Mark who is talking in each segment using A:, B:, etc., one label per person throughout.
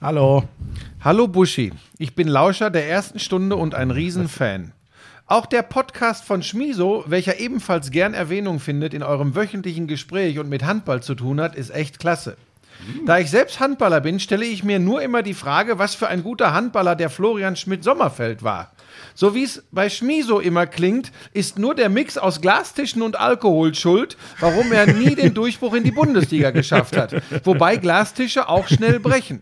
A: Hallo.
B: Hallo Buschi, ich bin Lauscher der ersten Stunde und ein Riesenfan. Auch der Podcast von Schmiso, welcher ebenfalls gern Erwähnung findet in eurem wöchentlichen Gespräch und mit Handball zu tun hat, ist echt klasse. Da ich selbst Handballer bin, stelle ich mir nur immer die Frage, was für ein guter Handballer der Florian Schmidt-Sommerfeld war. So wie es bei Schmiso immer klingt, ist nur der Mix aus Glastischen und Alkohol schuld, warum er nie den Durchbruch in die Bundesliga geschafft hat. Wobei Glastische auch schnell brechen.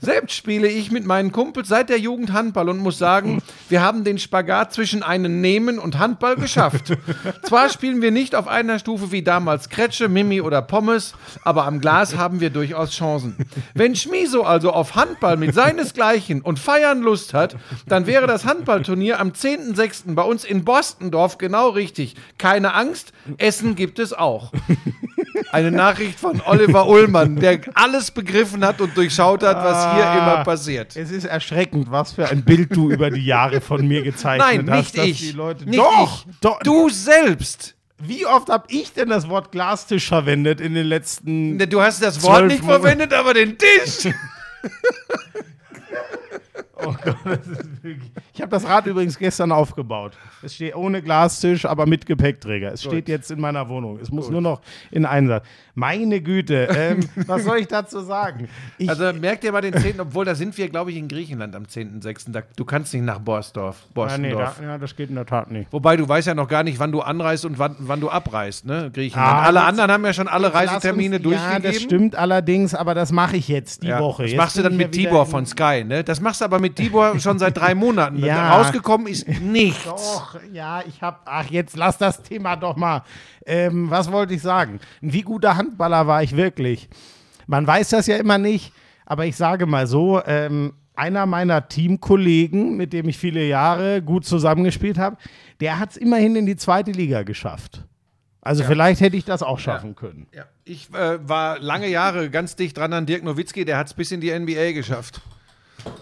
B: Selbst spiele ich mit meinen Kumpels seit der Jugend Handball und muss sagen, wir haben den Spagat zwischen einem Nehmen und Handball geschafft. Zwar spielen wir nicht auf einer Stufe wie damals Kretsche, Mimi oder Pommes, aber am Glas haben wir durchaus Chancen. Wenn Schmiso also auf Handball mit seinesgleichen und Feiern Lust hat, dann wäre das Handballturnier am 10.06. bei uns in Bostondorf genau richtig. Keine Angst, Essen gibt es auch. Eine Nachricht von Oliver Ullmann, der alles begriffen hat und durchschaut hat, was hier
A: Ah.
B: immer passiert.
A: Es ist erschreckend, was für ein Bild du über die Jahre von mir gezeichnet
B: Nein,
A: hast.
B: nicht
A: dass
B: ich. Nicht
A: doch,
B: ich.
A: doch.
B: Du selbst.
A: Wie oft habe ich denn das Wort Glastisch verwendet in den letzten.
B: Du hast das Wort nicht verwendet, aber den Tisch.
A: Oh Gott, das ist wirklich. Ich habe das Rad übrigens gestern aufgebaut. Es steht ohne Glastisch, aber mit Gepäckträger. Es steht jetzt in meiner Wohnung. Es muss nur noch in Einsatz. Meine Güte, ähm, was soll ich dazu sagen? Ich,
B: Also merkt ihr mal den 10., obwohl da sind wir, glaube ich, in Griechenland am 10.06. Da- Du kannst nicht nach Borsdorf.
A: ja, nee, da, ja, das geht in der Tat nicht.
B: Wobei du weißt ja noch gar nicht, wann du anreist und wann, wann du abreist, ne? Griechenland.
A: Ah,
B: alle anderen haben ja schon alle
A: Lass uns-
B: Reisetermine durchgegeben.
A: Ja, das stimmt allerdings, aber das mache ich jetzt die
B: Ja,
A: Woche.
B: Das
A: Jetzt
B: machst du dann mit Tibor von Sky, ne? Das machst du aber mit Tibor schon seit drei Monaten.
A: Ja.
B: Rausgekommen ist nichts.
A: Doch, ja, ich habe. Ach, jetzt lass das Thema doch mal. Ähm, was wollte ich sagen? Ein Wie guter Handballer war ich wirklich. Man weiß das ja immer nicht, aber ich sage mal so: ähm, einer meiner Teamkollegen, mit dem ich viele Jahre gut zusammengespielt habe, der hat es immerhin in die zweite Liga geschafft. Also vielleicht hätte ich das auch schaffen können.
B: Ja. Ich äh, war lange Jahre ganz dicht dran an Dirk Nowitzki, der hat es bis in die NBA geschafft.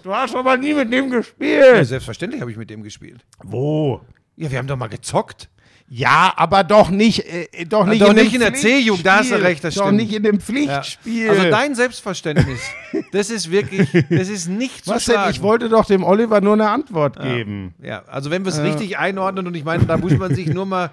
A: Du hast aber nie mit dem
B: Ja,
A: gespielt.
B: selbstverständlich habe ich mit dem gespielt.
A: Wo?
B: Ja, wir haben doch mal gezockt.
A: Ja, aber doch nicht, äh, doch nicht,
B: doch
A: in,
B: nicht in der C-Jugend, da hast du recht, das
A: Doch
B: stimmt.
A: nicht in dem
B: Ja.
A: Pflichtspiel.
B: Also dein Selbstverständnis, das ist wirklich, das ist nicht zu
A: Was denn? Ich wollte doch dem Oliver nur eine Antwort geben.
B: Ja, also wenn wir es richtig einordnen und ich meine, da muss man sich nur mal,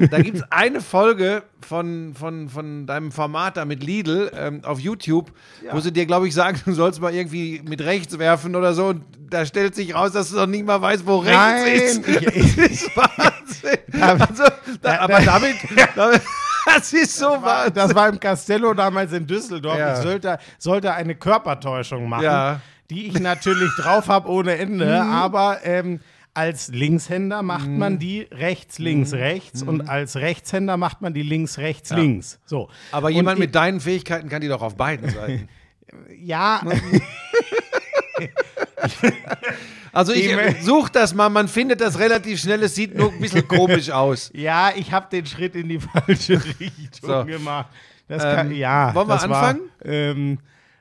B: da gibt es eine Folge von, von, von deinem Format da mit Lidl ähm, auf YouTube, wo sie dir, glaube ich, sagen, du sollst mal irgendwie mit rechts werfen oder so und da stellt sich raus, dass du noch nicht mal weißt, wo rechts
A: Nein,
B: ist.
A: ich-
B: das ist Wahnsinn. Also, da, aber damit, damit, das ist so
A: War,
B: Wahnsinn.
A: das war im Castello damals in Düsseldorf.
B: Ja.
A: Ich sollte, sollte eine Körpertäuschung machen,
B: Ja. Mhm.
A: die ich natürlich drauf habe ohne Ende. Aber ähm, als Linkshänder macht man die rechts, links,
B: Mhm.
A: rechts. Und als Rechtshänder macht man die links, rechts, links. So.
B: Aber
A: Und
B: jemand mit deinen Fähigkeiten kann die doch auf beiden Seiten.
A: Ja,
B: Also ich suche das mal, man findet das relativ schnell, es sieht nur ein bisschen komisch aus.
A: ja, ich habe den Schritt in die falsche Richtung
B: So.
A: gemacht. Das
B: Ähm,
A: kann, ja,
B: wollen wir
A: das war-
B: anfangen?
A: ähm,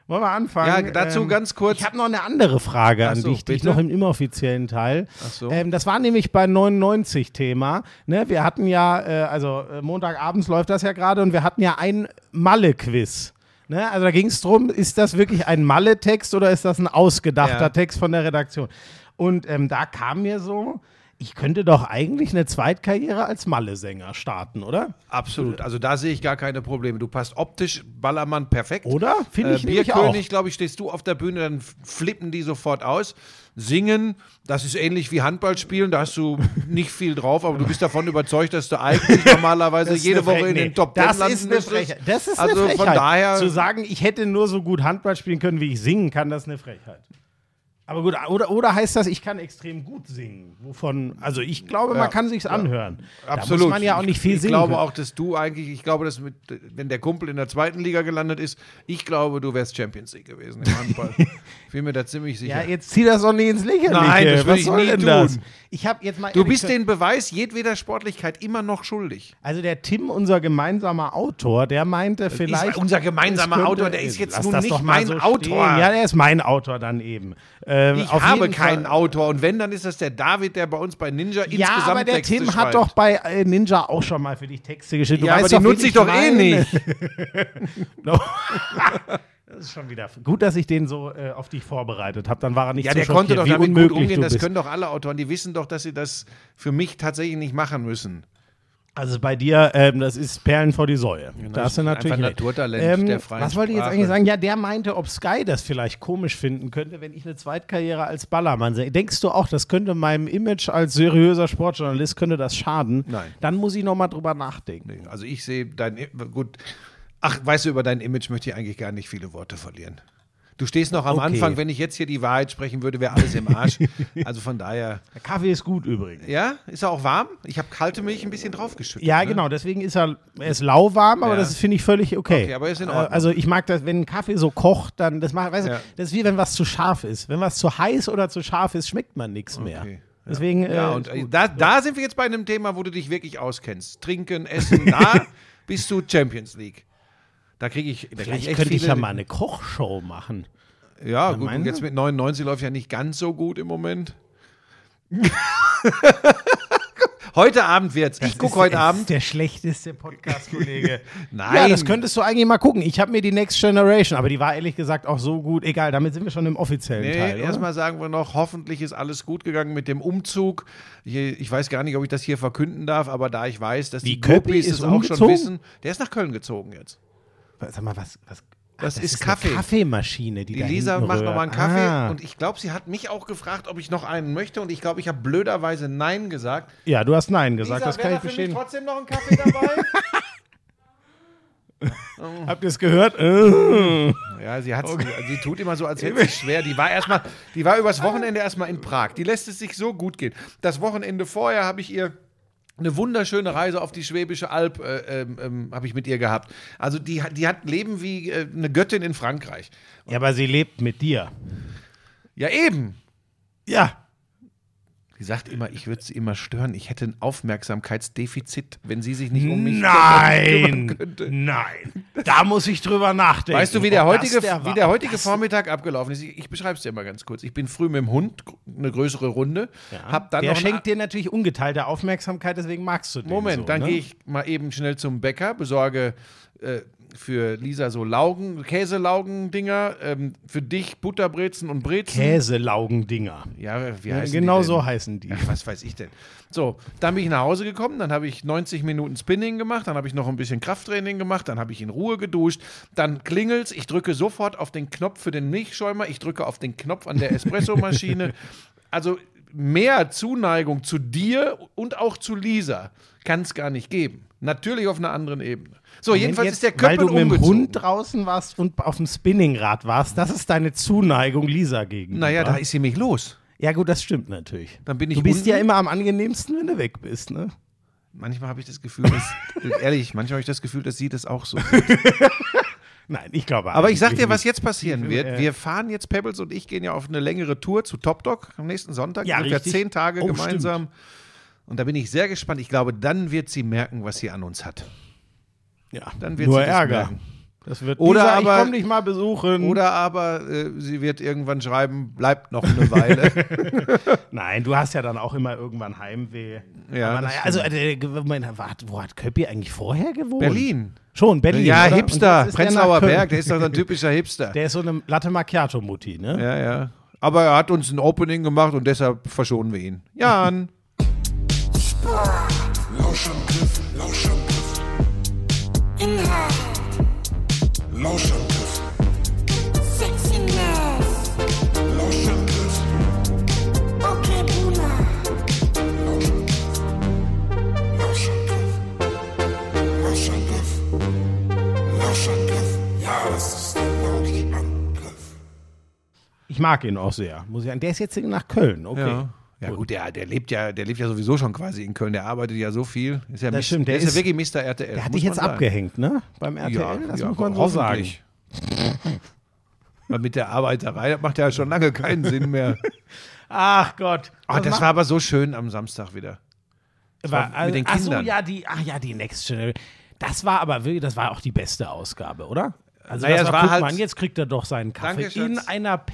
A: wollen wir anfangen?
B: Ja, dazu
A: Ähm,
B: ganz kurz.
A: Ich habe noch eine andere Frage
B: Ach
A: an
B: so,
A: dich, die ich
B: bitte?
A: noch im inoffiziellen Teil.
B: Ach so.
A: Ähm, das war nämlich bei 99 Thema. Ne? Wir hatten ja, äh, also äh, Montagabends läuft das ja gerade und wir hatten ja ein Malle-Quiz. Ne? Also da ging es darum, ist das wirklich ein Malle-Text oder ist das ein ausgedachter
B: Ja.
A: Text von der Redaktion? Und ähm, da kam mir so, ich könnte doch eigentlich eine Zweitkarriere als Malle-Sänger starten, oder?
B: Absolut. Also da sehe ich gar keine Probleme. Du passt optisch Ballermann perfekt.
A: Oder? Finde
B: Äh,
A: ich auch.
B: Bierkönig, glaube ich, stehst du auf der Bühne, dann flippen die sofort aus. Singen, das ist ähnlich wie Handball spielen, da hast du nicht viel drauf, aber du bist davon überzeugt, dass du eigentlich normalerweise jede Woche in den Top Ten
A: das
B: landen
A: ist eine. Frechheit. Das ist
B: also
A: eine Frechheit.
B: von daher
A: Zu sagen, ich hätte nur so gut Handball spielen können, wie ich singen kann, das ist eine Frechheit. Aber gut, oder, oder heißt das, ich kann extrem gut singen? Wovon, also ich glaube,
B: Ja,
A: man kann sich's anhören.
B: Absolut.
A: Da muss man ja auch nicht viel
B: ich,
A: singen.
B: Ich glaube
A: können.
B: auch, dass du eigentlich, ich glaube, dass mit, wenn der Kumpel in der zweiten Liga gelandet ist, ich glaube, du wärst Champions League gewesen im Handball. ich bin mir da ziemlich sicher.
A: Ja, jetzt zieh das doch nicht ins Lächerliche.
B: Nein, das würde
A: Was
B: ich
A: soll
B: nie
A: denn
B: tun.
A: das? Ich habe jetzt mal
B: du bist den Beweis jedweder Sportlichkeit immer noch schuldig.
A: Also der Tim, unser gemeinsamer Autor, der meinte vielleicht.
B: unser gemeinsamer
A: könnte-
B: Autor, der ist jetzt nun nicht mein
A: so
B: Autor.
A: Stehen. Ja, der ist mein Autor dann eben. Ähm,
B: Ich
A: auf
B: habe
A: jeden
B: keinen
A: Fall-
B: Autor und wenn, dann ist das der David, der bei uns bei Ninja
A: Ja,
B: insgesamt
A: aber der
B: Texte
A: Tim hat
B: schreibt.
A: doch bei äh, Ninja auch schon mal für dich Texte geschrieben. Du
B: Ja, aber
A: weißt
B: die
A: doch,
B: nutze ich doch eh nicht.
A: Das ist schon wieder gut, dass ich den so äh, auf dich vorbereitet habe. Dann war er nicht
B: Ja,
A: so
B: der konnte doch
A: wie
B: damit gut
A: unmöglich
B: umgehen. Das
A: bist.
B: können doch alle Autoren. Die wissen doch, dass sie das für mich tatsächlich nicht machen müssen.
A: Also bei dir, ähm, das ist Perlen vor die Säue. da hast du natürlich recht.
B: Naturtalent der freien
A: Was wollte ich jetzt eigentlich sagen? Ja, der meinte, ob Sky das vielleicht komisch finden könnte, wenn ich eine Zweitkarriere als Ballermann sehe. Denkst du auch, das könnte meinem Image als seriöser Sportjournalist, könnte das schaden?
B: Nein.
A: Dann muss ich noch mal drüber nachdenken.
B: Also ich sehe dein, gut. Ach, weißt du, über dein Image möchte ich eigentlich gar nicht viele Worte verlieren. Du stehst noch am
A: Okay.
B: Anfang, wenn ich jetzt hier die Wahrheit sprechen würde, wäre alles im Arsch. also von daher,
A: Der Kaffee ist gut übrigens.
B: ja, ist er auch warm? Ich habe kalte Milch ein bisschen draufgeschüttet.
A: Ja,
B: ne?
A: genau, deswegen ist er, er ist lauwarm, aber
B: Ja.
A: das finde ich völlig okay.
B: Okay, aber ist in
A: Äh,
B: Ordnung.
A: Also ich mag das, wenn ein Kaffee so kocht, dann, das macht, weißt du,
B: Ja.
A: das ist wie wenn was zu scharf ist. Wenn was zu heiß oder zu scharf ist, schmeckt man nichts mehr.
B: Okay.
A: Deswegen,
B: Ja,
A: äh,
B: und
A: ist
B: äh,
A: gut.
B: da, da sind wir jetzt bei einem Thema, wo du dich wirklich auskennst. Trinken, Essen, da bist du Champions League. Da kriege ich, da krieg
A: Vielleicht
B: ich echt
A: könnte ich
B: viele,
A: ja mal eine Kochshow machen.
B: Ja, gut,
A: meinen
B: und jetzt mit 99 läuft ja nicht ganz so gut im Moment. heute Abend wird's. Ich gucke heute
A: ist
B: Abend.
A: der schlechteste Podcast-Kollege.
B: Nein.
A: Ja, das könntest du eigentlich mal gucken. Ich habe mir die Next Generation, aber die war ehrlich gesagt auch so gut. Egal, damit sind wir schon im offiziellen
B: Nee,
A: Teil.
B: erstmal sagen wir noch, hoffentlich ist alles gut gegangen mit dem Umzug. Ich, ich weiß gar nicht, ob ich das hier verkünden darf, aber da ich weiß, dass
A: Wie,
B: die
A: ist
B: es auch schon wissen, der ist nach Köln gezogen jetzt.
A: Sag mal, was. was
B: Das
A: Ach,
B: ist
A: eine
B: Kaffee.
A: Kaffeemaschine, die,
B: Die Lisa macht nochmal einen Kaffee
A: Ah.
B: und ich glaube, sie hat mich auch gefragt, ob ich noch einen möchte und ich glaube, ich habe blöderweise Nein gesagt.
A: Ja, du hast Nein gesagt,
B: Lisa,
A: das
B: wäre
A: kann
B: da
A: ich bestätigen.
B: trotzdem noch ein Kaffee dabei?
A: Habt ihr es gehört?
B: Ja, sie, hat's, sie tut immer so, als hätte sie schwer. Die war erstmal, die war übers Wochenende erstmal in Prag. Die lässt es sich so gut gehen. Das Wochenende vorher habe ich ihr eine wunderschöne Reise auf die Schwäbische Alb äh, ähm, ähm, habe ich mit ihr gehabt. Also die, hat- die hat Leben wie äh, eine Göttin in Frankreich.
A: Ja, aber sie lebt mit dir.
B: Ja, eben.
A: Ja.
B: Sie sagt immer, ich würde sie immer stören. Ich hätte ein Aufmerksamkeitsdefizit, wenn sie sich nicht um mich
A: Nein,
B: kümmern könnte.
A: nein. Da muss ich drüber nachdenken.
B: Weißt du, wie der
A: ob
B: heutige,
A: der
B: wie der heutige Vormittag abgelaufen ist? Ich, ich beschreibe es dir mal ganz kurz. Ich bin früh mit dem Hund, eine größere Runde, hab dann
A: Der
B: noch
A: schenkt dir natürlich ungeteilte Aufmerksamkeit, deswegen magst du den
B: Moment,
A: so,
B: dann
A: ne?
B: gehe ich mal eben schnell zum Bäcker, besorge äh, für Lisa so Laugen, Käselaugendinger, ähm, für dich Butterbrezen und Brezen.
A: Käselaugendinger.
B: Ja, wie
A: Ja,
B: heißen
A: genau
B: die
A: so heißen die.
B: Ach, was weiß ich denn. So, dann bin ich nach Hause gekommen, dann habe ich 90 Minuten Spinning gemacht, dann habe ich noch ein bisschen Krafttraining gemacht, dann habe ich in Ruhe geduscht, dann klingelt's, ich drücke sofort auf den Knopf für den Milchschäumer, ich drücke auf den Knopf an der Espressomaschine. also mehr Zuneigung zu dir und auch zu Lisa kann es gar nicht geben. Natürlich auf einer anderen Ebene. So, jedenfalls
A: Jetzt,
B: ist der
A: Weil
B: Köppel
A: du mit dem
B: umgezogen.
A: Hund draußen warst und auf dem Spinningrad warst, das ist deine Zuneigung Lisa gegenüber.
B: Naja, da ist sie mich los.
A: Ja, gut, das stimmt natürlich.
B: Dann bin ich
A: du bist
B: unten.
A: ja immer am angenehmsten, wenn du weg bist, ne?
B: Manchmal habe ich das Gefühl, dass, ehrlich, manchmal habe ich das Gefühl, dass sie das auch so
A: Nein, ich glaube
B: Aber ich sag dir, was jetzt passieren wird.
A: äh,
B: Wir fahren jetzt, Pebbles und ich gehen ja auf eine längere Tour zu Top Dog am nächsten Sonntag.
A: Ja,
B: sind wir
A: richtig.
B: zehn Tage
A: Oh,
B: gemeinsam. Und da bin ich sehr gespannt. Ich glaube, dann wird sie merken, was sie an uns hat.
A: Ja,
B: Dann wird
A: nur
B: sie das
A: Ärger.
B: merken.
A: Das wird
B: Oder
A: Lisa,
B: aber-
A: ich komm dich mal besuchen.
B: Oder aber äh, sie wird irgendwann schreiben, bleibt noch eine Weile.
A: Nein, du hast ja dann auch immer irgendwann Heimweh.
B: Ja,
A: Aber naja, also, äh, Moment, wart- wo hat Köppi eigentlich vorher gewohnt?
B: Berlin.
A: Schon, Berlin.
B: ja,
A: oder?
B: Hipster.
A: der
B: Prenzlauer. Berg, der ist doch so ein typischer Hipster.
A: Der ist so eine Latte Macchiato-Mutti, ne?
B: ja, ja. Aber er hat uns ein Opening gemacht und deshalb verschonen wir ihn. Jan.
C: Lauschangriff, Lauschangriff.
D: Inhalt,
C: Lauschangriff,
D: Sexiness,
C: Lauschangriff,
D: okay Boomer,
C: Lauschangriff. Lauschangriff. Lauschangriff. Ja, das ist der Lauschangriff.
A: Ich mag ihn auch sehr. Muss ich sagen. Der ist jetzt nach Köln, okay.
B: Ja. Ja gut, der, der lebt ja, der lebt ja sowieso schon quasi in Köln. Der arbeitet ja so viel. Ist ja
A: Das stimmt, der
B: der, ist
A: ist-
B: ja wirklich Mr. RTL.
A: Der hat dich jetzt
B: man sagen.
A: abgehängt, ne? Beim RTL,
B: Ja,
A: das
B: ja,
A: muss man so sagen.
B: Weil mit der Arbeiterei, das macht ja schon lange keinen Sinn mehr.
A: Ach Gott.
B: Oh,
A: Was
B: das
A: macht-
B: war aber so schön am Samstag wieder.
A: war,
B: mit den
A: ach so,
B: Kindern.
A: ja, die, ach ja, die Next Generation. Das war aber wirklich, das war auch die beste Ausgabe, oder? Also
B: Naja,
A: das
B: war
A: guck
B: halt-
A: mal, jetzt kriegt er doch seinen Kaffee
B: Danke,
A: in einer P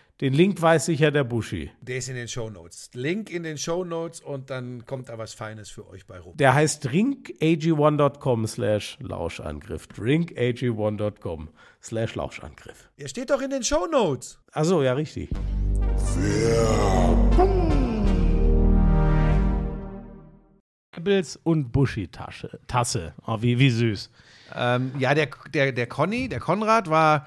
A: den Link weiß sicher der Buschi.
B: Der ist in den Shownotes. Link in den Shownotes und dann kommt da was Feines für euch bei rum.
A: Der heißt drinkag1.com slash Lauschangriff. drinkag1.com slash Lauschangriff.
B: Der steht doch in den Shownotes.
A: Achso, ja, richtig. Goebbels und Buschi-Tasche. Tasse. Oh, wie, wie süß.
B: Ähm, ja, der, der, der Conny, der Konrad war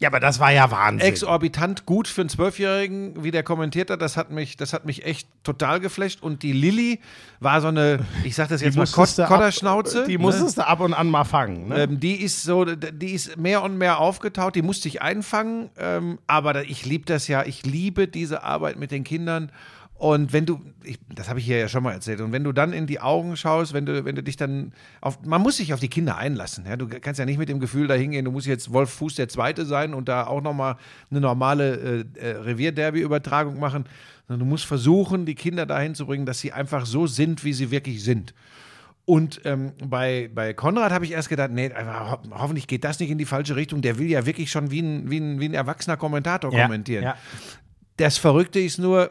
E: Ja, aber das war ja Wahnsinn.
B: exorbitant gut für einen Zwölfjährigen, wie der kommentiert hat. Das hat mich, das hat mich echt total geflasht. Und die Lilly war so eine, ich sag das jetzt mal, Kot
E: musstest du ab-
B: Kodderschnauze.
E: Die
B: ne?
E: musstest du ab und an mal fangen. Ne?
B: Ähm, die ist so, die ist mehr und mehr aufgetaut, die musste ich einfangen. Ähm, aber ich liebe das ja, ich liebe diese Arbeit mit den Kindern. Und wenn du, ich, das habe ich hier ja schon mal erzählt, und wenn du dann in die Augen schaust, wenn du, wenn du dich dann auf, man muss sich auf die Kinder einlassen. Ja? Du kannst ja nicht mit dem Gefühl da hingehen, du musst jetzt Wolf Fuß der Zweite sein und da auch nochmal eine normale äh, äh, Revierderby-Übertragung machen, sondern du musst versuchen, die Kinder dahin zu bringen, dass sie einfach so sind, wie sie wirklich sind. Und ähm, bei, bei Konrad habe ich erst gedacht, nee, ho hoffentlich geht das nicht in die falsche Richtung. Der will ja wirklich schon wie ein, wie ein, wie ein erwachsener Kommentator
E: Ja,
B: kommentieren.
E: ja.
B: Das Verrückte ist nur,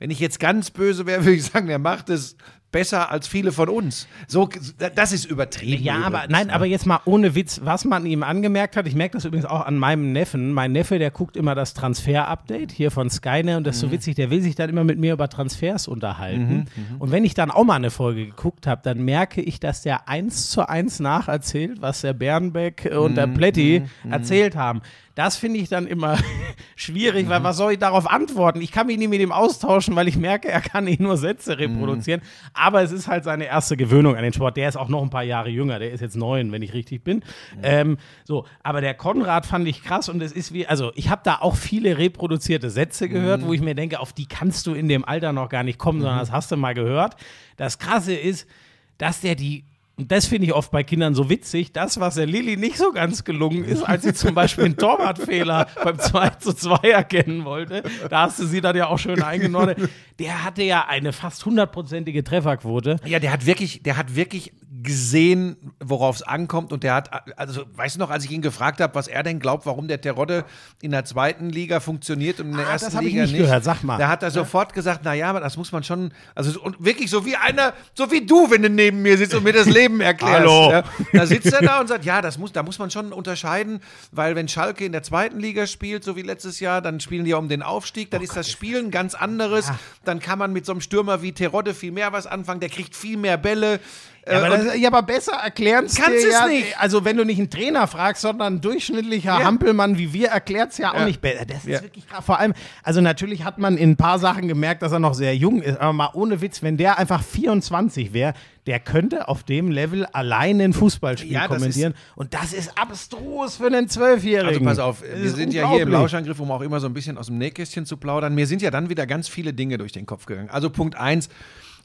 B: wenn ich jetzt ganz böse wäre, würde ich sagen, der macht es besser als viele von uns. So, das ist übertrieben.
E: Ja, aber
B: übrigens,
E: nein,
B: ne?
E: aber jetzt mal ohne Witz, was man ihm angemerkt hat, ich merke das übrigens auch an meinem Neffen. Mein Neffe, der guckt immer das Transfer-Update hier von Skynet und das ist so witzig, der will sich dann immer mit mir über Transfers unterhalten. Und wenn ich dann auch mal eine Folge geguckt habe, dann merke ich, dass der eins zu eins nacherzählt, was der Bernbeck und der Plätti erzählt haben. Das finde ich dann immer schwierig, weil was soll ich darauf antworten? Ich kann mich nicht mit ihm austauschen, weil ich merke, er kann nicht nur Sätze reproduzieren. Aber es ist halt seine erste Gewöhnung an den Sport. Der ist auch noch ein paar Jahre jünger. Der ist jetzt neun, wenn ich richtig bin. Ähm, so, aber der Konrad fand ich krass und es ist wie, also ich habe da auch viele reproduzierte Sätze gehört, wo ich mir denke, auf die kannst du in dem Alter noch gar nicht kommen, sondern das hast du mal gehört. Das Krasse ist, dass der die und das finde ich oft bei Kindern so witzig, das, was der Lilly nicht so ganz gelungen ist, als sie zum Beispiel einen Torwartfehler beim 2 zu 2 erkennen wollte, da hast du sie dann ja auch schön eingenordet, der hatte ja eine fast hundertprozentige Trefferquote.
B: Ja, der hat wirklich, der hat wirklich gesehen, worauf es ankommt. Und der hat, also, weißt du noch, als ich ihn gefragt habe, was er denn glaubt, warum der Terodde in der zweiten Liga funktioniert und in der
E: Ah,
B: ersten Liga
E: nicht gehört. Sag mal.
B: Da hat er sofort gesagt, na ja, aber das muss man schon, also und wirklich so wie einer, so wie du, wenn du neben mir sitzt und mir das Leben erklärst.
E: Hallo.
B: Ja, da sitzt er da und sagt, ja, das muss, da muss man schon unterscheiden, weil wenn Schalke in der zweiten Liga spielt, so wie letztes Jahr, dann spielen die ja um den Aufstieg,
E: Oh
B: dann ist das Spielen ganz anderes. Dann kann man mit so einem Stürmer wie Terodde viel mehr was anfangen, der kriegt viel mehr Bälle.
A: Ja, aber, das, ja, aber besser erklären es
B: Kannst
A: dir
B: es
A: ja,
B: nicht.
A: Also wenn du nicht einen Trainer fragst, sondern ein durchschnittlicher
B: Ja.
A: Hampelmann wie wir, erklärt es ja auch
B: Ja.
A: nicht besser. Das ist wirklich krass. Vor allem, also natürlich hat man in ein paar Sachen gemerkt, dass er noch sehr jung ist, aber mal ohne Witz, wenn der einfach 24 wäre, der könnte auf dem Level alleine ein Fußballspiel
B: Ja, das
A: kommentieren. Und das ist abstrus für einen Zwölfjährigen.
B: Also pass auf,
A: Das
B: wir sind ja hier im. Lauschangriff, um auch immer so ein bisschen aus dem Nähkästchen zu plaudern. Mir sind ja dann wieder ganz viele Dinge durch den Kopf gegangen. Also Punkt eins,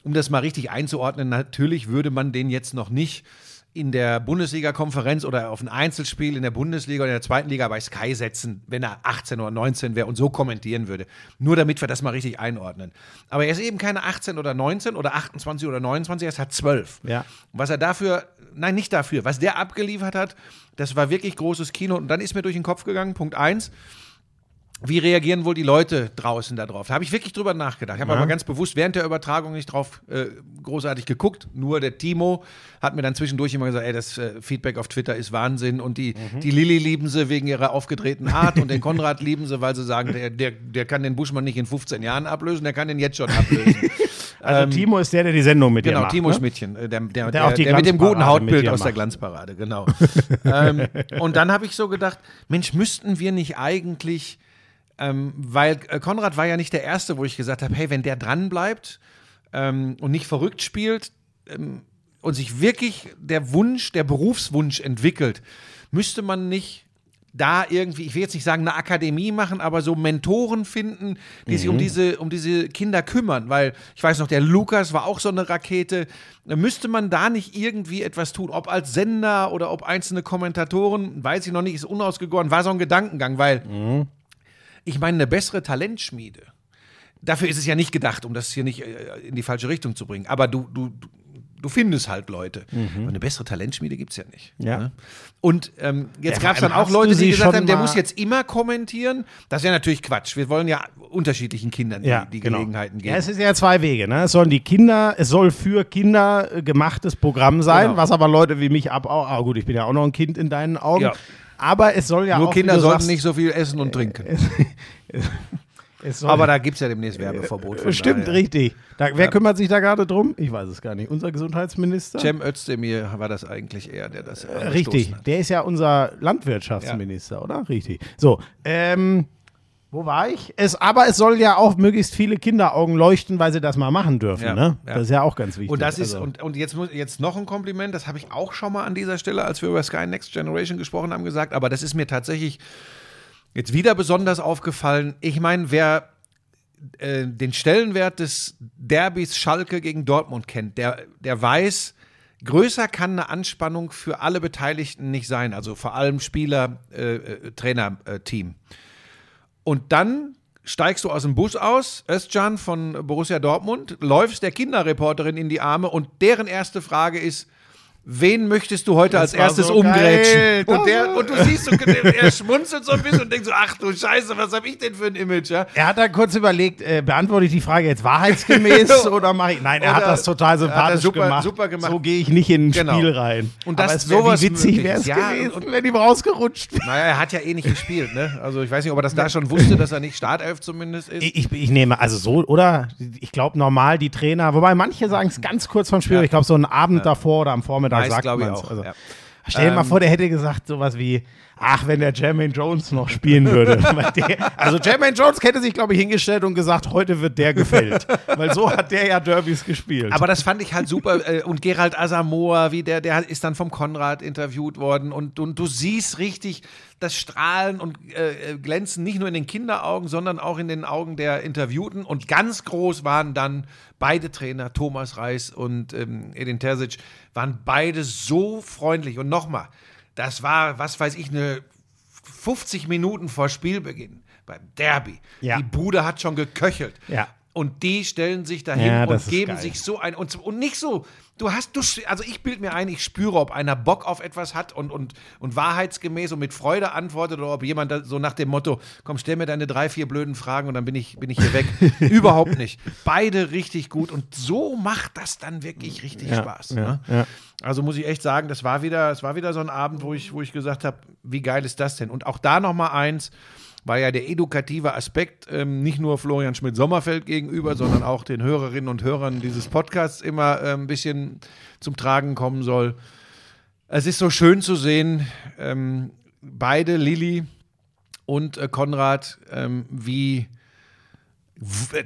B: um das mal richtig einzuordnen, natürlich würde man den jetzt noch nicht in der Bundesliga-Konferenz oder auf ein Einzelspiel in der Bundesliga oder in der zweiten Liga bei Sky setzen, wenn er 18 oder 19 wäre und so kommentieren würde. Nur damit wir das mal richtig einordnen. Aber er ist eben keine 18 oder 19 oder 28 oder 29, er ist halt 12.
A: Ja.
B: Was er dafür, nein, nicht dafür, was der abgeliefert hat, das war wirklich großes Kino. Und dann ist mir durch den Kopf gegangen, Punkt eins, wie reagieren wohl die Leute draußen darauf? Da habe ich wirklich drüber nachgedacht. Ich habe aber ganz bewusst während der Übertragung nicht drauf äh, großartig geguckt. Nur der Timo hat mir dann zwischendurch immer gesagt, ey, das äh, Feedback auf Twitter ist Wahnsinn und die, die Lilly lieben sie wegen ihrer aufgedrehten Art und den Konrad lieben sie, weil sie sagen, der, der, der kann den Buschmann nicht in 15 Jahren ablösen, der kann den jetzt schon ablösen.
A: Also Timo ist der, der die Sendung mit dir
B: Genau,
A: macht.
B: Timo
A: ne?
B: Schmidtchen, äh, der, der,
A: Der
B: der, der mit dem guten Hautbild
A: dir
B: aus der. Glanzparade, genau. ähm, und dann habe ich so gedacht, Mensch, müssten wir nicht eigentlich, ähm, weil äh, Konrad war ja nicht der Erste, wo ich gesagt habe, hey, wenn der dran bleibt ähm, und nicht verrückt spielt ähm, und sich wirklich der Wunsch, der Berufswunsch entwickelt, müsste man nicht da irgendwie, ich will jetzt nicht sagen, eine Akademie machen, aber so Mentoren finden, die sich um diese, um diese Kinder kümmern. Weil ich weiß noch, der Lukas war auch so eine Rakete. Müsste man da nicht irgendwie etwas tun? Ob als Sender oder ob einzelne Kommentatoren, weiß ich noch nicht, ist unausgegoren, war so ein Gedankengang, weil ich meine, eine bessere Talentschmiede. Dafür ist es ja nicht gedacht, um das hier nicht äh, in die falsche Richtung zu bringen. Aber du, du, du- findest halt Leute. Aber eine bessere Talentschmiede gibt es ja nicht.
A: Ja.
B: Ne? Und ähm, jetzt
A: Ja,
B: gab es dann auch Leute, die gesagt haben, der muss jetzt immer kommentieren. Das wäre natürlich Quatsch. Wir wollen ja unterschiedlichen Kindern die,
A: ja,
B: die
A: genau.
B: Gelegenheiten geben.
A: Ja, es ist ja zwei Wege. Ne? Es sollen die Kinder, es soll für Kinder äh, gemachtes Programm sein,
B: Genau.
A: was aber Leute wie mich ab auch, ah, gut, ich bin ja auch noch ein Kind in deinen Augen.
B: Ja.
A: Aber es soll ja
B: Nur
A: auch.
B: Kinder
A: wie du
B: sollten
A: sagst,
B: nicht so viel essen und trinken. Aber da gibt es ja demnächst Werbeverbot.
A: Stimmt,
B: daher.
A: richtig. Da, wer kümmert sich da gerade drum? Ich weiß es gar nicht. Unser Gesundheitsminister?
B: Cem Özdemir war das eigentlich eher, der das
A: Richtig, der ist ja unser Landwirtschaftsminister, oder? Richtig. So, ähm, wo war ich? Es, aber es soll ja auch möglichst viele Kinderaugen leuchten, weil sie das mal machen dürfen.
B: Ja,
A: ne?
B: ja.
A: Das ist ja auch ganz wichtig.
B: Und das ist,
A: Also,
B: und, und jetzt, muss, jetzt noch ein Kompliment, das habe ich auch schon mal an dieser Stelle, als wir über Sky Next Generation gesprochen haben, gesagt, aber das ist mir tatsächlich jetzt wieder besonders aufgefallen. Ich meine, wer äh, den Stellenwert des Derbys Schalke gegen Dortmund kennt, der, der weiß, größer kann eine Anspannung für alle Beteiligten nicht sein, also vor allem Spieler, äh, Trainer, äh, Team. Und dann steigst du aus dem Bus aus, Özcan von Borussia Dortmund, läufst der Kinderreporterin in die Arme und deren erste Frage ist, wen möchtest du heute als
A: war
B: erstes
A: so
B: umgrätschen?
A: Das
B: Und, der,
A: war-
B: und du siehst, so, er schmunzelt so ein bisschen und denkst so, ach du Scheiße, was habe ich denn für ein Image? Ja?
A: er hat da kurz überlegt, äh, beantworte ich die Frage jetzt wahrheitsgemäß oder mache ich. Nein, er hat
B: Oder-
A: das total
B: hat
A: sympathisch
B: super-
A: gemacht.
B: super gemacht.
A: So gehe ich nicht in ein
B: Genau.
A: Spiel rein.
B: Und dass
A: Aber es
B: sowas
A: wie witzig wäre es.
B: Ja,
A: gewesen,
B: und-
A: wenn ihm rausgerutscht wäre.
B: Naja, er hat ja eh nicht gespielt, ne? Also ich weiß nicht, ob er das da schon wusste, dass er nicht Startelf zumindest ist.
A: Ich, ich, ich nehme, also so, oder? Ich glaube normal die Trainer, wobei manche sagen es ganz kurz vom Spiel,
B: Ja.
A: ich glaube so einen Abend davor oder am Vormittag
B: Meist
A: sagt man es. Also,
B: ja.
A: Stell dir mal vor, der hätte gesagt sowas wie, ach, wenn der Jermaine Jones noch spielen würde. Der, also Jermaine Jones hätte sich, glaube ich, hingestellt und gesagt, heute wird der gefällt. Weil so hat der ja Derbys gespielt.
B: Aber das fand ich halt super. äh, Und Gerald Asamoah, wie der, der ist dann vom Konrad interviewt worden. Und, und du siehst richtig das Strahlen und äh, äh, Glänzen nicht nur in den Kinderaugen, sondern auch in den Augen der Interviewten. Und ganz groß waren dann beide Trainer, Thomas Reis und ähm, Edin Terzic, waren beide so freundlich. Und nochmal, das war, was weiß ich, eine 50 Minuten vor Spielbeginn beim Derby.
A: Ja.
B: Die Bude hat schon geköchelt.
A: Ja.
B: Und die stellen sich dahin
A: Ja, das
B: und geben
A: geil.
B: sich so ein und, und nicht so. Du hast, du, also ich bild mir ein, ich spüre, ob einer Bock auf etwas hat und, und, und wahrheitsgemäß und mit Freude antwortet oder ob jemand so nach dem Motto, komm, stell mir deine drei, vier blöden Fragen und dann bin ich, bin ich hier weg. Überhaupt nicht. Beide richtig gut und so macht das dann wirklich richtig
A: Ja,
B: Spaß.
A: ja,
B: ne?
A: ja.
B: Also muss ich echt sagen, das war wieder, es war wieder so ein Abend, wo ich, wo ich gesagt habe, wie geil ist das denn? Und auch da noch mal eins, war ja der edukative Aspekt ähm, nicht nur Florian Schmidt-Sommerfeld gegenüber, sondern auch den Hörerinnen und Hörern dieses Podcasts immer äh, ein bisschen zum Tragen kommen soll. Es ist so schön zu sehen, ähm, beide, Lilly und äh, Konrad, ähm, wie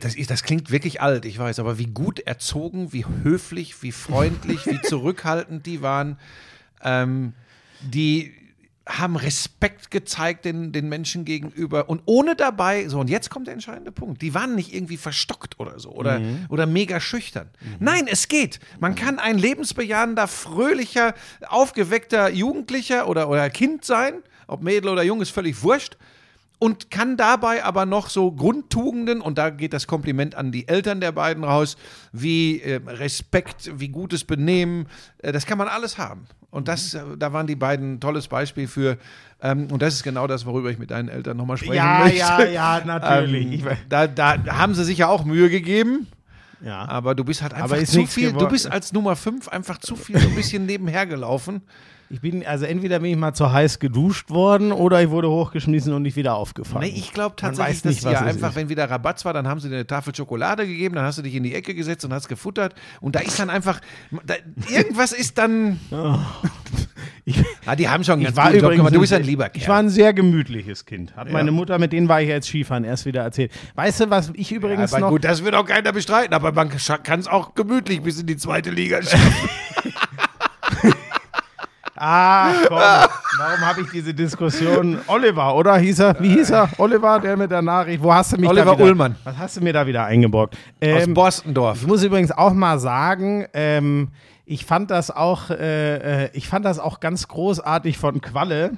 B: das, ist, das klingt wirklich alt, ich weiß, aber wie gut erzogen, wie höflich, wie freundlich, wie zurückhaltend die waren. Ähm, die haben Respekt gezeigt den, den Menschen gegenüber und ohne dabei, so und jetzt kommt der entscheidende Punkt, die waren nicht irgendwie verstockt oder so oder, oder mega schüchtern. Nein, es geht. Man kann ein lebensbejahender, fröhlicher, aufgeweckter Jugendlicher oder, oder Kind sein, ob Mädel oder Jung, ist völlig wurscht und kann dabei aber noch so Grundtugenden, und da geht das Kompliment an die Eltern der beiden raus, wie äh, Respekt, wie gutes Benehmen, äh, das kann man alles haben. Und das, äh, da waren die beiden ein tolles Beispiel für. Ähm, und das ist genau das, worüber ich mit deinen Eltern nochmal sprechen
A: Ja,
B: möchte.
A: ja, ja, natürlich.
B: Ähm,
A: Ich weiß-
B: da, da haben sie sich ja auch Mühe gegeben.
A: Ja.
B: Aber du bist halt einfach zu viel, du bist als Nummer 5 einfach zu viel so ein bisschen nebenher gelaufen.
A: Ich bin, also entweder bin ich mal zu heiß geduscht worden oder ich wurde hochgeschmissen und nicht wieder aufgefangen.
B: Nee, ich glaube tatsächlich,
A: nicht,
B: dass ja einfach,
A: ist.
B: wenn wieder Rabatz war, dann haben sie dir eine Tafel Schokolade gegeben, dann hast du dich in die Ecke gesetzt und hast gefuttert. Und da ist dann einfach, da, irgendwas ist dann.
A: Ich,
B: Ah, die haben schon ganz
A: war übrigens
B: gemacht. Du bist ein lieber Kerl.
A: Ich war ein sehr gemütliches Kind. Hat
B: Ja.
A: meine Mutter, mit denen war ich jetzt Skifahren, erst wieder erzählt. Weißt du, was ich übrigens
B: aber
A: noch.
B: gut, das wird auch keiner bestreiten, aber man kann es auch gemütlich bis in die zweite Liga schaffen.
A: Ah, komm. Warum habe ich diese Diskussion? Oliver, oder? Hieß er? Wie hieß er? Oliver, der mit der Nachricht. Wo hast du mich
B: Oliver
A: da wieder,
B: Ullmann.
A: Was hast du mir da wieder eingeborgt?
B: Aus
A: Ähm,
B: Borstendorf.
A: Ich muss übrigens auch mal sagen, ähm, ich fand das auch, äh, äh, ich fand das auch ganz großartig von Qualle,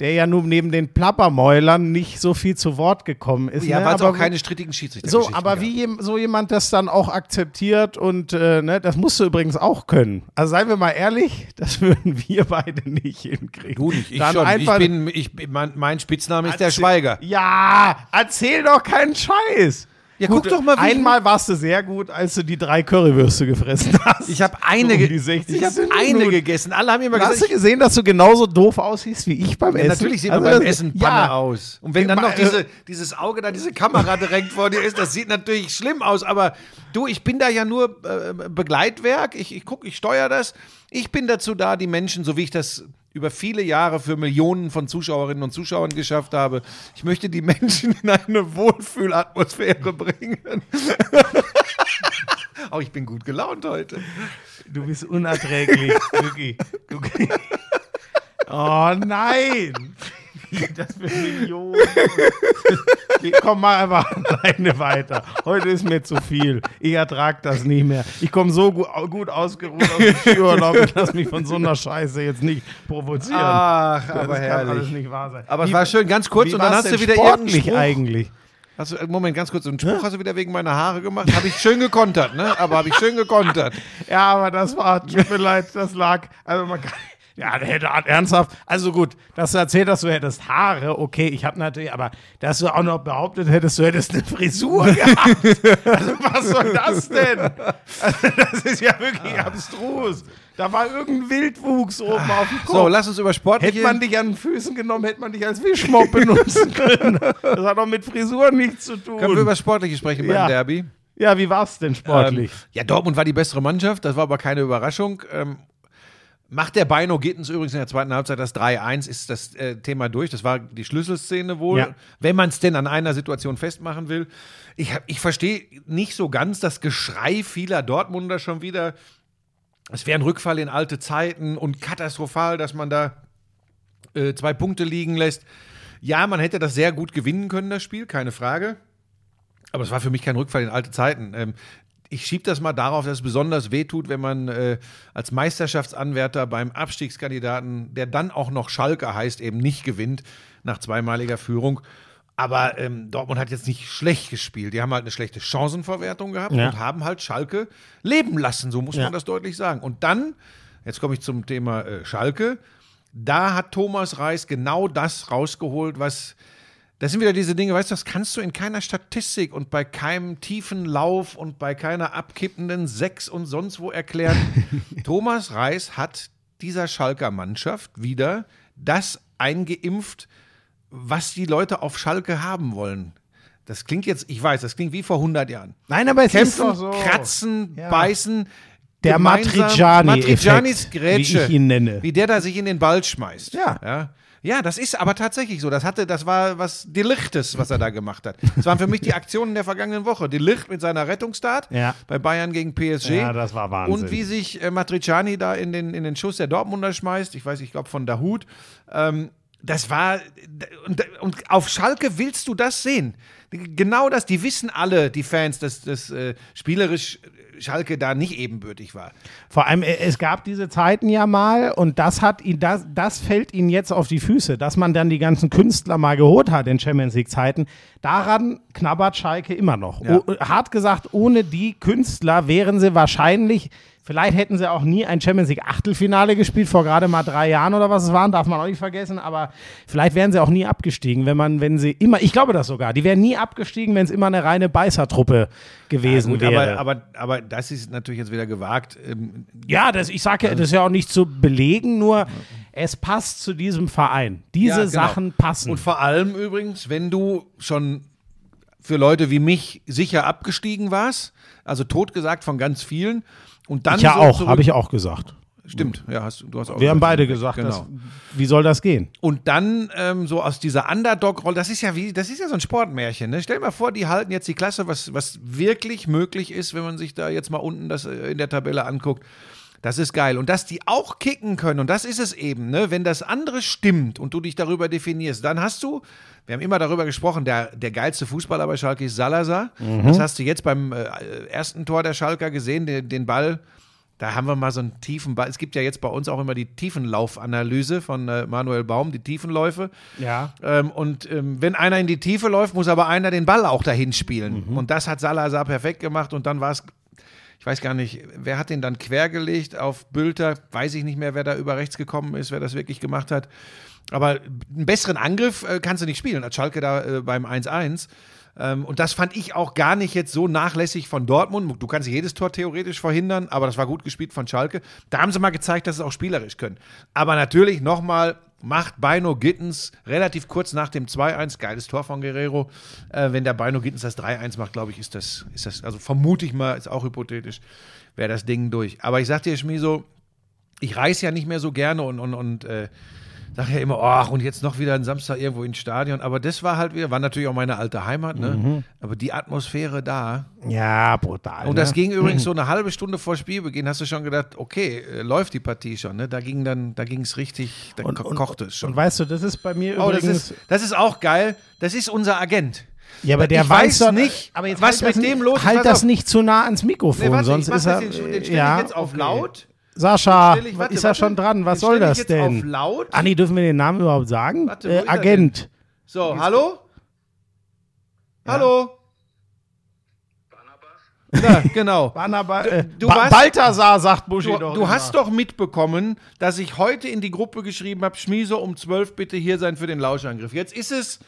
A: der ja nun neben den Plappermäulern nicht so viel zu Wort gekommen ist.
B: Ja,
A: ne?
B: weil es auch keine strittigen Schiedsrichter
A: so, aber wie jem- so jemand das dann auch akzeptiert und äh, ne, das musst du übrigens auch können. Also seien wir mal ehrlich, das würden wir beide nicht hinkriegen.
B: Du nicht, ich
A: Dann
B: schon.
A: Einfach,
B: ich bin, ich, mein, mein Spitzname ist der Schweiger.
A: Ja, erzähl doch keinen Scheiß.
B: Ja, guck doch mal, wie
A: Einmal warst du sehr gut, als du die drei Currywürste gefressen hast.
B: Ich habe eine,
A: Um
B: ge-
A: die 60
B: ich hab eine gegessen. Alle haben immer
A: Hast
B: gesagt,
A: du gesehen, dass du genauso doof aussiehst wie ich beim
B: Ja,
A: Essen?
B: natürlich sieht
A: Also
B: man beim Essen Panne
A: ja.
B: aus. Und wenn dann
A: Ma-
B: noch diese, dieses Auge da, diese Kamera direkt vor dir ist, das sieht natürlich schlimm aus. Aber du, ich bin da ja nur äh, Begleitwerk. Ich, ich gucke, ich steuere das. Ich bin dazu da, die Menschen, so wie ich das über viele Jahre für Millionen von Zuschauerinnen und Zuschauern geschafft habe. Ich möchte die Menschen in eine Wohlfühlatmosphäre bringen. oh, ich bin gut gelaunt heute.
A: Du bist unerträglich. Du, oh nein! Das für Millionen. Komm mal einfach alleine weiter. Heute ist mir zu viel. Ich ertrag das nicht mehr. Ich komme so gut, gut ausgeruht aus dem Skiurlaub. Ich lass mich von so einer Scheiße jetzt nicht provozieren.
B: Ach,
A: das
B: aber
A: kann
B: herrlich.
A: alles nicht wahr sein.
B: Aber es
A: Wie-
B: war schön, ganz kurz, und dann hast du wieder irgendeinen Spruch.
A: eigentlich.
B: Hast du, äh, Moment, ganz kurz, einen Spruch hast du wieder wegen meiner Haare gemacht? Habe ich schön gekontert, ne? Aber habe ich schön gekontert.
A: Ja, aber das war, tut mir leid, das lag, also man kann, ja, der hätte ernsthaft, also gut, dass du erzählt hast, du hättest Haare, okay, ich habe natürlich, aber dass du auch noch behauptet hättest, du hättest eine Frisur gehabt, also was soll das denn? Also das ist ja wirklich abstrus. Da war irgendein Wildwuchs oben auf dem Kopf.
B: So, lass uns über sportliche...
A: Hätte man dich an den Füßen genommen, hätte man dich als Wischmopp benutzen können. Das hat doch mit Frisur nichts zu tun.
B: Können wir über Sportliche sprechen beim
A: Ja.
B: Derby?
A: ja, wie war's denn sportlich?
B: Ähm, ja, Dortmund war die bessere Mannschaft, das war aber keine Überraschung. Ähm, macht der Beino Gittens übrigens in der zweiten Halbzeit das 3-1, ist das äh, Thema durch. Das war die Schlüsselszene wohl,
A: Ja.
B: wenn man es denn an einer Situation festmachen will. Ich, ich verstehe nicht so ganz das Geschrei vieler Dortmunder schon wieder. Es wäre ein Rückfall in alte Zeiten und katastrophal, dass man da äh, zwei Punkte liegen lässt. Ja, man hätte das sehr gut gewinnen können, das Spiel, keine Frage. Aber es war für mich kein Rückfall in alte Zeiten. Ähm, ich schiebe das mal darauf, dass es besonders wehtut, wenn man äh, als Meisterschaftsanwärter beim Abstiegskandidaten, der dann auch noch Schalke heißt, eben nicht gewinnt nach zweimaliger Führung. Aber ähm, Dortmund hat jetzt nicht schlecht gespielt. Die haben halt eine schlechte Chancenverwertung gehabt
A: Ja.
B: und haben halt Schalke leben lassen, so muss
A: Ja.
B: man das deutlich sagen. Und dann, jetzt komme ich zum Thema äh, Schalke, da hat Thomas Reis genau das rausgeholt, was das sind wieder diese Dinge, weißt du, das kannst du in keiner Statistik und bei keinem tiefen Lauf und bei keiner abkippenden Sechs und sonst wo erklären. Thomas Reis hat dieser Schalker Mannschaft wieder das eingeimpft, was die Leute auf Schalke haben wollen. Das klingt jetzt, ich weiß, das klingt wie vor 100 Jahren.
A: Nein, aber es ist
B: Kämpfen,
A: doch so.
B: kratzen,
A: Ja.
B: beißen.
A: Der Matriciani-Effekt,
B: Matricianis Grätsche,
A: wie ich ihn nenne.
B: Wie der da sich in den Ball schmeißt.
A: Ja.
B: ja. Ja, das ist aber tatsächlich so. Das hatte, das war was Delichtes, was er da gemacht hat. Das waren für mich die Aktionen der vergangenen Woche. Delicht mit seiner Rettungsstart
A: Ja.
B: bei Bayern gegen PSG.
A: Ja, das war Wahnsinn.
B: Und wie sich äh, Matriciani da in den, in den Schuss der Dortmunder schmeißt. Ich weiß, ich glaube von Dahut. Ähm, das war, und, und auf Schalke willst du das sehen. Genau das, die wissen alle, die Fans, dass das äh, spielerisch Schalke da nicht ebenbürtig war.
A: Vor allem, äh, es gab diese Zeiten ja mal und das hat ihn, das, das fällt ihnen jetzt auf die Füße, dass man dann die ganzen Künstler mal geholt hat in Champions League Zeiten. Daran knabbert Schalke immer noch.
B: Ja.
A: O, hart gesagt, ohne die Künstler wären sie wahrscheinlich, vielleicht hätten sie auch nie ein Champions League Achtelfinale gespielt, vor gerade mal drei Jahren oder was es waren, darf man auch nicht vergessen, aber vielleicht wären sie auch nie abgestiegen, wenn man, wenn sie immer, ich glaube das sogar, die wären nie abgestiegen, wenn es immer eine reine Beißertruppe gewesen
B: Gut,
A: wäre.
B: aber, aber, aber das ist natürlich jetzt wieder gewagt. Ähm,
A: Ja, das, ich sage ja, das ist ja auch nicht zu belegen, nur es passt zu diesem Verein. Diese
B: Ja, genau.
A: Sachen passen.
B: Und vor allem übrigens, wenn du schon für Leute wie mich sicher abgestiegen warst, also totgesagt von ganz vielen, und dann
A: ich ja
B: so
A: auch, habe ich auch gesagt.
B: Stimmt, ja, hast, du hast auch
A: Wir haben beide gesagt,
B: Genau.
A: dass, wie soll das gehen?
B: Und dann ähm, so aus dieser Underdog-Rolle, das ist ja wie, das ist ja so ein Sportmärchen. Ne? Stell dir mal vor, die halten jetzt die Klasse, was, was wirklich möglich ist, wenn man sich da jetzt mal unten das äh, in der Tabelle anguckt. Das ist geil. Und dass die auch kicken können, und das ist es eben, ne? wenn das andere stimmt und du dich darüber definierst, dann hast du, wir haben immer darüber gesprochen, der, der geilste Fußballer bei Schalke ist Salazar. Das hast du jetzt beim äh, ersten Tor der Schalker gesehen, den, den Ball. Da haben wir mal so einen tiefen Ball. Es gibt ja jetzt bei uns auch immer die Tiefenlaufanalyse von äh, Manuel Baum, die Tiefenläufe.
A: Ja.
B: Ähm, und ähm, wenn einer in die Tiefe läuft, muss aber einer den Ball auch dahin spielen.
A: Mhm.
B: Und das hat Salazar perfekt gemacht. Und dann war es, ich weiß gar nicht, wer hat den dann quergelegt auf Bülter? Weiß ich nicht mehr, wer da über rechts gekommen ist, wer das wirklich gemacht hat. Aber einen besseren Angriff äh, kannst du nicht spielen, als Schalke da äh, beim 1-1. Ähm, und das fand ich auch gar nicht jetzt so nachlässig von Dortmund. Du kannst jedes Tor theoretisch verhindern, aber das war gut gespielt von Schalke. Da haben sie mal gezeigt, dass sie es auch spielerisch können. Aber natürlich nochmal macht Beino Gittens relativ kurz nach dem 2-1, geiles Tor von Guerrero. Äh, wenn der Beino Gittens das 3-1 macht, glaube ich, ist das, ist das, also vermute ich mal, ist auch hypothetisch, wäre das Ding durch. Aber ich sag dir, Schmiso, ich reise ja nicht mehr so gerne und, und, und äh, ja immer, ach, und jetzt noch wieder ein Samstag irgendwo ins Stadion. Aber das war halt wieder, war natürlich auch meine alte Heimat, ne? Aber die Atmosphäre da.
A: Ja, brutal.
B: Und
A: ne?
B: das ging übrigens so eine halbe Stunde vor Spielbeginn, hast du schon gedacht, okay, äh, läuft die Partie schon, ne? Da ging dann, da ging es richtig, da ko kochte es schon.
A: Und weißt du, das ist bei mir
B: Oh, das
A: übrigens.
B: ist, das ist auch geil. Das ist unser Agent.
A: ja, aber der weiß,
B: weiß
A: doch
B: nicht,
A: aber jetzt
B: was
A: halt das
B: mit
A: nicht-
B: dem los ist.
A: Halt das
B: auf.
A: nicht zu nah ans Mikrofon,
B: Nee, warte,
A: sonst ist
B: das,
A: er.
B: den, den
A: ja,
B: jetzt auf
A: okay.
B: laut.
A: Sascha,
B: ich- warte,
A: ist er
B: warte.
A: schon dran? Was soll das
B: ich jetzt
A: denn?
B: Auf laut.
A: Ah, nee, dürfen wir den Namen überhaupt sagen?
B: Warte,
A: äh, Agent.
B: So, hallo? Hallo? Ja, genau.
A: Barnaba, äh,
B: Du
A: ba
B: warst-
A: Balthasar, sagt Buschi
B: Du,
A: doch.
B: du
A: immer.
B: hast doch mitbekommen, dass ich heute in die Gruppe geschrieben habe, Schmieso um 12 bitte hier sein für den Lauschangriff. Jetzt ist es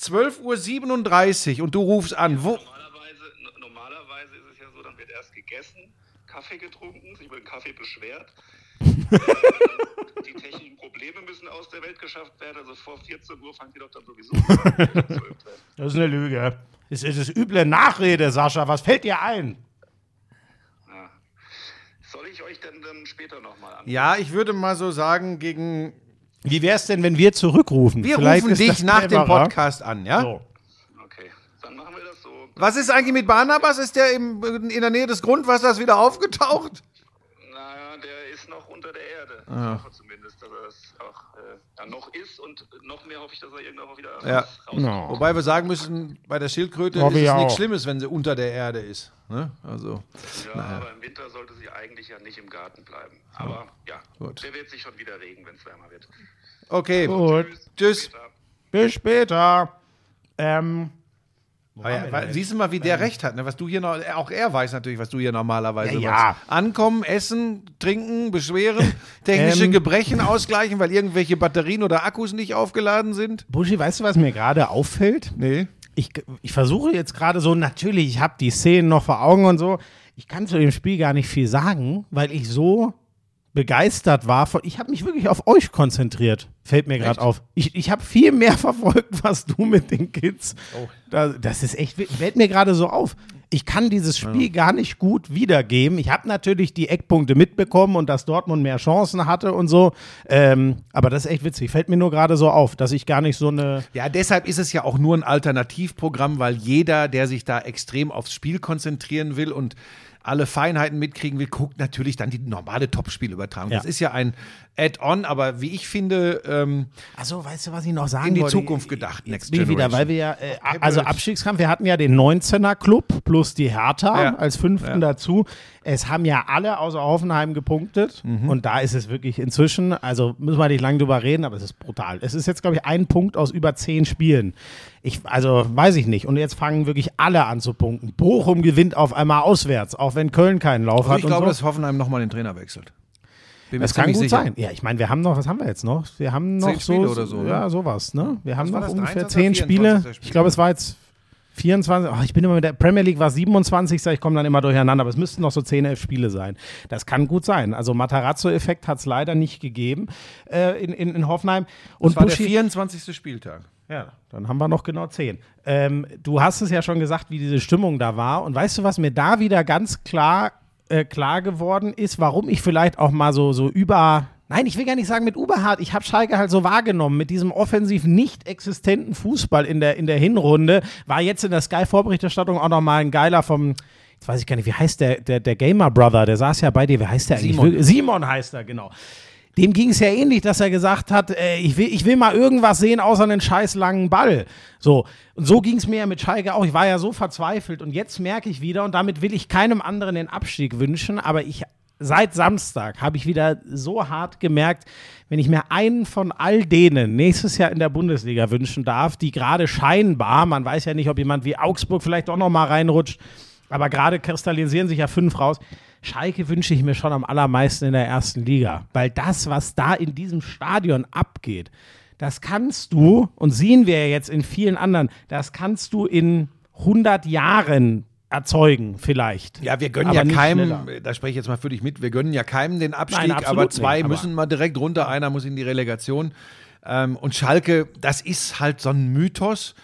B: 12.37 Uhr und du rufst an. Wo,
F: Normalerweise, no- normalerweise ist es ja so, dann wird erst gegessen, Kaffee getrunken, sich über den Kaffee beschwert. die technischen Probleme müssen aus der Welt geschafft werden. Also vor 14 Uhr fangt ihr doch dann sowieso an.
A: Das ist eine Lüge. Es ist das üble Nachrede, Sascha. Was fällt dir ein?
F: ja. Soll ich euch denn dann später nochmal an?
B: ja, ich würde mal so sagen, gegen.
A: Wie wäre es denn, wenn wir zurückrufen?
B: Wir
A: Vielleicht
B: rufen
A: ist
B: dich nach dem
A: cleverer.
B: Podcast an, ja?
A: So.
F: Okay, dann machen wir das so.
B: Was ist eigentlich mit Barnabas? Ist der im, in der Nähe des Grundwassers wieder aufgetaucht?
F: Naja, der ist noch unter der Erde. Ich hoffe zumindest, dass er es auch äh, ja, noch ist und noch mehr hoffe ich, dass er irgendwann auch wieder
B: Ja.
F: raus, raus
A: No.
B: Wobei wir sagen müssen, bei der Schildkröte
A: Hoffe
B: ist
A: ich
B: es nichts
A: auch.
B: Schlimmes, wenn sie unter der Erde ist. Ne? Also,
F: Ja, aber im Winter sollte sie eigentlich ja nicht im Garten bleiben. Aber ja,
B: Gut.
F: der wird sich schon wieder regen, wenn es wärmer wird.
B: okay.
A: Gut.
B: Tschüss.
F: Später.
A: Bis später. Ähm,
B: ja, weil, siehst du mal, wie der recht hat, ne? Was du hier noch, auch er weiß natürlich, was du hier normalerweise
A: Ja, ja.
B: machst. Ankommen, essen, trinken, beschweren, technische
A: Ähm.
B: Gebrechen ausgleichen, weil irgendwelche Batterien oder Akkus nicht aufgeladen sind.
A: Buschi, weißt du, was mir gerade auffällt?
B: Nee.
A: Ich, ich versuche jetzt gerade so, natürlich, ich habe die Szenen noch vor Augen und so. Ich kann zu dem Spiel gar nicht viel sagen, weil ich so begeistert war von, ich habe mich wirklich auf euch konzentriert, fällt mir gerade auf. Ich, ich habe viel mehr verfolgt, was du mit den Kids. Da, das ist echt, fällt mir gerade so auf. Ich kann dieses Spiel gar nicht gut wiedergeben. Ich habe natürlich die Eckpunkte mitbekommen und dass Dortmund mehr Chancen hatte und so. Ähm, aber das ist echt witzig. Fällt mir nur gerade so auf, dass ich gar nicht so eine.
B: Ja, deshalb ist es ja auch nur ein Alternativprogramm, weil jeder, der sich da extrem aufs Spiel konzentrieren will und alle Feinheiten mitkriegen will, guckt natürlich dann die normale Topspielübertragung.
A: Ja.
B: Das ist ja ein Add-on, aber wie ich finde, ähm,
A: Achso, weißt du, was ich noch sagen
B: in die
A: wollte?
B: Zukunft gedacht. Next
A: bin ich wieder,
B: Generation.
A: weil wir ja, äh, also Abstiegskampf, wir hatten ja den 19er Club plus die Hertha
B: Ja.
A: als fünften
B: Ja.
A: dazu. Es haben ja alle außer Hoffenheim gepunktet
B: Mhm.
A: und da ist es wirklich inzwischen, also müssen wir nicht lange drüber reden, aber es ist brutal. Es ist jetzt, glaube ich, ein Punkt aus über zehn Spielen. Ich, also weiß ich nicht. Und jetzt fangen wirklich alle an zu punkten. Bochum gewinnt auf einmal auswärts, auch wenn Köln keinen Lauf
B: Also
A: hat.
B: ich glaube,
A: so.
B: dass Hoffenheim nochmal den Trainer wechselt. Bin
A: Das kann gut
B: sicher.
A: sein. Ja, ich meine, wir haben noch, was haben wir jetzt noch? Wir haben noch
B: Zehn Spiele
A: so,
B: oder so, ne?
A: Ja, sowas, ne? Wir haben noch ungefähr
B: 23.
A: zehn
B: oder
A: Spiele.
B: 24. Spiel?
A: Ich glaube, es war jetzt 24. Oh, ich bin immer mit der Premier League war 27. Ich komme dann immer durcheinander, aber es müssten noch so 10, 11 Spiele sein. Das kann gut sein. Also Matarazzo-Effekt hat es leider nicht gegeben äh, in, in, in Hoffenheim. Und
B: Das war der
A: Buschi-
B: 24. Spieltag.
A: Ja, dann haben wir noch genau zehn. Ähm, du hast es ja schon gesagt, wie diese Stimmung da war. Und weißt du, was mir da wieder ganz klar, äh, klar geworden ist, warum ich vielleicht auch mal so, so über. Nein, ich will gar nicht sagen mit überhart. Ich habe Schalke halt so wahrgenommen. Mit diesem offensiv nicht existenten Fußball in der, in der Hinrunde war jetzt in der Sky-Vorberichterstattung auch nochmal ein geiler vom. Jetzt weiß ich gar nicht, wie heißt der, der, der Gamer Brother, der saß ja bei dir. Wie heißt der eigentlich?
B: Simon.
A: Simon heißt er, genau. Dem ging es ja ähnlich, dass er gesagt hat, äh, ich, will, ich will mal irgendwas sehen außer einen scheiß langen Ball. So. Und so ging es mir ja mit Schalke auch. Ich war ja so verzweifelt und jetzt merke ich wieder, und damit will ich keinem anderen den Abstieg wünschen, aber ich seit Samstag habe ich wieder so hart gemerkt, wenn ich mir einen von all denen nächstes Jahr in der Bundesliga wünschen darf, die gerade scheinbar, man weiß ja nicht, ob jemand wie Augsburg vielleicht auch noch mal reinrutscht, aber gerade kristallisieren sich ja fünf raus. Schalke wünsche ich mir schon am allermeisten in der ersten Liga, weil das, was da in diesem Stadion abgeht, das kannst du, und sehen wir ja jetzt in vielen anderen, das kannst du in 100 Jahren erzeugen, vielleicht.
B: Ja, wir gönnen
A: Aber
B: ja keinem,
A: schneller.
B: da spreche ich jetzt mal für dich mit, wir gönnen ja keinem den Abstieg,
A: Nein,
B: aber zwei
A: nicht, aber-
B: müssen mal direkt runter, einer muss in die Relegation. Ähm, und Schalke, das ist halt so ein Mythos.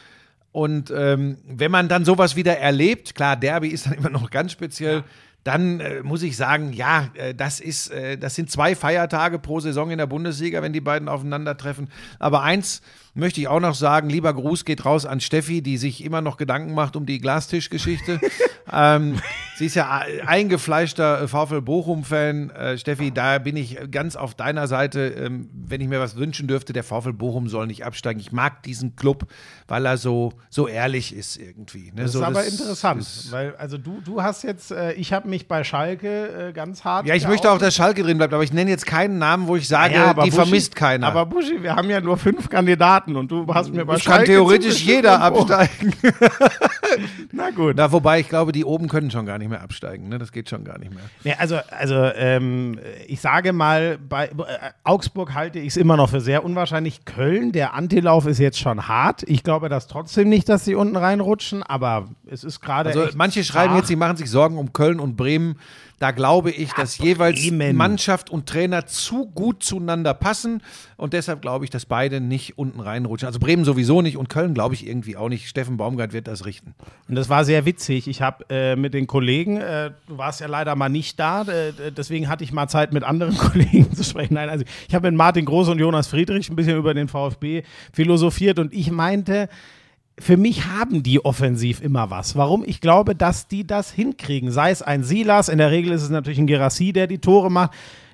B: Und ähm, wenn man dann sowas wieder erlebt, klar, Derby ist dann immer noch ganz speziell, dann äh, muss ich sagen, ja, äh, das ist, äh, das sind zwei Feiertage pro Saison in der Bundesliga, wenn die beiden aufeinandertreffen. Aber eins möchte ich auch noch sagen, lieber Gruß geht raus an Steffi, die sich immer noch Gedanken macht um die Glastischgeschichte. ähm, sie ist ja eingefleischter äh, VfL Bochum-Fan. Äh, Steffi, da bin ich ganz auf deiner Seite. Ähm, wenn ich mir was wünschen dürfte, der VfL Bochum soll nicht absteigen. Ich mag diesen Club, weil er so, so ehrlich ist irgendwie. Ne?
A: Das
B: so,
A: ist aber
B: das
A: interessant,
B: ist-
A: weil also du, du hast jetzt, äh, ich habe mich bei Schalke äh, ganz hart.
B: Ja, ich möchte auch, dass Schalke drin bleibt, aber ich nenne jetzt keinen Namen, wo ich sage,
A: Ja,
B: die
A: Buschi-
B: vermisst keiner.
A: Aber Buschi, wir haben ja nur fünf Kandidaten und du hast mir
B: es kann theoretisch jeder absteigen.
A: Na gut.
B: Na, wobei, ich glaube, die oben können schon gar nicht mehr absteigen. Ne? Das geht schon gar nicht mehr.
A: Nee, also, also ähm, ich sage mal, bei äh, Augsburg halte ich es immer noch für sehr unwahrscheinlich. Köln, der Antilauf ist jetzt schon hart. Ich glaube das trotzdem nicht, dass sie unten reinrutschen, aber es ist gerade.
B: Also manche schreiben
A: zart.
B: jetzt, sie machen sich Sorgen um Köln und Bremen. Da glaube ich, dass jeweils
A: Bremen.
B: Mannschaft und Trainer zu gut zueinander passen. Und deshalb glaube ich, dass beide nicht unten reinrutschen. Also Bremen sowieso nicht und Köln glaube ich irgendwie auch nicht. Steffen Baumgart wird das richten.
A: Und das war sehr witzig. Ich habe äh, mit den Kollegen, äh, du warst ja leider mal nicht da, äh, deswegen hatte ich mal Zeit, mit anderen Kollegen zu sprechen. Nein, also ich habe mit Martin Groß und Jonas Friedrich ein bisschen über den VfB philosophiert und ich meinte, für mich haben die offensiv immer was. Warum? Ich glaube, dass die das hinkriegen. Sei es ein Silas, in der Regel ist es natürlich ein Gerassi, der die Tore macht.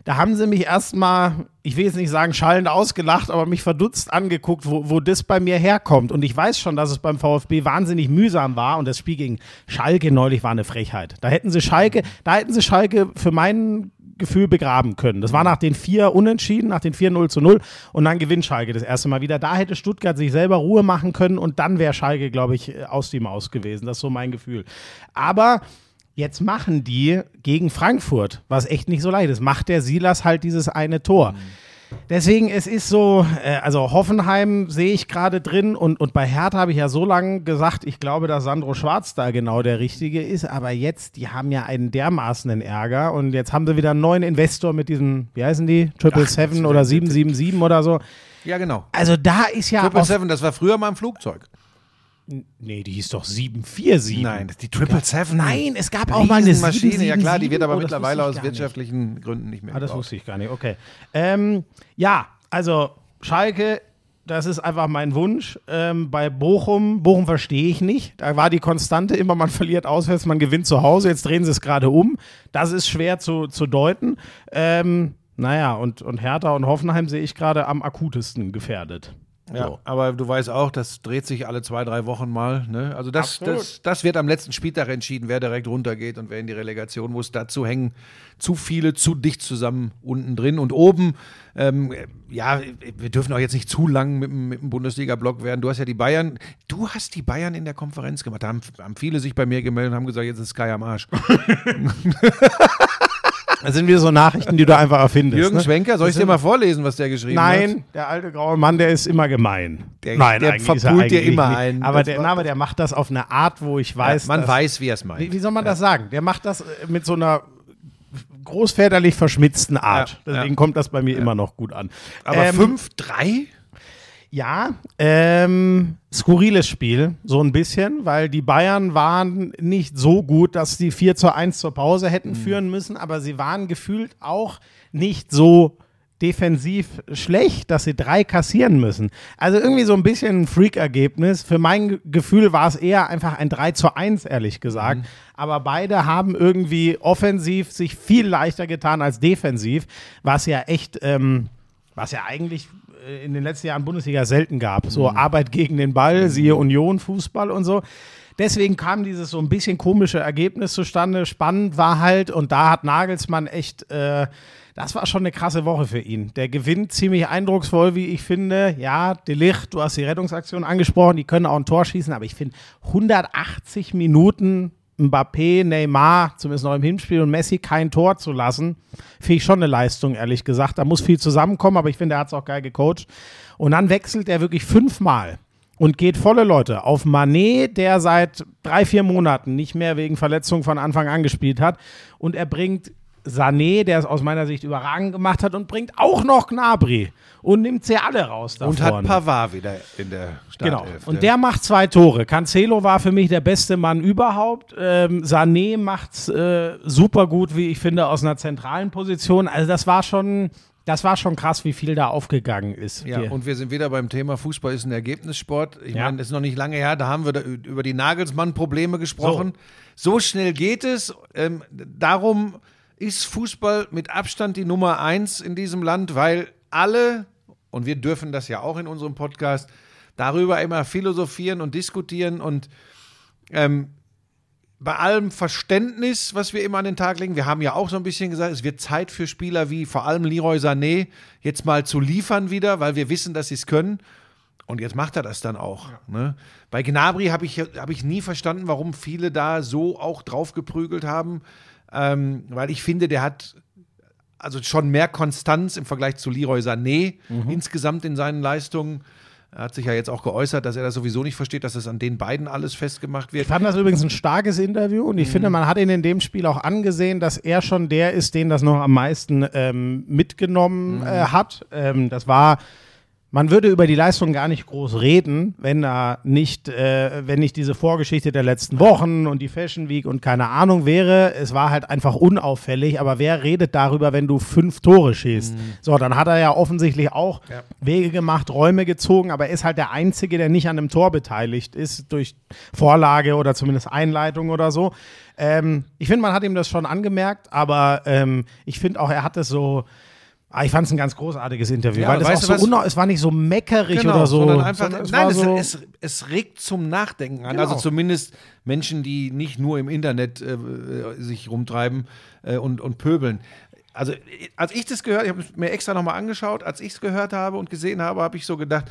A: Da haben sie mich erstmal, ich will jetzt nicht sagen schallend ausgelacht, aber mich verdutzt angeguckt, wo, wo das bei mir herkommt. Und ich weiß schon, dass es beim VfB wahnsinnig mühsam war und das Spiel gegen Schalke neulich war eine Frechheit. Da hätten sie Schalke, da hätten sie Schalke für meinen Gefühl begraben können. Das war nach den vier Unentschieden, nach den vier 0 zu 0 und dann gewinnt Schalke das erste Mal wieder. Da hätte Stuttgart sich selber Ruhe machen können und dann wäre Schalke, glaube ich, aus die Maus gewesen. Das ist so mein Gefühl. Aber jetzt machen die gegen Frankfurt, was echt nicht so leicht ist, macht der Silas halt dieses eine Tor. Deswegen, es ist so, äh, also Hoffenheim sehe ich gerade drin und, und bei Hertha habe ich ja so lange gesagt, ich glaube, dass Sandro Schwarz da genau der Richtige ist, aber jetzt, die haben ja einen dermaßenen Ärger und jetzt haben sie wieder einen neuen Investor mit diesem, wie heißen die, Triple Seven oder 777 oder so.
B: Ja, genau.
A: Also da ist ja
B: Triple Seven, das war früher mal ein Flugzeug.
A: Nee, die hieß doch 747.
B: Nein, die Triple Seven.
A: Nein, es gab auch mal eine
B: Maschine. Ja klar, die
A: 777.
B: wird aber
A: Oh,
B: mittlerweile aus
A: ich gar nicht.
B: wirtschaftlichen Gründen nicht mehr
A: Ah, das
B: gebraucht.
A: wusste ich gar nicht, okay. Ähm, ja, also Schalke, das ist einfach mein Wunsch. Ähm, bei Bochum, Bochum verstehe ich nicht. Da war die Konstante immer, man verliert auswärts, man gewinnt zu Hause. Jetzt drehen sie es gerade um. Das ist schwer zu, zu deuten. Ähm, naja, und, und Hertha und Hoffenheim sehe ich gerade am akutesten gefährdet.
B: Ja,
A: So.
B: aber du weißt auch, das dreht sich alle zwei, drei Wochen mal. Ne? Also das, das, das wird am letzten Spieltag entschieden, wer direkt runtergeht und wer in die Relegation muss. Dazu hängen zu viele zu dicht zusammen unten drin und oben. Ähm, ja, wir dürfen auch jetzt nicht zu lang mit, dem- mit dem Bundesliga-Block werden. Du hast ja die Bayern, du hast die Bayern in der Konferenz gemacht. Da haben, haben viele sich bei mir gemeldet und haben gesagt, jetzt ist Sky am Arsch.
A: Das sind wieder so Nachrichten, die du einfach erfindest.
B: Jürgen
A: ne?
B: Schwenker, soll ich dir mal vorlesen, was der geschrieben hat?
A: Nein, der alte graue Mann, der ist immer gemein.
B: Der-
A: Nein,
B: der
A: er
B: verpult dir immer
A: nicht.
B: einen.
A: Aber der, na, aber der macht das auf eine Art, wo ich weiß,
B: Man
A: dass,
B: weiß, wie er es meint.
A: Wie, wie soll man das sagen? Der macht das äh, mit so einer großväterlich verschmitzten Art.
B: Ja,
A: Deswegen
B: ja.
A: kommt das bei mir immer noch gut an.
B: Aber
A: Ähm,
B: 5-3?
A: Ja, ähm, skurriles Spiel, so ein bisschen, weil die Bayern waren nicht so gut, dass sie 4 zu 1 zur Pause hätten führen müssen, aber sie waren gefühlt auch nicht so defensiv schlecht, dass sie drei kassieren müssen. Also irgendwie so ein bisschen ein Freak-Ergebnis. Für mein Ge- Gefühl war es eher einfach ein 3 zu 1, ehrlich gesagt. Aber beide haben irgendwie offensiv sich viel leichter getan als defensiv, was ja echt, ähm, was ja eigentlich in den letzten Jahren Bundesliga selten gab. So Arbeit gegen den Ball, siehe Union, Fußball und so. Deswegen kam dieses so ein bisschen komische Ergebnis zustande. Spannend war halt, und da hat Nagelsmann echt, äh, das war schon eine krasse Woche für ihn. Der gewinnt ziemlich eindrucksvoll, wie ich finde. Ja, Delicht, du hast die Rettungsaktion angesprochen, die können auch ein Tor schießen, aber ich finde 180 Minuten Mbappé, Neymar, zumindest noch im Hinspiel und Messi kein Tor zu lassen, finde ich schon eine Leistung, ehrlich gesagt. Da muss viel zusammenkommen, aber ich finde, er hat es auch geil gecoacht. Und dann wechselt er wirklich fünfmal und geht volle Leute auf Manet, der seit drei, vier Monaten nicht mehr wegen Verletzung von Anfang an gespielt hat. Und er bringt Sané, der es aus meiner Sicht überragend gemacht hat, und bringt auch noch Gnabry und nimmt sie alle raus da
B: Und hat. Pavard wieder in der
A: Genau.
B: Startelf.
A: Und der macht zwei Tore. Cancelo war für mich der beste Mann überhaupt. Ähm, Sané macht's äh, super gut, wie ich finde, aus einer zentralen Position. Also das war schon, das war schon krass, wie viel da aufgegangen ist.
B: Ja,
A: Hier.
B: und wir sind wieder beim Thema Fußball ist ein Ergebnissport. Ich
A: Ja.
B: meine, das ist noch nicht lange her, da haben wir da über die Nagelsmann-Probleme gesprochen. So. schnell geht es. Ähm, darum ist Fußball mit Abstand die Nummer eins in diesem Land, weil alle, und wir dürfen das ja auch in unserem Podcast, darüber immer philosophieren und diskutieren und ähm, bei allem Verständnis, was wir immer an den Tag legen, wir haben ja auch so ein bisschen gesagt, es wird Zeit für Spieler wie vor allem Leroy Sané jetzt mal zu liefern wieder, weil wir wissen, dass sie es können. Und jetzt macht er das dann auch. Ne? Bei Gnabry habe ich, hab ich nie verstanden, warum viele da so auch drauf geprügelt haben, ähm, weil ich finde, der hat also schon mehr Konstanz im Vergleich zu Leroy Sané insgesamt in seinen Leistungen. Er hat sich ja jetzt auch geäußert, dass er das sowieso nicht versteht, dass es an den beiden alles festgemacht wird.
A: Ich fand das übrigens ein starkes Interview und ich finde, man hat ihn in dem Spiel auch angesehen, dass er schon der ist, den das noch am meisten ähm, mitgenommen äh, hat. Ähm, das war, man würde über die Leistung gar nicht groß reden, wenn da nicht, äh, wenn nicht diese Vorgeschichte der letzten Wochen und die Fashion Week und keine Ahnung wäre. Es war halt einfach unauffällig, aber wer redet darüber, wenn du fünf Tore schießt? So, dann hat er ja offensichtlich auch
B: Ja.
A: Wege gemacht, Räume gezogen, aber er ist halt der Einzige, der nicht an einem Tor beteiligt ist, durch Vorlage oder zumindest Einleitung oder so. Ähm, ich finde, man hat ihm das schon angemerkt, aber ähm, ich finde auch, er hat es so. Ah, ich fand es ein ganz großartiges Interview,
B: Ja,
A: weil es auch so es war nicht so meckerig
B: Genau,
A: oder so.
B: einfach,
A: es
B: nein, es,
A: so,
B: es, es regt zum Nachdenken an.
A: Genau.
B: Also zumindest Menschen, die nicht nur im Internet äh, sich rumtreiben äh, und, und pöbeln. Also, als ich das gehört, ich habe es mir extra nochmal angeschaut, als ich es gehört habe und gesehen habe, habe ich so gedacht,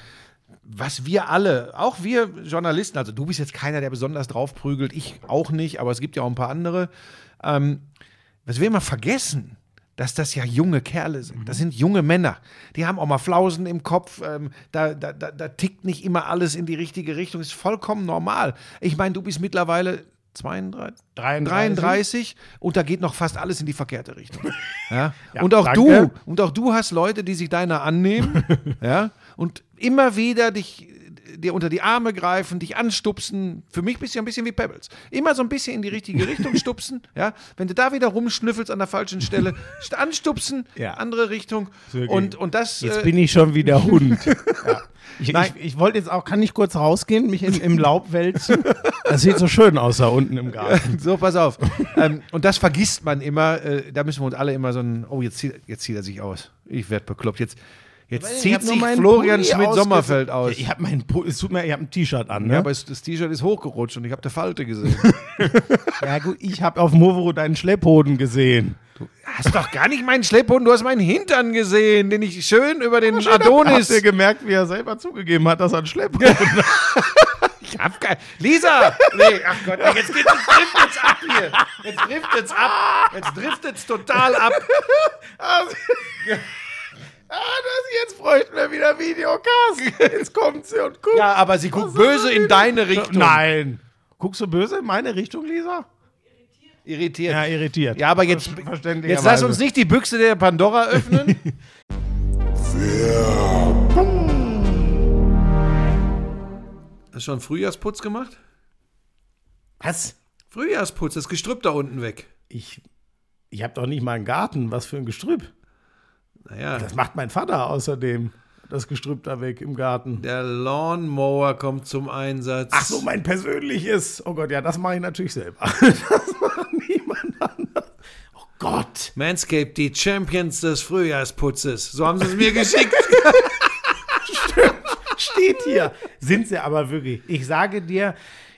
B: was wir alle, auch wir Journalisten, also du bist jetzt keiner, der besonders draufprügelt, ich auch nicht, aber es gibt ja auch ein paar andere, ähm, was wir immer vergessen, dass das ja junge Kerle sind. Das sind junge Männer. Die haben auch mal Flausen im Kopf. Ähm, da, da, da, da tickt nicht immer alles in die richtige Richtung. Ist vollkommen normal. Ich meine, du bist mittlerweile 32,
A: 33.
B: 33 und da geht noch fast alles in die verkehrte Richtung. Ja?
A: Ja,
B: und auch
A: danke.
B: du, und auch du hast Leute, die sich deiner annehmen, ja, und immer wieder dich dir unter die Arme greifen, dich anstupsen. Für mich bist du ja ein bisschen wie Pebbles. Immer so ein bisschen in die richtige Richtung stupsen, ja. Wenn du da wieder rumschnüffelst an der falschen Stelle, st- anstupsen,
A: Ja.
B: andere Richtung. Und, und das.
A: Jetzt
B: äh,
A: bin ich schon wieder Hund. ja. Ich, ich, ich wollte jetzt auch, kann ich kurz rausgehen, mich in, im Laub wälzen? Das sieht so schön aus da unten im Garten.
B: So, pass auf. ähm, und das vergisst man immer. Äh, da müssen wir uns alle immer so ein. Oh, jetzt zieht, jetzt zieht er sich aus. Ich werde bekloppt. Jetzt, jetzt
A: Ich
B: zieht sich Florian Schmidt-Sommerfeld aus.
A: Ich habe meinen Pulli, es tut mir, ich habe ein T-Shirt an, ne?
B: Ja, aber es, das T-Shirt ist hochgerutscht und ich habe eine Falte gesehen.
A: Ja, gut, ich habe auf Movoro deinen Schlepphoden gesehen.
B: hast doch gar nicht meinen Schlepphoden, du hast meinen Hintern gesehen, den ich schön über den
A: Habt
B: Adonis.
A: ihr gemerkt, wie er selber zugegeben hat, dass er einen Schlepphoden hat?
B: Ich hab kein. Lisa! Nee, ach Gott, jetzt geht jetzt driftet's ab hier. Jetzt driftet's ab. Jetzt driftet's total ab.
A: Ah, das, jetzt bräuchten wir wieder Videocast. Jetzt kommt sie und guckt.
B: Ja, aber sie guckt böse in deine Richtung.
A: Nein. Guckst du böse in meine Richtung, Lisa?
B: Irritiert.
A: Ja, irritiert.
B: Ja, aber jetzt, jetzt lass uns nicht die Büchse der Pandora öffnen. Hast du schon Frühjahrsputz gemacht?
A: Was?
B: Frühjahrsputz, das Gestrüpp da unten weg.
A: Ich, ich habe doch nicht mal einen Garten. Was für ein Gestrüpp.
B: Naja,
A: Das macht mein Vater außerdem. Das Gestrüpp da weg im Garten.
B: der Lawnmower kommt zum Einsatz.
A: Ach so, mein persönliches. Oh Gott, ja, das mache ich natürlich selber. Das macht niemand anders. Oh Gott.
B: Manscaped, die Champions des Frühjahrsputzes. So haben sie es mir geschickt.
A: Steht hier. Sind sie aber wirklich. Ich sage dir,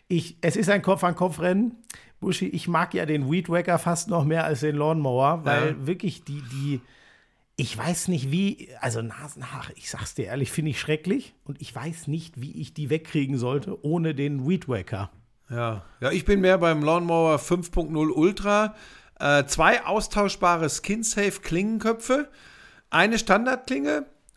A: ich, es ist ein Kopf-an-Kopf-Rennen. Buschi, ich mag ja den Weed Wacker fast noch mehr als den Lawnmower, weil
B: Ja.
A: wirklich die, die, ich weiß nicht wie, also Nasenhaare, ich sag's dir ehrlich, finde ich schrecklich und ich weiß nicht, wie ich die wegkriegen sollte ohne den Weed Wacker.
B: Ja. ja, ich bin mehr beim Lawnmower 5.0 Ultra. Äh, zwei austauschbare Skin-Safe Klingenköpfe, eine Standardklinge,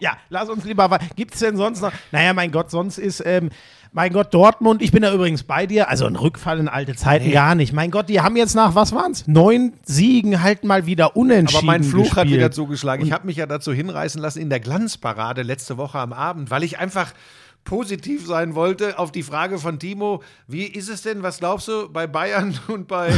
A: Ja, lass uns lieber. Gibt es denn sonst noch? Naja, mein Gott, sonst ist, ähm, mein Gott, Dortmund, ich bin da übrigens bei dir. Also ein Rückfall in alte Zeiten gar nicht. Mein Gott, die haben jetzt nach, was waren's? Neun Siegen halt mal wieder unentschieden.
B: Aber mein Fluch hat
A: gespielt.
B: wieder zugeschlagen. Ich habe mich ja dazu hinreißen lassen in der Glanzparade letzte Woche am Abend, weil ich einfach positiv sein wollte auf die Frage von Timo, wie ist es denn, was glaubst du bei Bayern und bei,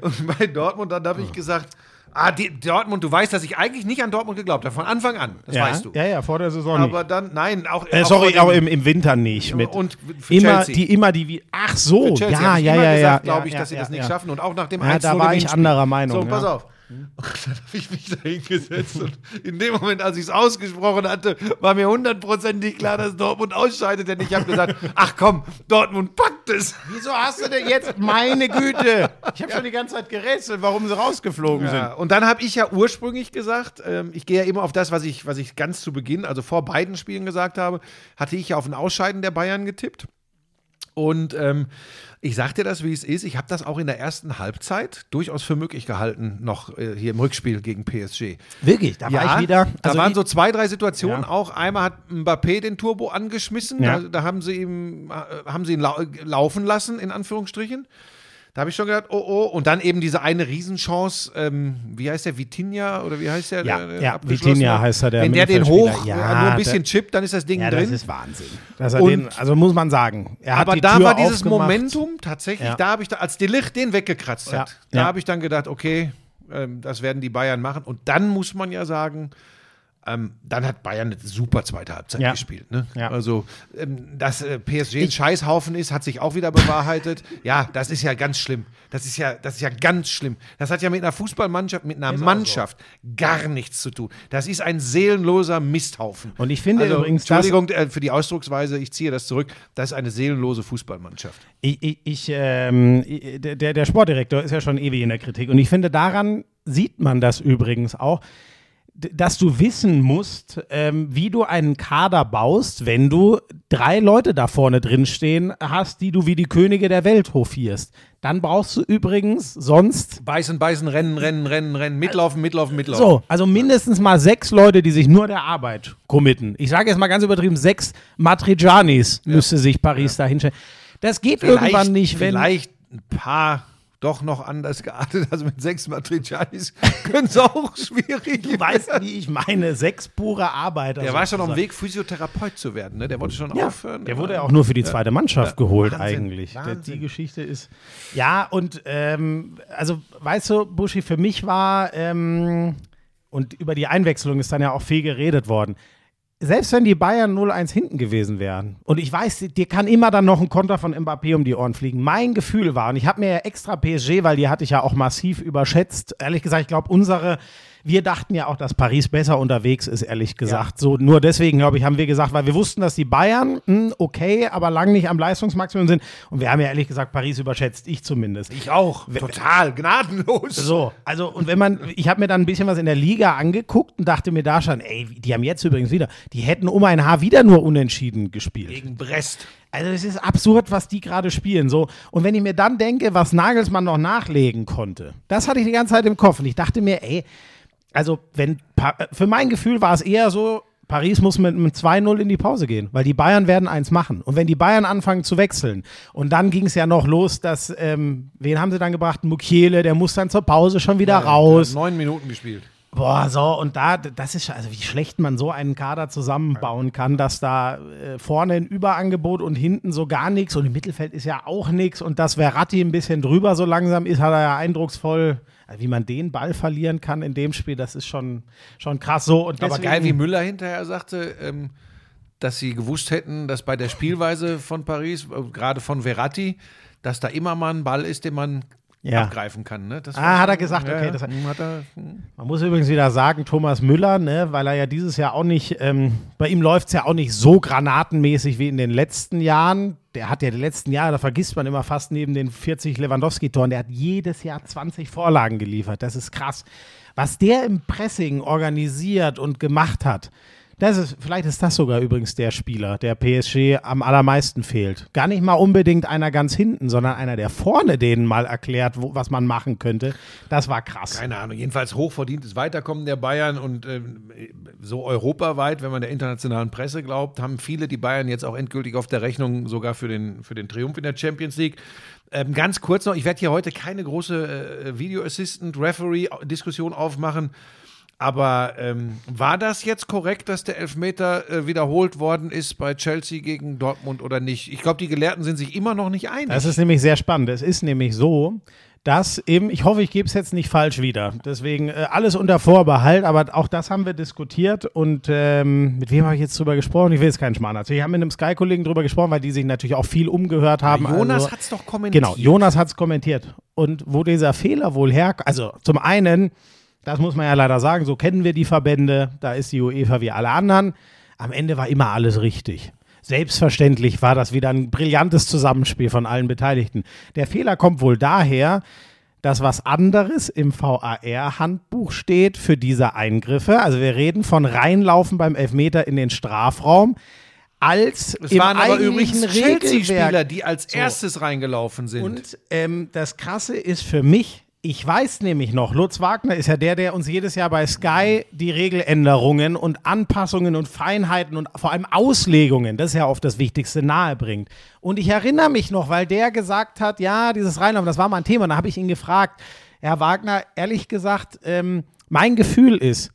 B: und bei Dortmund? Dann habe ich gesagt, ah, die, Dortmund, du weißt, dass ich eigentlich nicht an Dortmund geglaubt habe, von Anfang an, das
A: ja,
B: weißt du.
A: Ja, ja, vor der Saison
B: Aber dann, nein, auch.
A: Äh,
B: auch
A: sorry,
B: dem-
A: im, im Winter nicht. Mit
B: und für
A: immer,
B: Chelsea.
A: die immer die wie. Ach so, ja, ja, ja, ja.
B: glaube ich,
A: ja,
B: dass sie das nicht schaffen. Und auch nach dem
A: Ja,
B: 1
A: da war ich anderer Meinung,
B: So, pass
A: ja.
B: Auf. Und dann habe ich mich da hingesetzt und in dem Moment, als ich es ausgesprochen hatte, war mir hundertprozentig klar, dass Dortmund ausscheidet, denn ich habe gesagt, ach komm, Dortmund packt es.
A: Wieso hast du denn jetzt, meine Güte? Ich habe schon die ganze Zeit gerätselt, warum sie rausgeflogen
B: Ja, und dann habe ich ja ursprünglich gesagt, ähm, ich gehe ja immer auf das, was ich, was ich ganz zu Beginn, also vor beiden Spielen gesagt habe, hatte ich ja auf ein Ausscheiden der Bayern getippt. Und ähm, ich sag dir das, wie es ist. Ich habe das auch in der ersten Halbzeit durchaus für möglich gehalten, noch äh, hier im Rückspiel gegen PSG.
A: Wirklich, da war ich wieder.
B: da
A: also
B: waren
A: ich-
B: so zwei, drei Situationen
A: Ja.
B: auch. Einmal hat Mbappé den Turbo angeschmissen.
A: Ja.
B: Da, da haben sie ihm, äh, haben sie ihn lau laufen lassen, in Anführungsstrichen. Da habe ich schon gedacht, oh oh. Und dann eben diese eine Riesenchance, ähm, wie heißt der, Vitinha oder wie heißt der?
A: Ja,
B: der, der
A: ja? Vitinha heißt er, der
B: Wenn der den hoch
A: Ja,
B: äh, nur ein bisschen chippt, dann ist das Ding
A: ja,
B: drin.
A: das ist Wahnsinn. Den, also muss man sagen. Er
B: Aber da
A: Tür
B: war dieses
A: aufgemacht.
B: Momentum tatsächlich,
A: Ja.
B: da habe ich da, als Delicht den weggekratzt hat, da habe ich dann gedacht, okay, ähm, das werden die Bayern machen. Und dann muss man ja sagen, ähm, dann hat Bayern eine super zweite Halbzeit
A: Ja.
B: gespielt. Ne?
A: Ja.
B: Also, ähm, dass äh, PSG ein Scheißhaufen ist, hat sich auch wieder bewahrheitet. ja, das ist ja ganz schlimm. Das ist ja, das ist ja ganz schlimm. Das hat ja mit einer Fußballmannschaft, mit einer Mannschaft gar nichts zu tun. Das ist ein seelenloser Misthaufen.
A: Und ich finde
B: also,
A: übrigens,
B: Entschuldigung äh, für die Ausdrucksweise, ich ziehe das zurück. Das ist eine seelenlose Fußballmannschaft.
A: Ich, ich, ich ähm, der, der Sportdirektor ist ja schon ewig in der Kritik. Und ich finde, daran sieht man das übrigens auch, dass du wissen musst, ähm, wie du einen Kader baust, wenn du drei Leute da vorne drin stehen hast, die du wie die Könige der Welt hofierst. Dann brauchst du übrigens sonst
B: Beißen, beißen, rennen, rennen, rennen, rennen, mitlaufen, mitlaufen, mitlaufen.
A: so, also mindestens mal sechs Leute, die sich nur der Arbeit committen. Ich sage jetzt mal ganz übertrieben, sechs Matrijanis müsste sich Paris da hinstellen. Das geht irgendwann nicht, wenn.
B: Vielleicht ein paar doch noch anders geartet. Also mit sechs Matricianis können es auch schwierig.
A: Du weißt, wie ich meine, sechs pure Arbeiter.
B: der war schon auf dem. Weg, Physiotherapeut zu werden. Ne? Der wollte schon
A: Ja,
B: aufhören.
A: der wurde ja auch nur für die zweite Mannschaft geholt
B: Wahnsinn,
A: eigentlich. Der,
B: Wahnsinn.
A: die Geschichte ist. Ja, und ähm, also weißt du, Buschi, für mich war, ähm, und über die Einwechslung ist dann ja auch viel geredet worden. Selbst wenn die Bayern 0-1 hinten gewesen wären, und ich weiß, dir kann immer dann noch ein Konter von Mbappé um die Ohren fliegen. Mein Gefühl war, und ich habe mir ja extra PSG, weil die hatte ich ja auch massiv überschätzt. Ehrlich gesagt, ich glaube, unsere, wir dachten ja auch, dass Paris besser unterwegs ist, ehrlich gesagt. So, nur deswegen, glaube ich, haben wir gesagt, weil wir wussten, dass die Bayern hm, okay, aber lang nicht am Leistungsmaximum sind. Und wir haben ja ehrlich gesagt Paris überschätzt, ich zumindest.
B: Ich auch. Total gnadenlos.
A: So, also und wenn man, ich habe mir dann ein bisschen was in der Liga angeguckt und dachte mir da schon, ey, die haben jetzt übrigens wieder, die hätten um ein Haar wieder nur unentschieden gespielt.
B: Gegen Brest.
A: Also es ist absurd, was die gerade spielen. So. Und wenn ich mir dann denke, was Nagelsmann noch nachlegen konnte, das hatte ich die ganze Zeit im Kopf. Und ich dachte mir, ey, also wenn für mein Gefühl war es eher so, Paris muss mit einem 2-0 in die Pause gehen, weil die Bayern werden eins machen. Und wenn die Bayern anfangen zu wechseln, und dann ging es ja noch los, dass, ähm, wen haben sie dann gebracht? Mukiele, der muss dann zur Pause schon wieder raus.
B: Neun Minuten gespielt.
A: Boah, so, und da, das ist, also wie schlecht man so einen Kader zusammenbauen kann, dass da äh, vorne ein Überangebot und hinten so gar nichts und im Mittelfeld ist ja auch nichts und dass Verratti ein bisschen drüber so langsam ist, hat er ja eindrucksvoll, also wie man den Ball verlieren kann in dem Spiel, das ist schon, schon krass so. Und
B: Aber
A: deswegen,
B: geil, wie Müller hinterher sagte, ähm, dass sie gewusst hätten, dass bei der Spielweise von Paris, äh, gerade von Verratti, dass da immer mal ein Ball ist, den man
A: Ja.
B: abgreifen kann. Ne? Das
A: Ah, hat er gesagt, okay, das-
B: hat.
A: Man muss übrigens wieder sagen, Thomas Müller, ne, weil er ja dieses Jahr auch nicht, ähm, bei ihm läuft es ja auch nicht so granatenmäßig wie in den letzten Jahren. Der hat ja die letzten Jahre, da vergisst man immer fast neben den 40 Lewandowski-Toren, der hat jedes Jahr 20 Vorlagen geliefert. Das ist krass. Was der im Pressing organisiert und gemacht hat, das ist, vielleicht ist das sogar übrigens der Spieler, der PSG am allermeisten fehlt. Gar nicht mal unbedingt einer ganz hinten, sondern einer, der vorne denen mal erklärt, wo, was man machen könnte. Das war krass.
B: Keine Ahnung, jedenfalls hochverdientes Weiterkommen der Bayern und ähm, so europaweit, wenn man der internationalen Presse glaubt, haben viele die Bayern jetzt auch endgültig auf der Rechnung sogar für den, für den Triumph in der Champions League. Ähm, ganz kurz noch, ich werde hier heute keine große äh, Video Assistant Referee Diskussion aufmachen. Aber ähm, war das jetzt korrekt, dass der Elfmeter äh, wiederholt worden ist bei Chelsea gegen Dortmund oder nicht? Ich glaube, die Gelehrten sind sich immer noch nicht einig.
A: Das ist nämlich sehr spannend. Es ist nämlich so, dass eben, ich hoffe, ich gebe es jetzt nicht falsch wieder. Deswegen äh, alles unter Vorbehalt, aber auch das haben wir diskutiert und ähm, mit wem habe ich jetzt drüber gesprochen? Ich will jetzt keinen Schmarrn erzählen. Ich habe mit einem Sky-Kollegen drüber gesprochen, weil die sich natürlich auch viel umgehört haben.
B: Jonas
A: also,
B: hat es doch kommentiert.
A: Genau, Jonas hat es kommentiert. Und wo dieser Fehler wohl herkommt, also zum einen, das muss man ja leider sagen, so kennen wir die Verbände, da ist die UEFA wie alle anderen. Am Ende war immer alles richtig. Selbstverständlich war das wieder ein brillantes Zusammenspiel von allen Beteiligten. Der Fehler kommt wohl daher, dass was anderes im VAR-Handbuch steht für diese Eingriffe. Also wir reden von reinlaufen beim Elfmeter in den Strafraum. als
B: Es
A: im
B: waren aber übrigens Chelsea-Spieler, die als erstes reingelaufen sind.
A: Und ähm, das Krasse ist für mich, ich weiß nämlich noch, Lutz Wagner ist ja der, der uns jedes Jahr bei Sky die Regeländerungen und Anpassungen und Feinheiten und vor allem Auslegungen, das ist ja oft das Wichtigste, nahe bringt. Und ich erinnere mich noch, weil der gesagt hat, ja, dieses Reinlaufen, das war mal ein Thema, da habe ich ihn gefragt, Herr Wagner, ehrlich gesagt, ähm, mein Gefühl ist,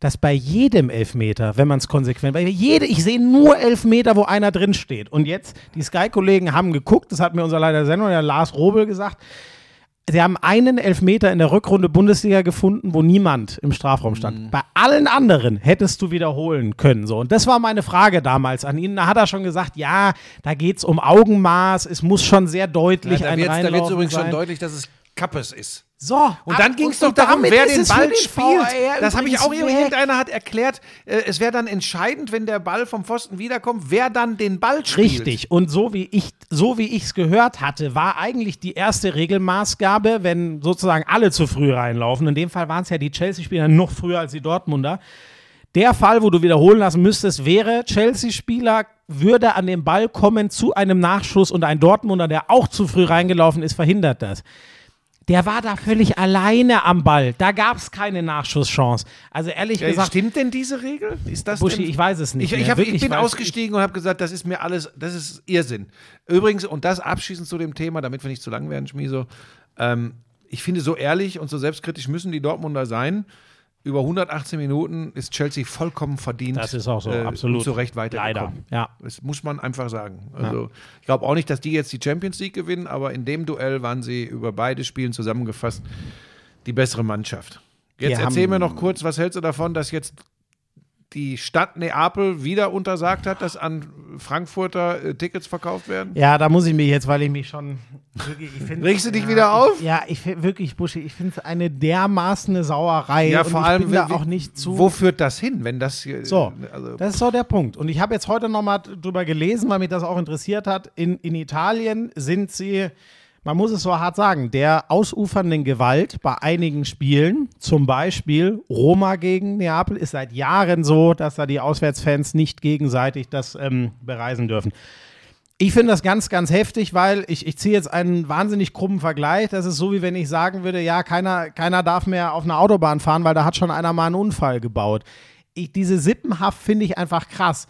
A: dass bei jedem Elfmeter, wenn man es konsequent, bei jede, ich sehe nur Elfmeter, wo einer drin steht. Und jetzt, die Sky-Kollegen haben geguckt, das hat mir unser Leiter der Sendung, der Lars Robel, gesagt, Sie haben einen Elfmeter in der Rückrunde Bundesliga gefunden, wo niemand im Strafraum stand. Bei allen anderen hättest du wiederholen können. So. Und das war meine Frage damals an ihn. Da hat er schon gesagt, ja, da geht es um Augenmaß, es muss schon sehr deutlich
B: Ja, da
A: ein
B: wird es übrigens
A: sein.
B: schon deutlich, dass es Kappes ist.
A: So,
B: Und dann ging es doch darum, wer den Ball
A: den
B: spielt. Das habe ich auch irgendeiner hat erklärt, äh, es wäre dann entscheidend, wenn der Ball vom Pfosten wiederkommt, wer dann den Ball spielt.
A: Richtig. Und so wie ich so wie ich es gehört hatte, war eigentlich die erste Regelmaßgabe, wenn sozusagen alle zu früh reinlaufen. In dem Fall waren es ja die Chelsea-Spieler noch früher als die Dortmunder. Der Fall, wo du wiederholen lassen müsstest, wäre Chelsea-Spieler würde an den Ball kommen zu einem Nachschuss und ein Dortmunder, der auch zu früh reingelaufen ist, verhindert das. Der war da völlig alleine am Ball. Da gab es keine Nachschusschance. Also ehrlich
B: Ja,
A: gesagt,
B: stimmt denn diese Regel? Ist das
A: Buschi,
B: denn?
A: ich weiß es nicht.
B: Ich, ich, hab, ich bin
A: weiß-
B: ausgestiegen und habe gesagt, das ist mir alles, das ist Irrsinn. Übrigens, und das abschließend zu dem Thema, damit wir nicht zu lang werden, Schmieso, ähm, ich finde, so ehrlich und so selbstkritisch müssen die Dortmunder sein. Über 118 Minuten ist Chelsea vollkommen verdient.
A: Das ist auch so,
B: äh,
A: absolut.
B: und Zu Recht weitergekommen.
A: Leider, ja.
B: Das muss man einfach sagen. Also, ich glaube auch nicht, dass die jetzt die Champions League gewinnen, aber in dem Duell waren sie über beide Spielen zusammengefasst die bessere Mannschaft. Jetzt
A: Wir
B: erzähl mir noch kurz, was hältst du davon, dass jetzt die Stadt Neapel wieder untersagt hat, dass an Frankfurter äh, Tickets verkauft werden?
A: Ja, da muss ich mich jetzt, weil ich mich schon. Wirklich, ich find,
B: Regst du dich
A: ja,
B: wieder auf?
A: Ich, ja, ich wirklich, Buschi, ich finde es eine dermaßen Sauerei.
B: Ja, vor allem,
A: da auch nicht zu.
B: Wo führt das hin, wenn das hier.
A: So,
B: also,
A: das ist so der Punkt. Und ich habe jetzt heute nochmal drüber gelesen, weil mich das auch interessiert hat. In, in Italien sind sie, man muss es so hart sagen, der ausufernden Gewalt bei einigen Spielen, zum Beispiel Roma gegen Neapel, ist seit Jahren so, dass da die Auswärtsfans nicht gegenseitig das ähm, bereisen dürfen. Ich finde das ganz, ganz heftig, weil ich, ich ziehe jetzt einen wahnsinnig krummen Vergleich. Das ist so, wie wenn ich sagen würde, ja, keiner, keiner darf mehr auf einer Autobahn fahren, weil da hat schon einer mal einen Unfall gebaut. Ich, diese Sippenhaft finde ich einfach krass.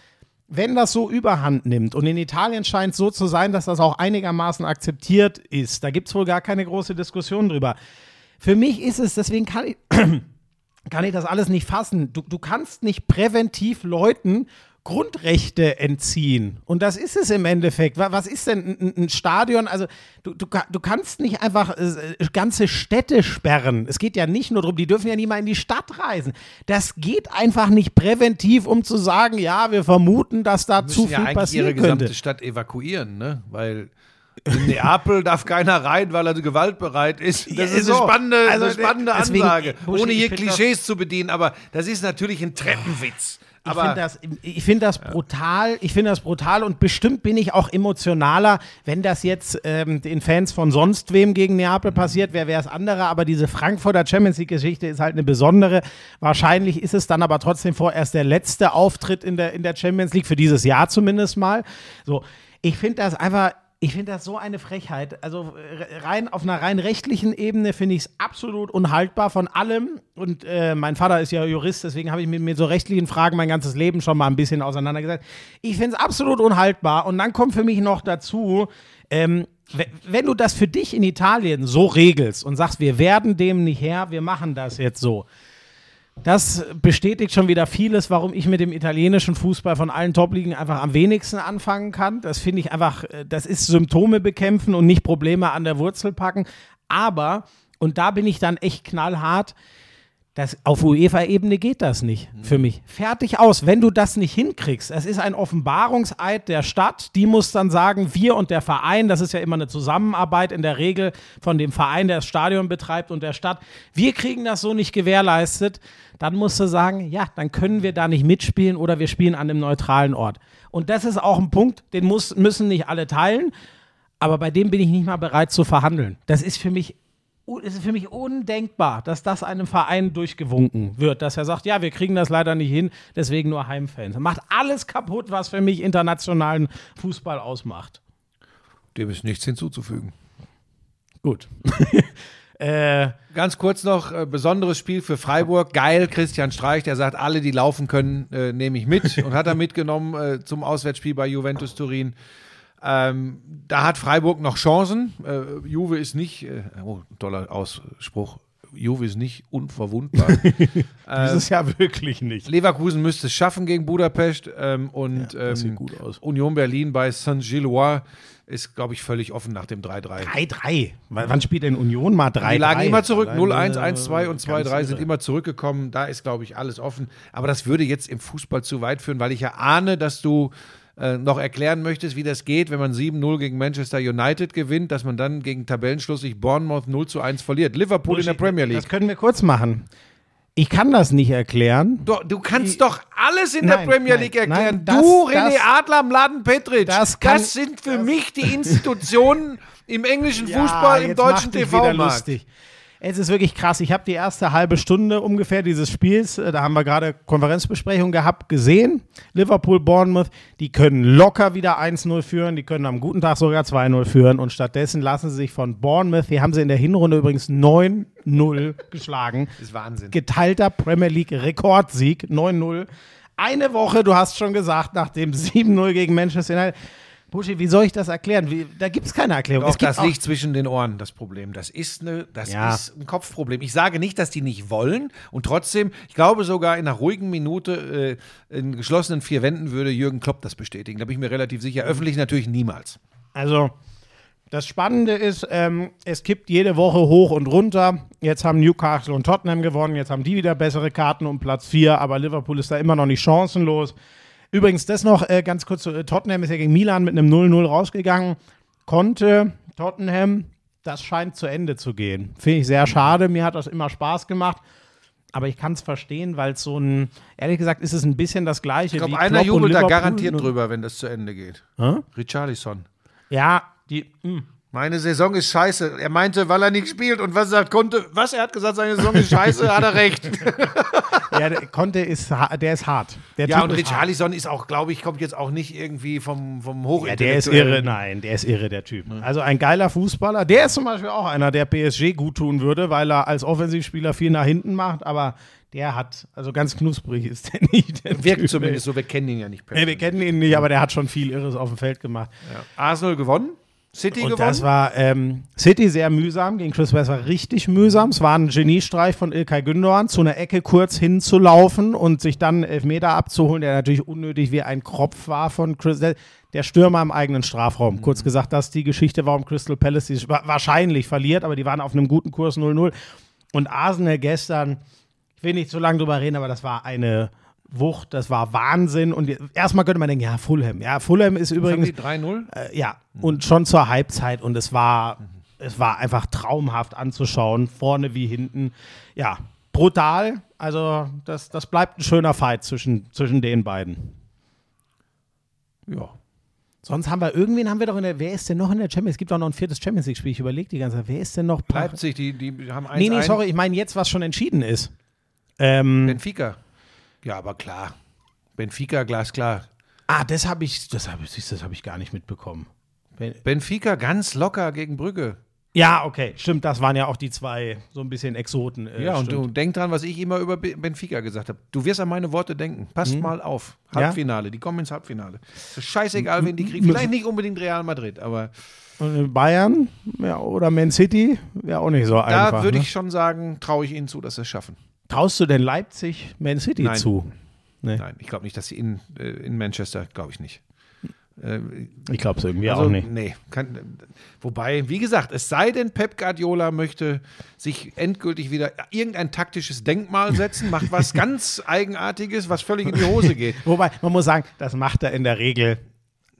A: Wenn das so überhand nimmt und in Italien scheint es so zu sein, dass das auch einigermaßen akzeptiert ist, da gibt es wohl gar keine große Diskussion drüber. Für mich ist es, deswegen kann ich, kann ich das alles nicht fassen. Du, du kannst nicht präventiv Leuten Grundrechte entziehen. Und das ist es im Endeffekt. Wa- Was ist denn ein, ein Stadion? Also du, du, du kannst nicht einfach äh, ganze Städte sperren. Es geht ja nicht nur darum, die dürfen ja nie mal in die Stadt reisen. Das geht einfach nicht präventiv, um zu sagen, ja, wir vermuten, dass da zu viel
B: ja eigentlich
A: passieren
B: ihre gesamte
A: könnte.
B: Stadt evakuieren, ne? Weil. In Neapel darf keiner rein, weil er gewaltbereit ist. Das
A: Ja,
B: ist
A: so.
B: eine spannende,
A: Also,
B: eine spannende
A: deswegen,
B: Ansage. Ohne hier Klischees zu bedienen, aber das ist natürlich ein Treppenwitz.
A: Ich
B: Aber
A: finde das, ich find das brutal. Ich finde das brutal und bestimmt bin ich auch emotionaler, wenn das jetzt ähm, den Fans von sonst wem gegen Neapel passiert, wer wäre es andere. Aber diese Frankfurter Champions League-Geschichte ist halt eine besondere. Wahrscheinlich ist es dann aber trotzdem vorerst der letzte Auftritt in der, in der Champions League, für dieses Jahr zumindest mal. So, ich finde das einfach. Ich finde das so eine Frechheit. Also rein auf einer rein rechtlichen Ebene finde ich es absolut unhaltbar von allem. Und äh, mein Vater ist ja Jurist, deswegen habe ich mich mit so rechtlichen Fragen mein ganzes Leben schon mal ein bisschen auseinandergesetzt. Ich finde es absolut unhaltbar. Und dann kommt für mich noch dazu, ähm, we- wenn du das für dich in Italien so regelst und sagst, wir werden dem nicht her, wir machen das jetzt so. Das bestätigt schon wieder vieles, warum ich mit dem italienischen Fußball von allen Top-Ligen einfach am wenigsten anfangen kann. Das finde ich einfach, äh, das ist Symptome bekämpfen und nicht Probleme an der Wurzel packen. Aber, und da bin ich dann echt knallhart, das, auf UEFA-Ebene geht das nicht für mich. Fertig aus. Wenn du das nicht hinkriegst, es ist ein Offenbarungseid der Stadt, die muss dann sagen, wir und der Verein, das ist ja immer eine Zusammenarbeit in der Regel von dem Verein, der das Stadion betreibt und der Stadt, wir kriegen das so nicht gewährleistet, dann musst du sagen, ja, dann können wir da nicht mitspielen oder wir spielen an einem neutralen Ort. Und das ist auch ein Punkt, den muss, müssen nicht alle teilen, aber bei dem bin ich nicht mal bereit zu verhandeln. Das ist für mich es ist für mich undenkbar, dass das einem Verein durchgewunken wird, dass er sagt, ja, wir kriegen das leider nicht hin, deswegen nur Heimfans. Macht alles kaputt, was für mich internationalen Fußball ausmacht.
B: Dem ist nichts hinzuzufügen.
A: Gut. äh,
B: Ganz kurz noch, äh, besonderes Spiel für Freiburg. Geil, Christian Streich, der sagt, alle, die laufen können, äh, nehme ich mit. Und hat er mitgenommen äh, zum Auswärtsspiel bei Juventus Turin. Ähm, da hat Freiburg noch Chancen. Äh, Juve ist nicht, äh, oh, toller Ausspruch, Juve ist nicht unverwundbar.
A: dieses Jahr wirklich nicht.
B: Leverkusen müsste es schaffen gegen Budapest ähm, und
A: das sieht
B: ähm,
A: gut aus.
B: Union Berlin bei Saint-Gillois ist, glaube ich, völlig offen nach dem 3-3.
A: 3-3. W- Wann spielt denn Union mal 3-3?
B: Die lagen immer zurück.
A: Allein,
B: 0-1,
A: äh,
B: 1-2 und 2-3
A: ganz
B: sind immer zurückgekommen. Da ist, glaube ich, alles offen. Aber das würde jetzt im Fußball zu weit führen, weil ich ja ahne, dass du äh, noch erklären möchtest, wie das geht, wenn man 7-0 gegen Manchester United gewinnt, dass man dann gegen Tabellenschluss sich Bournemouth 0 zu 1 verliert. Liverpool in der Premier
A: Das
B: League.
A: können wir kurz machen. Ich kann das nicht erklären.
B: Du, du kannst doch alles in der
A: Nein,
B: Premier
A: nein,
B: League erklären.
A: nein, das-
B: du, René
A: das-
B: Adler, Mladen Petric,
A: das
B: das,
A: kann-
B: sind für mich die Institutionen im englischen
A: Ja,
B: Fußball, im
A: jetzt
B: deutschen TV-Markt.
A: Es ist wirklich krass. Ich habe die erste halbe Stunde ungefähr dieses Spiels, äh, da haben wir gerade Konferenzbesprechung gehabt, gesehen. Liverpool, Bournemouth, die können locker wieder 1-0 führen, die können am guten Tag sogar 2-0 führen und stattdessen lassen sie sich von Bournemouth, die haben sie in der Hinrunde übrigens 9-0 geschlagen.
B: Das ist Wahnsinn.
A: Geteilter Premier League Rekordsieg, 9-0. Eine Woche, du hast schon gesagt, nach dem 7-0 gegen Manchester United. Buschi, wie soll ich das erklären? Wie, da gibt es keine Erklärung.
B: Doch,
A: es gibt
B: das liegt zwischen den Ohren, das Problem. Das ist, eine, das
A: Ja.
B: ist ein Kopfproblem. Ich sage nicht, dass die nicht wollen. Und trotzdem, ich glaube sogar in einer ruhigen Minute äh, in geschlossenen vier Wänden würde Jürgen Klopp das bestätigen. Da bin ich mir relativ sicher. Öffentlich natürlich niemals.
A: Also, das Spannende ist, ähm, es kippt jede Woche hoch und runter. Jetzt haben Newcastle und Tottenham gewonnen, jetzt haben die wieder bessere Karten um Platz 4, aber Liverpool ist da immer noch nicht chancenlos. Übrigens, das noch äh, ganz kurz: äh, Tottenham ist ja gegen Milan mit einem 0-0 rausgegangen. Konnte Tottenham, das scheint zu Ende zu gehen. Finde ich sehr schade. Mir hat das immer Spaß gemacht. Aber ich kann es verstehen, weil es so ein, ehrlich gesagt, ist es ein bisschen das Gleiche.
B: Ich glaube, einer jubelt da garantiert drüber, wenn das zu Ende geht.
A: Hä?
B: Richarlison.
A: Ja, die. mh.
B: Meine Saison ist scheiße. Er meinte, weil er nicht spielt. Und was er sagt, konnte. Was? Er hat gesagt, seine Saison ist scheiße, hat er recht.
A: Ja, der Conte ist, der ist hart. Der
B: Ja,
A: Typ
B: und
A: ist.
B: Richarlison ist auch, glaube ich, kommt jetzt auch nicht irgendwie vom, vom
A: Ja, der ist irre, nein, der ist irre, der Typ. Also ein geiler Fußballer. Der ist zum Beispiel auch einer, der PSG gut tun würde, weil er als Offensivspieler viel nach hinten macht, aber der hat, also ganz knusprig ist der nicht. Der
B: Wirkt
A: Typ,
B: zumindest so, wir kennen ihn ja nicht
A: ey. Nee, wir kennen ihn nicht, aber der hat schon viel Irres auf dem Feld gemacht.
B: Arsenal gewonnen, City
A: Und
B: gewonnen.
A: das war ähm, City sehr mühsam, gegen Chris West war richtig mühsam. Es war ein Geniestreich von Ilkay Gündoğan, zu einer Ecke kurz hinzulaufen und sich dann Elfmeter abzuholen, der natürlich unnötig wie ein Kropf war von Chris, der, Stürmer im eigenen Strafraum. Kurz gesagt, das ist die Geschichte, warum Crystal Palace die wa- wahrscheinlich verliert, aber die waren auf einem guten Kurs 0-0. Und Arsenal gestern, ich will nicht zu lange drüber reden, aber das war eine Wucht, das war Wahnsinn. Und erstmal könnte man denken, ja, Fulham. Ja, Fulham ist übrigens
B: die 3-0?
A: äh, ja, und schon zur Halbzeit und es war, es war einfach traumhaft anzuschauen, vorne wie hinten. Ja, brutal. Also, das, das bleibt ein schöner Fight zwischen, zwischen den beiden.
B: Ja.
A: Sonst haben wir, irgendwen haben wir doch in der, wer ist denn noch in der Champions? Es gibt auch noch ein viertes Champions League-Spiel. Ich überlege die ganze Zeit, wer ist denn noch?
B: Leipzig, die, die haben 1
A: Nee, nee, sorry, ich meine jetzt, was schon entschieden ist. Ähm,
B: Benfica. Ja, aber klar. Benfica, glasklar.
A: ah, das habe ich, das habe ich, das habe ich gar nicht mitbekommen. Wenn-
B: Benfica ganz locker gegen Brügge.
A: Ja, okay, stimmt, das waren ja auch die zwei so ein bisschen Exoten. äh,
B: Ja, und
A: stimmt.
B: du denk dran, was ich immer über Be- Benfica gesagt habe. Du wirst an meine Worte denken. Passt mal auf.
A: Mhm. Ja?
B: Halbfinale, die kommen ins Halbfinale. Ist scheißegal, wen die kriegen. Vielleicht nicht unbedingt Real Madrid, aber
A: Und in Bayern ja, oder Man City wäre auch nicht so
B: da
A: einfach.
B: würde
A: ne?
B: ich schon sagen, traue ich ihnen zu, dass sie es schaffen.
A: Traust du denn Leipzig Man City
B: Nein.
A: zu? Nee,
B: Nein, ich glaube nicht, dass sie in, äh, in Manchester, glaube ich nicht. Äh,
A: ich glaube es irgendwie
B: also,
A: auch nicht.
B: Nee, kann, wobei, wie gesagt, es sei denn, Pep Guardiola möchte sich endgültig wieder irgendein taktisches Denkmal setzen, macht was ganz Eigenartiges, was völlig in die Hose geht.
A: Wobei, man muss sagen, das macht er in der Regel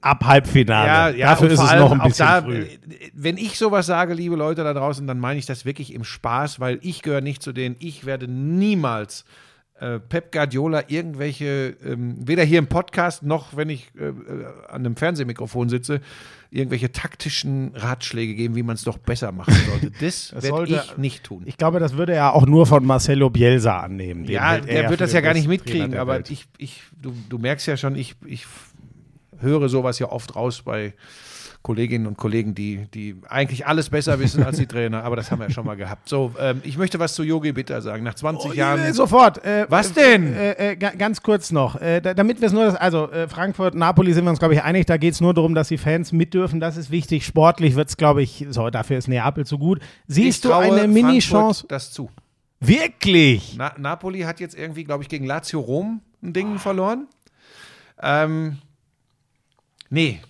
A: ab Halbfinale. Dafür
B: und
A: ist
B: vor
A: es noch ein bisschen
B: da,
A: früh.
B: Wenn ich sowas sage, liebe Leute da draußen, dann meine ich das wirklich im Spaß, weil ich gehöre nicht zu denen. Ich werde niemals äh, Pep Guardiola irgendwelche, ähm, weder hier im Podcast noch wenn ich äh, äh, an einem Fernsehmikrofon sitze, irgendwelche taktischen Ratschläge geben, wie man es doch besser machen sollte. Das, werde
A: sollte-
B: ich nicht tun.
A: Ich glaube, das würde er auch nur von Marcelo Bielsa annehmen.
B: Ja,
A: er
B: wird das ja gar nicht mitkriegen, aber ich, ich, du, du merkst ja schon, ich, ich höre sowas ja oft raus bei Kolleginnen und Kollegen, die, die eigentlich alles besser wissen als die Trainer, aber das haben wir ja schon mal gehabt. So, ähm, ich möchte was zu Yogi Bitter sagen. Nach 20
A: Äh,
B: Jahren.
A: Sofort. Äh,
B: Was denn?
A: Äh, äh, ga- ganz kurz noch. Äh, da, damit wir es nur, also äh, Frankfurt, Napoli sind wir uns, glaube ich, einig. Da geht es nur darum, dass die Fans mit dürfen. Das ist wichtig. Sportlich wird es, glaube ich, so, dafür ist Neapel zu gut.
B: ich
A: Siehst du
B: traue
A: eine Mini-Chance?
B: Das zu.
A: Wirklich?
B: Na, Napoli hat jetzt irgendwie, glaube ich, gegen Lazio Rom ein Ding verloren. Ähm, nee.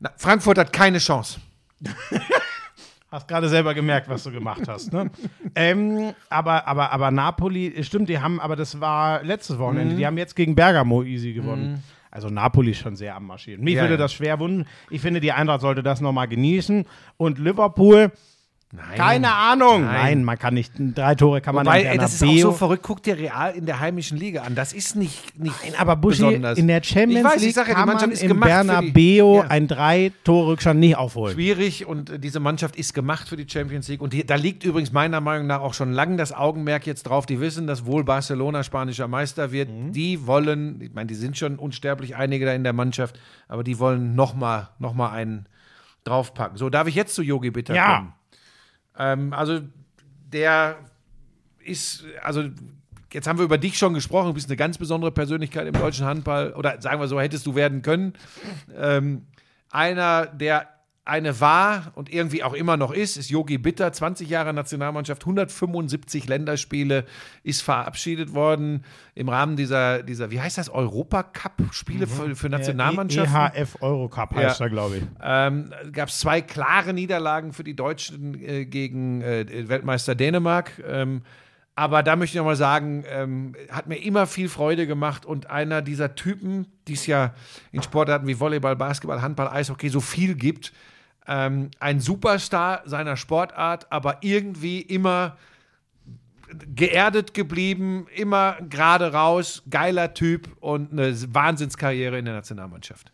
B: Na, Frankfurt hat keine Chance.
A: Hast gerade selber gemerkt, was du gemacht hast. Ne? ähm, aber, aber, aber Napoli, stimmt, die haben, aber das war letztes Wochenende.
B: Mhm.
A: Die haben jetzt gegen Bergamo easy gewonnen. Also Napoli ist schon sehr am Marschieren. Mich
B: Ja,
A: würde
B: ja.
A: das schwer wundern. Ich finde, die Eintracht sollte das nochmal genießen. Und Liverpool,
B: Nein.
A: keine Ahnung.
B: Nein.
A: Nein, man kann nicht, drei Tore kann man
B: Wobei,
A: im
B: ey, das ist auch so verrückt. Guck dir Real in der heimischen Liga an. Das ist nicht, nicht
A: Nein, aber Buschi,
B: besonders.
A: in der Champions
B: ich weiß,
A: League
B: ich sag ja,
A: kann man
B: ist
A: im Bernabeu
B: ja.
A: ein drei Tore Rückstand nicht aufholen.
B: schwierig und äh, diese Mannschaft ist gemacht für die Champions League und die, da liegt übrigens meiner Meinung nach auch schon lange das Augenmerk jetzt drauf. Die wissen, dass wohl Barcelona spanischer Meister wird.
A: Mhm.
B: Die wollen, ich meine, die sind schon unsterblich einige da in der Mannschaft, aber die wollen noch mal, noch mal einen draufpacken. So, darf ich jetzt zu Yogi Bitter
A: Ja.
B: kommen? Ähm, also der ist, also jetzt haben wir über dich schon gesprochen, du bist eine ganz besondere Persönlichkeit im deutschen Handball oder sagen wir so, hättest du werden können. Ähm, einer, der eine war und irgendwie auch immer noch ist, ist Yogi Bitter, 20 Jahre Nationalmannschaft, 175 Länderspiele, ist verabschiedet worden im Rahmen dieser, dieser wie heißt das, Europacup-Spiele für, für Nationalmannschaften.
A: EHF Eurocup heißt
B: Ja.
A: er, glaube ich.
B: Ähm, gab es zwei klare Niederlagen für die Deutschen äh, gegen äh, Weltmeister Dänemark. Ähm, aber da möchte ich nochmal sagen, ähm, hat mir immer viel Freude gemacht und einer dieser Typen, die es ja in Sportarten wie Volleyball, Basketball, Handball, Eishockey so viel gibt, ähm, ein Superstar seiner Sportart, aber irgendwie immer geerdet geblieben, immer gerade raus, geiler Typ und eine Wahnsinnskarriere in der Nationalmannschaft.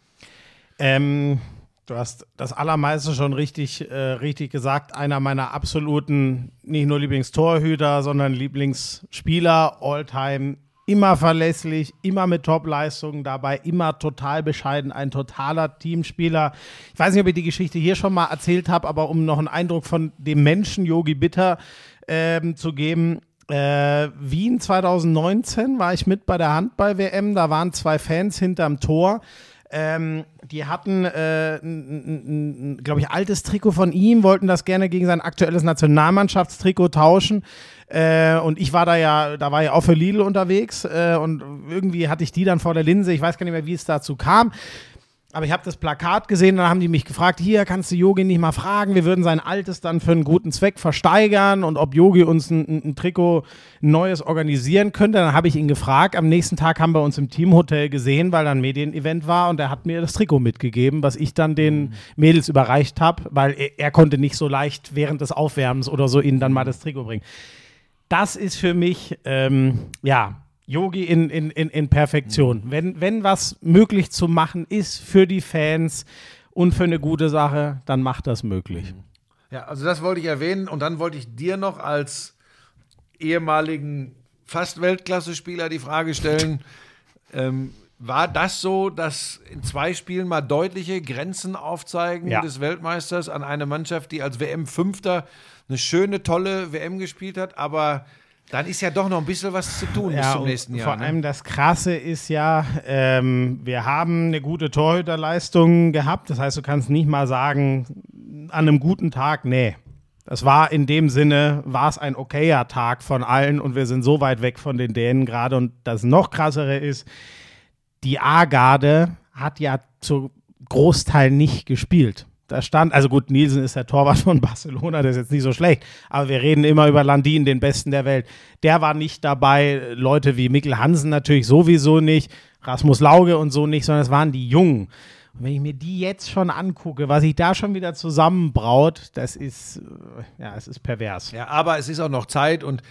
A: Ähm, du hast das Allermeiste schon richtig, äh, richtig gesagt. Einer meiner absoluten, nicht nur Lieblingstorhüter, sondern Lieblingsspieler, Alltime. Immer verlässlich, immer mit Top-Leistungen dabei, immer total bescheiden, ein totaler Teamspieler. Ich weiß nicht, ob ich die Geschichte hier schon mal erzählt habe, aber um noch einen Eindruck von dem Menschen Yogi Bitter ähm, zu geben, äh, Wien 2019 war ich mit bei der Handball-WM. Da waren zwei Fans hinterm Tor. Ähm, die hatten, äh, glaube ich, altes Trikot von ihm, wollten das gerne gegen sein aktuelles Nationalmannschaftstrikot tauschen. Äh, und ich war da ja, da war ja auch für Lidl unterwegs äh, und irgendwie hatte ich die dann vor der Linse. Ich weiß gar nicht mehr, wie es dazu kam. Aber ich habe das Plakat gesehen, dann haben die mich gefragt, hier kannst du Yogi nicht mal fragen, wir würden sein altes dann für einen guten Zweck versteigern und ob Yogi uns ein, ein, Trikot ein neues organisieren könnte. Dann habe ich ihn gefragt. Am nächsten Tag haben wir uns im Teamhotel gesehen, weil dann ein Medienevent war und er hat mir das Trikot mitgegeben, was ich dann den Mädels überreicht habe, weil er, er konnte nicht so leicht während des Aufwärmens oder so ihnen dann mal das Trikot bringen. Das ist für mich, ähm, ja, Yogi in, in, in, in Perfektion. Wenn, wenn was möglich zu machen ist für die Fans und für eine gute Sache, dann macht das möglich.
B: Ja, also das wollte ich erwähnen und dann wollte ich dir noch als ehemaligen fast Weltklasse-Spieler die Frage stellen, ähm, war das so, dass in zwei Spielen mal deutliche Grenzen aufzeigen
A: Ja.
B: des Weltmeisters an eine Mannschaft, die als WM-Fünfter eine schöne, tolle WM gespielt hat, aber dann ist ja doch noch ein bisschen was zu tun bis zum nächsten Jahr.
A: Vor
B: ne?
A: allem das Krasse ist ja, ähm, wir haben eine gute Torhüterleistung gehabt. Das heißt, du kannst nicht mal sagen, an einem guten Tag, nee. Das war in dem Sinne, war es ein okayer Tag von allen und wir sind so weit weg von den Dänen gerade. Und das noch krassere ist, die A-Garde hat ja zu Großteil nicht gespielt. Da stand, also gut, Nielsen ist der Torwart von Barcelona, der ist jetzt nicht so schlecht, aber wir reden immer über Landin, den Besten der Welt. Der war nicht dabei, Leute wie Mikkel Hansen natürlich sowieso nicht, Rasmus Lauge und so nicht, sondern es waren die Jungen. Und wenn ich mir die jetzt schon angucke, was sich da schon wieder zusammenbraut, das ist, äh, ja, es ist pervers.
B: Ja, aber es ist auch noch Zeit und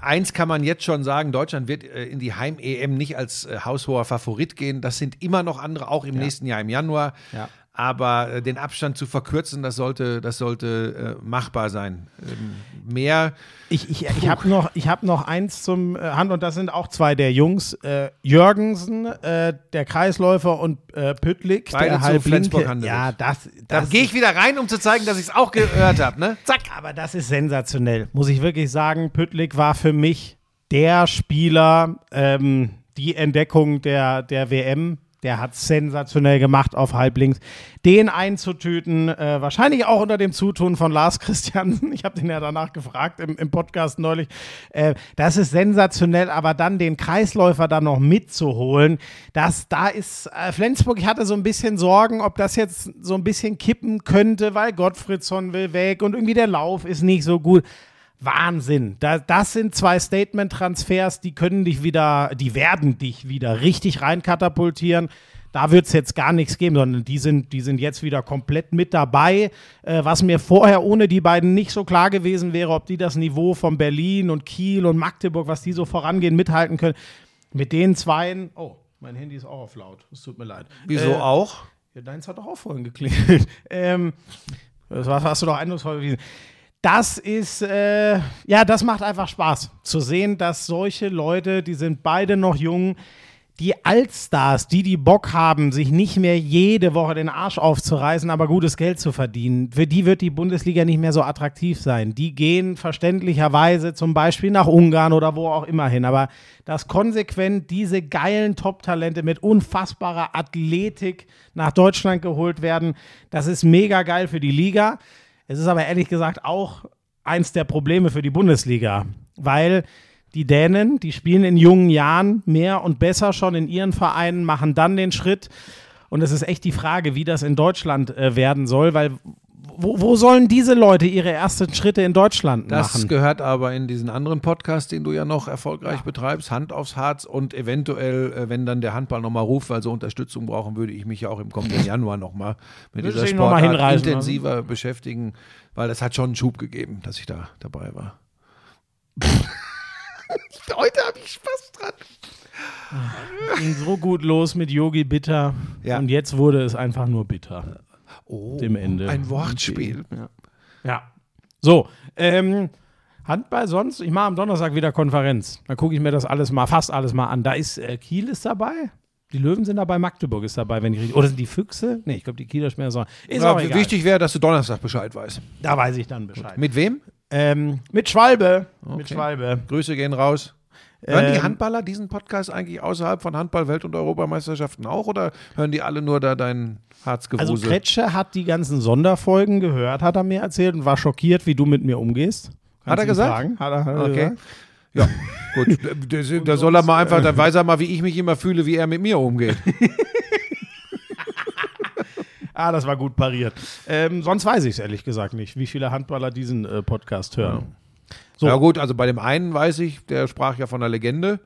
B: eins kann man jetzt schon sagen, Deutschland wird äh, in die Heim-EM nicht als äh, haushoher Favorit gehen. Das sind immer noch andere, auch im nächsten Jahr im Januar.
A: Ja.
B: Aber äh, den Abstand zu verkürzen, das sollte, das sollte äh, machbar sein. Ähm, mehr
A: Ich, ich, ich habe noch, ich hab noch eins zum äh, Hand und das sind auch zwei der Jungs. Äh, Jürgensen, äh, der Kreisläufer und äh, Püttlik,
B: Beide
A: der halblinke. Ja, das,
B: Da
A: das
B: gehe ich wieder rein, um zu zeigen, dass ich es auch gehört habe. Ne? Zack.
A: Aber das ist sensationell, muss ich wirklich sagen. Püttlik war für mich der Spieler, ähm, die Entdeckung der, der WM. Der hat sensationell gemacht auf Halblinks. Den einzutüten, äh, wahrscheinlich auch unter dem Zutun von Lars Christiansen. Ich habe den ja danach gefragt im, im Podcast neulich. Äh, das ist sensationell, aber dann den Kreisläufer da noch mitzuholen, das, da ist äh, Flensburg, ich hatte so ein bisschen Sorgen, ob das jetzt so ein bisschen kippen könnte, weil Gottfriedson will weg und irgendwie der Lauf ist nicht so gut. Wahnsinn. Da, das sind zwei Statement-Transfers, die können dich wieder, die werden dich wieder richtig reinkatapultieren. Da wird es jetzt gar nichts geben, sondern die sind, die sind jetzt wieder komplett mit dabei. Äh, was mir vorher ohne die beiden nicht so klar gewesen wäre, ob die das Niveau von Berlin und Kiel und Magdeburg, was die so vorangehen, mithalten können. Mit den zweien, oh, mein Handy ist auch auf laut. Es tut mir leid.
B: Wieso
A: Äh,
B: auch?
A: ja, deins hat doch auch vorhin geklingelt. ähm, das hast du doch eindrucksvoll bewiesen. Das ist, äh, ja, das macht einfach Spaß zu sehen, dass solche Leute, die sind beide noch jung, die Allstars, die die Bock haben, sich nicht mehr jede Woche den Arsch aufzureißen, aber gutes Geld zu verdienen, für die wird die Bundesliga nicht mehr so attraktiv sein. Die gehen verständlicherweise zum Beispiel nach Ungarn oder wo auch immer hin. Aber dass konsequent diese geilen Top-Talente mit unfassbarer Athletik nach Deutschland geholt werden, das ist mega geil für die Liga. Es ist aber ehrlich gesagt auch eins der Probleme für die Bundesliga, weil die Dänen, die spielen in jungen Jahren mehr und besser schon in ihren Vereinen, machen dann den Schritt. Und es ist echt die Frage, wie das in Deutschland äh, werden soll, weil wo, wo sollen diese Leute ihre ersten Schritte in Deutschland
B: Das
A: machen?
B: gehört aber in diesen anderen Podcast, den du ja noch erfolgreich betreibst, Hand aufs Harz und eventuell, äh, wenn dann der Handball nochmal ruft, weil sie Unterstützung brauchen, würde ich mich ja auch im kommenden Januer nochmal mit
A: Würdest
B: dieser Sportart intensiver beschäftigen, weil das hat schon einen Schub gegeben, dass ich da dabei war. Heute habe ich Spaß dran.
A: ging so gut los mit Yogi Bitter
B: Ja.
A: und jetzt wurde es einfach nur bitter.
B: Oh,
A: Dem Ende.
B: Ein Wortspiel.
A: Ja. So, ähm, Handball sonst, ich mache am Donnerstag wieder Konferenz. Da gucke ich mir das alles mal, fast alles mal an. Da ist äh, Kiel ist dabei. Die Löwen sind dabei, Magdeburg ist dabei, wenn ich richtig. Oder sind die Füchse? Nee, ich glaube, die Kieler spielen so. Ist
B: Ja,
A: auch egal.
B: wichtig wäre, dass du Donnerstag Bescheid weißt.
A: Da weiß ich dann Bescheid.
B: Mit wem?
A: Ähm, mit Schwalbe. Mit Schwalbe.
B: Grüße gehen raus. Hören die
A: Ähm,
B: Handballer diesen Podcast eigentlich außerhalb von Handball, Welt- und Europameisterschaften auch oder hören die alle nur da dein Harzgewusel?
A: Also Kretsche hat die ganzen Sonderfolgen gehört, hat er mir erzählt und war schockiert, wie du mit mir umgehst. Kannst
B: Hat er gesagt?
A: Fragen? Hat er, hat
B: Okay.
A: gesagt?
B: Ja, gut. Da, da soll er mal einfach, da weiß er mal, wie ich mich immer fühle, wie er mit mir umgeht.
A: Ah, das war gut pariert. Ähm, sonst weiß ich es ehrlich gesagt nicht, wie viele Handballer diesen äh, Podcast hören. So.
B: Ja gut, also bei dem einen weiß ich, der sprach ja von einer Legende.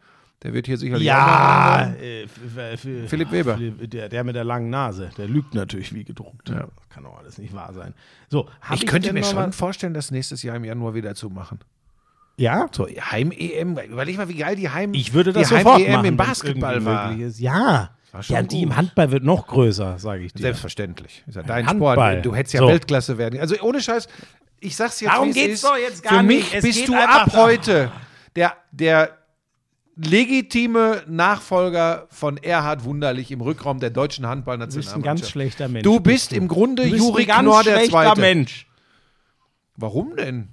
B: Der wird hier sicherlich
A: Ja, äh,
B: Philipp Weber.
A: Philipp- Der, der mit der langen Nase, der lügt natürlich wie gedruckt.
B: Ja.
A: Kann doch alles nicht wahr sein. So, hab
B: Ich könnte mir schon vorstellen, das nächstes Jahr im Januar wieder zu machen.
A: Ja?
B: So, Heim-EM, überleg mal, wie geil die Heim
A: Ich würde das
B: die
A: sofort
B: Heim-EM
A: machen,
B: im Basketball war.
A: möglich Ist. Ja.
B: War
A: ja, die im. Handball wird noch größer, sage ich dir.
B: Selbstverständlich. Ist ja dein
A: Handball.
B: Sport. Du hättest ja
A: So.
B: Weltklasse werden. Also ohne Scheiß, ich sag's jetzt,
A: Darum geht's
B: ist.
A: doch jetzt gar
B: Für mich
A: nicht. Es
B: bist
A: geht
B: du
A: einfach
B: ab
A: darum-
B: heute der, der legitime Nachfolger von Erhard Wunderlich im Rückraum der deutschen
A: du bist ein
B: Handballnationalmannschaft.
A: ganz schlechter Mensch.
B: Du bist im Grunde
A: Du bist
B: Juri
A: ein ganz
B: Knorr der
A: schlechter
B: Zweite.
A: Mensch.
B: Warum denn?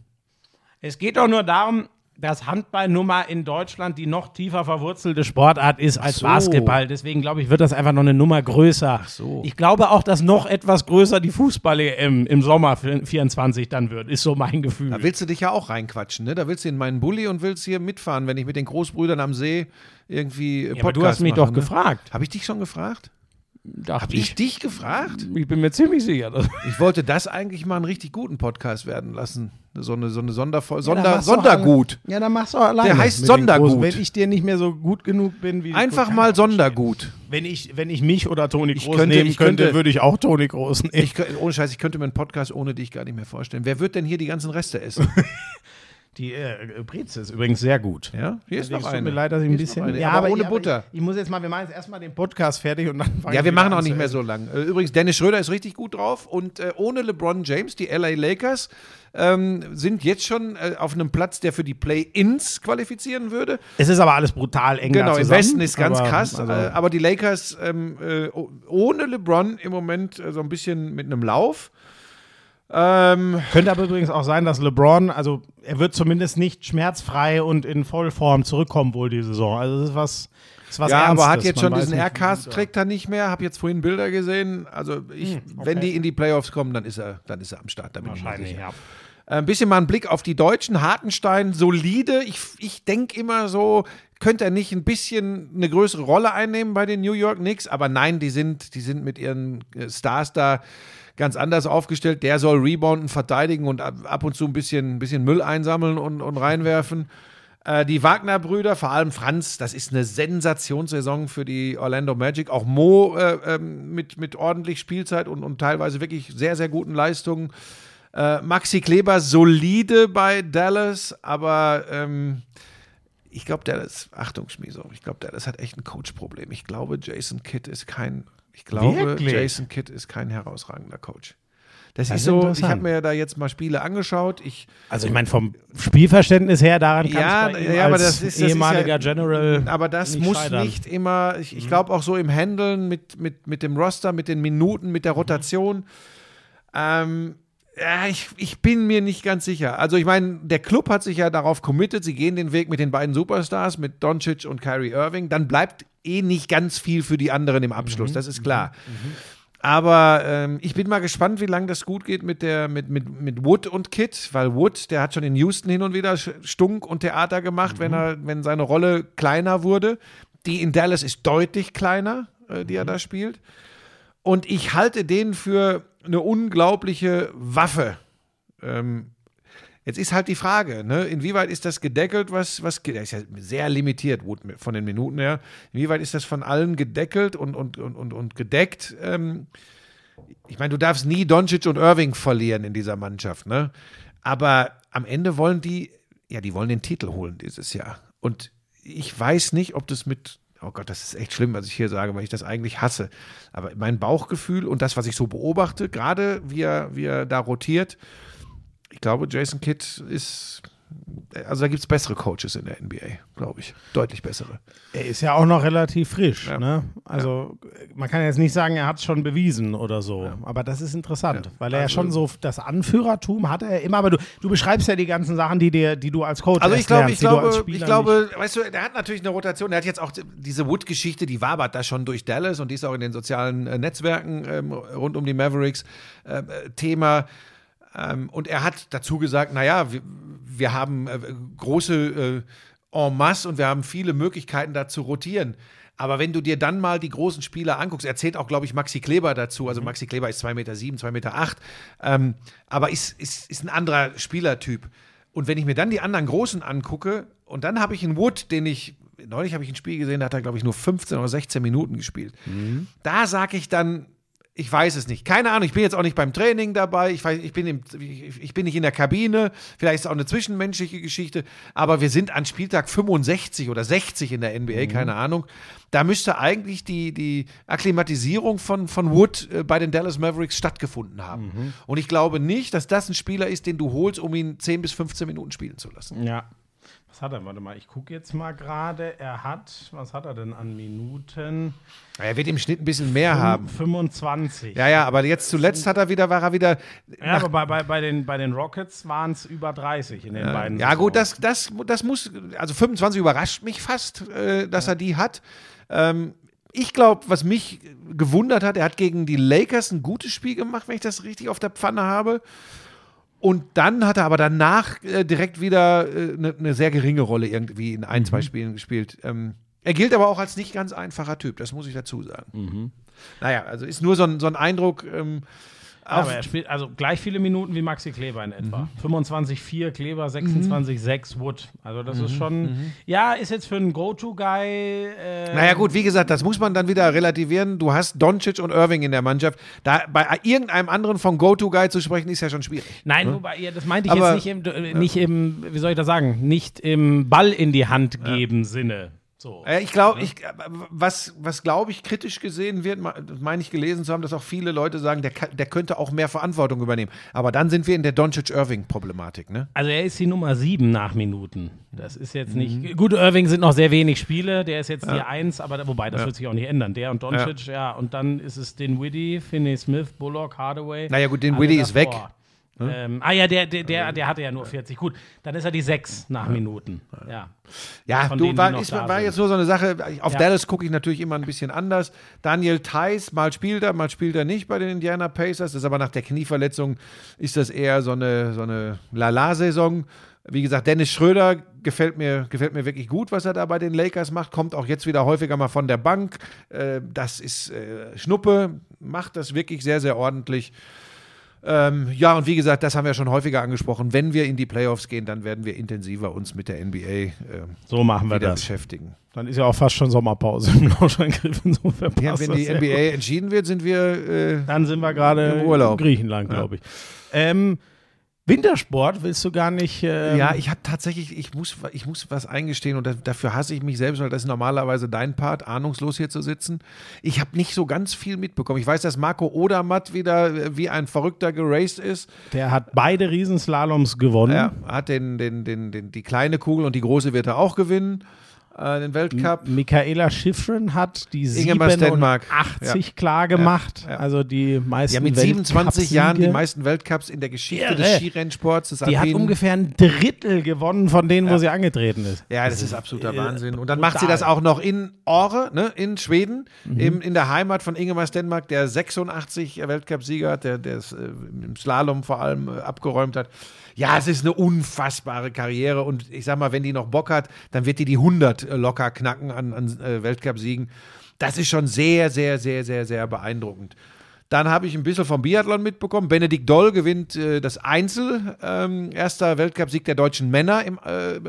A: Es geht doch nur darum, dass Handball nun mal in Deutschland die noch tiefer verwurzelte Sportart ist als
B: so.
A: Basketball. Deswegen glaube ich, wird das einfach noch eine Nummer größer.
B: so.
A: Ich glaube auch, dass noch etwas größer die Fußball-EM im Sommer 24 dann wird. Ist so mein Gefühl.
B: Da willst du dich ja auch reinquatschen, ne? Da willst du in meinen Bulli und willst hier mitfahren, wenn ich mit den Großbrüdern am See irgendwie
A: Ja, aber du hast mich
B: mache,
A: doch
B: ne?
A: gefragt.
B: Habe ich dich schon gefragt?
A: Dachte
B: Habe ich dich gefragt?
A: Ich bin mir ziemlich sicher. Dass
B: Ich wollte das eigentlich mal einen richtig guten Podcast werden lassen. So eine, so eine Sonderfol Sonder,
A: doch
B: Sondergut.
A: ja, dann machst du auch alleine.
B: Der heißt Sondergut.
A: Großen. Wenn ich dir nicht mehr so gut genug bin wie
B: Einfach mal
A: ich-
B: Sondergut.
A: Wenn ich, wenn ich mich oder Toni
B: Ich
A: Groß
B: könnte-
A: nehmen
B: ich
A: könnte,
B: könnte-
A: würde ich auch Toni Groß nehmen.
B: Ich, ohne Scheiß, ich könnte mir einen Podcast ohne dich gar nicht mehr vorstellen. Wer wird denn hier die ganzen Reste essen?
A: Die äh, Breze ist übrigens sehr gut.
B: Ja, hier ist noch
A: tut
B: eine.
A: mir leid, dass ich ein bisschen. ja,
B: aber ohne
A: ich,
B: Butter.
A: Ich, ich muss jetzt mal, wir machen jetzt erstmal den Podcast fertig und dann fangen
B: Ja, wir machen auch nicht mehr so lang. Äh, Übrigens, Dennis Schröder ist richtig gut drauf und äh, ohne LeBron James, die LA Lakers, ähm, sind jetzt schon äh, auf einem Platz, der für die Play-Ins qualifizieren würde.
A: Es ist aber alles brutal eng
B: Genau, im Westen ist ganz
A: aber,
B: krass,
A: also-
B: äh, aber die Lakers ähm, äh, ohne LeBron im Moment äh, so ein bisschen mit einem Lauf. Ähm,
A: Könnte aber übrigens auch sein, dass LeBron, also er wird zumindest nicht schmerzfrei und in Vollform zurückkommen wohl die Saison. Also das ist was,
B: ja,
A: Ernstes.
B: aber hat jetzt
A: Man
B: schon diesen
A: nicht,
B: R-Cast trägt er nicht mehr. Habe jetzt vorhin Bilder gesehen. Also ich, wenn die in die Playoffs kommen, dann ist er, dann ist er am Start. Da bin ich
A: Wahrscheinlich,
B: sicher.
A: ja.
B: Äh, Ein bisschen mal ein Blick auf die Deutschen. Hartenstein, solide. Ich, ich denke immer so, könnte er nicht ein bisschen eine größere Rolle einnehmen bei den New York Knicks? Aber nein, die sind, die sind mit ihren äh, Stars da ganz anders aufgestellt. Der soll rebounden, verteidigen und ab, und zu ein bisschen, ein bisschen Müll einsammeln und, und reinwerfen. Äh, Die Wagner-Brüder, vor allem Franz, das ist eine Sensationssaison für die Orlando Magic. Auch Mo äh, ähm, mit, mit ordentlich Spielzeit und, und teilweise wirklich sehr, sehr guten Leistungen. Äh, Maxi Kleber solide bei Dallas, aber ähm, ich glaube, Dallas, Achtung, Schmieso, ich glaube, Dallas hat echt ein Coach-Problem. Ich glaube, Jason Kidd ist kein, ich glaube,
A: Wirklich?
B: Jason Kidd ist kein herausragender Coach. Das,
A: Das
B: ist so, ich habe mir da jetzt mal Spiele angeschaut. Ich,
A: Also ich meine, vom Spielverständnis her, daran kann
B: ja,
A: ihm
B: ja, aber das ist das
A: ehemaliger
B: ist ja,
A: General
B: Aber das muss
A: scheitern. Mhm.
B: nicht immer, ich, ich glaube auch so im Handeln mit, mit, mit dem Roster, mit den Minuten, mit der
A: Mhm.
B: Rotation. Ähm, ja, ich, ich bin mir nicht ganz sicher. Also ich meine, der Club hat sich ja darauf committed, sie gehen den Weg mit den beiden Superstars, mit Doncic und Kyrie Irving. Dann bleibt eh nicht ganz viel für die anderen im Abschluss,
A: Mhm.
B: das ist klar. Aber ähm, ich bin mal gespannt, wie lange das gut geht mit, der, mit, mit, mit Wood und Kid, weil Wood, der hat schon in Houston hin und wieder Stunk und Theater gemacht, wenn, er, wenn seine Rolle kleiner wurde. Die in Dallas ist deutlich kleiner, äh, die er da spielt. Und ich halte den für eine unglaubliche Waffe. Ähm, jetzt ist halt die Frage, ne, inwieweit ist das gedeckelt, was, was der ist ja sehr limitiert von den Minuten her. Inwieweit ist das von allen gedeckelt und, und, und, und, und gedeckt? Ähm, ich meine, du darfst nie Doncic und Irving verlieren in dieser Mannschaft, ne? Aber am Ende wollen die, ja, die wollen den Titel holen dieses Jahr. Und ich weiß nicht, ob das mit, oh Gott, das ist echt schlimm, was ich hier sage, weil ich das eigentlich hasse. Aber mein Bauchgefühl und das, was ich so beobachte, gerade wie er, wie er da rotiert, ich glaube, Jason Kidd ist, also da gibt es bessere Coaches in der NBA, glaube ich. Deutlich bessere.
A: Er ist ja auch noch relativ frisch.
B: Ja.
A: Ne? Also man kann jetzt nicht sagen, er hat es schon bewiesen oder so. Aber das ist interessant, weil er ja
B: Also-
A: schon so das Anführertum hatte er immer. Aber du, du beschreibst ja die ganzen Sachen, die, dir, die du als Coach
B: Also ich glaube, ich glaube, ich glaube, weißt du, der hat natürlich eine Rotation. Der hat jetzt auch diese Wood-Geschichte, die wabert da schon durch Dallas und die ist auch in den sozialen äh, Netzwerken ähm, rund um die Mavericks äh, äh, Thema. Ähm, und er hat dazu gesagt, naja, wir, wir haben äh, große äh, en masse und wir haben viele Möglichkeiten da zu rotieren. Aber wenn du dir dann mal die großen Spieler anguckst, erzählt auch, glaube ich, Maxi Kleber dazu. Also Maxi Kleber ist 2,7 Meter, 7, 2,8 Meter, acht, ähm, aber ist, ist, ist ein anderer Spielertyp. Und wenn ich mir dann die anderen Großen angucke, und dann habe ich einen Wood, den ich, neulich habe ich ein Spiel gesehen, da hat er, glaube ich, nur 15 oder 16 Minuten gespielt. Da sage ich dann, ich weiß es nicht. Keine Ahnung, ich bin jetzt auch nicht beim Training dabei, ich, weiß, ich, bin, im, ich, bin nicht in der Kabine, vielleicht ist es auch eine zwischenmenschliche Geschichte, aber wir sind an Spieltag 65 oder 60 in der NBA, keine Ahnung. Da müsste eigentlich die, die Akklimatisierung von, von Wood äh, bei den Dallas Mavericks stattgefunden haben. Und ich glaube nicht, dass das ein Spieler ist, den du holst, um ihn 10 bis 15 Minuten spielen zu lassen.
A: Ja. Was hat er? Warte mal, ich gucke jetzt mal gerade. Er hat, was hat er denn an Minuten?
B: Er wird im Schnitt ein bisschen mehr haben.
A: 25.
B: Ja, ja, aber jetzt zuletzt hat er wieder, war er wieder.
A: Ja, aber bei, bei, bei, den, bei den Rockets waren es über 30 in den beiden.
B: Ja, gut, das, das, das muss, also 25 überrascht mich fast, äh, dass er die hat. Ähm, ich glaube, was mich gewundert hat, er hat gegen die Lakers ein gutes Spiel gemacht, wenn ich das richtig auf der Pfanne habe. Und dann hat er aber danach äh, direkt wieder eine ne sehr geringe Rolle irgendwie in ein, zwei Spielen gespielt. Ähm, er gilt aber auch als nicht ganz einfacher Typ, das muss ich dazu sagen. Naja, also ist nur so ein, so ein Eindruck. Ähm,
A: Aber er spielt also gleich viele Minuten wie Maxi Kleber in etwa. 25,4 Kleber, 26,6 Wood. Also das ist schon, ja, ist jetzt für einen Go-To-Guy. Äh,
B: Naja gut, wie gesagt, das muss man dann wieder relativieren. Du hast Doncic und Irving in der Mannschaft. Da bei irgendeinem anderen von Go-To-Guy zu sprechen, ist ja schon schwierig.
A: Nein, wobei, ja, das meinte ich
B: Aber-
A: jetzt nicht im, äh, nicht im, wie soll ich das sagen, nicht im Ball in die Hand geben Sinne. So.
B: Äh, Ich glaube, ich, äh, was, was glaube ich kritisch gesehen wird, meine ich gelesen zu haben, dass auch viele Leute sagen, der, der könnte auch mehr Verantwortung übernehmen. Aber dann sind wir in der Doncic-Irving-Problematik, ne?
A: Also er ist die Nummer 7 nach Minuten. Das ist jetzt nicht.
B: Mhm.
A: Gut, Irving sind noch sehr wenig Spiele, der ist jetzt die 1, aber wobei, das wird sich auch nicht ändern. Der und Doncic, ja. Und dann ist es den Widdy, Finney Smith, Bullock, Hardaway.
B: Naja, gut, den Widdy ist weg.
A: Ähm, ah ja, der, der, der, der hatte ja nur 40. Gut, dann ist er die 6 nach Minuten. Ja.
B: Ja,
A: Von
B: du, war, ist, war jetzt nur so eine Sache. Auf
A: Ja.
B: Dallas gucke ich natürlich immer ein bisschen anders. Daniel Theiss, mal spielt er, mal spielt er nicht bei den Indiana Pacers. Das ist aber nach der Knieverletzung ist das eher so eine, so eine Lala-Saison. Wie gesagt, Dennis Schröder gefällt mir, gefällt mir wirklich gut, was er da bei den Lakers macht. Kommt auch jetzt wieder häufiger mal von der Bank. Äh, das ist äh, Schnuppe, macht das wirklich sehr, sehr ordentlich. Ähm, ja, und wie gesagt, das haben wir schon häufiger angesprochen. Wenn wir in die Playoffs gehen, dann werden wir intensiver uns mit der NBA ähm,
A: So machen wir
B: wieder
A: das.
B: beschäftigen.
A: Dann ist ja auch fast schon Sommerpause im Lauschangriff. Insofern
B: Ja, wenn die NBA
A: gut.
B: entschieden wird, sind wir. Äh,
A: Dann sind wir gerade
B: Im Urlaub.
A: in Griechenland, glaube ich. Ähm, Wintersport willst du gar nicht. Ähm,
B: ja, ich habe tatsächlich, ich muss, ich muss was eingestehen und da, dafür hasse ich mich selbst, weil das ist normalerweise dein Part, ahnungslos hier zu sitzen. Ich habe nicht so ganz viel mitbekommen. Ich weiß, dass Marco Odermatt wieder äh, wie ein Verrückter geraced ist.
A: Der hat beide Riesenslaloms gewonnen.
B: Er hat den, den, den, den, die kleine Kugel und die große wird er auch gewinnen, äh, den Weltcup.
A: Michaela Schiffrin hat die
B: Ingemar Stenmark.
A: 87 klar gemacht.
B: Ja, ja.
A: Also die meisten
B: Ja, mit 27 Jahren die meisten Weltcups in der Geschichte
A: Irre.
B: des Skirennsports, des
A: Die hat
B: Alpinen.
A: ungefähr ein Drittel gewonnen von denen, wo sie angetreten ist.
B: Ja, das ist absoluter
A: äh,
B: Wahnsinn. Und dann
A: brutal.
B: macht sie das auch noch in Ore, ne, in Schweden,
A: Mhm.
B: im, in der Heimat von Ingemar Stenmark, der 86 Weltcupsieger hat, der, der es äh, im Slalom vor allem äh, abgeräumt hat. Ja, es ist eine unfassbare Karriere und ich sag mal, wenn die noch Bock hat, dann wird die die 100 locker knacken an, an äh, Weltcupsiegen. Das ist schon sehr, sehr, sehr, sehr, sehr beeindruckend. Dann habe ich ein bisschen vom Biathlon mitbekommen. Benedikt Doll gewinnt äh, das Einzel. Ähm, erster Weltcupsieg der deutschen Männer im, äh, äh,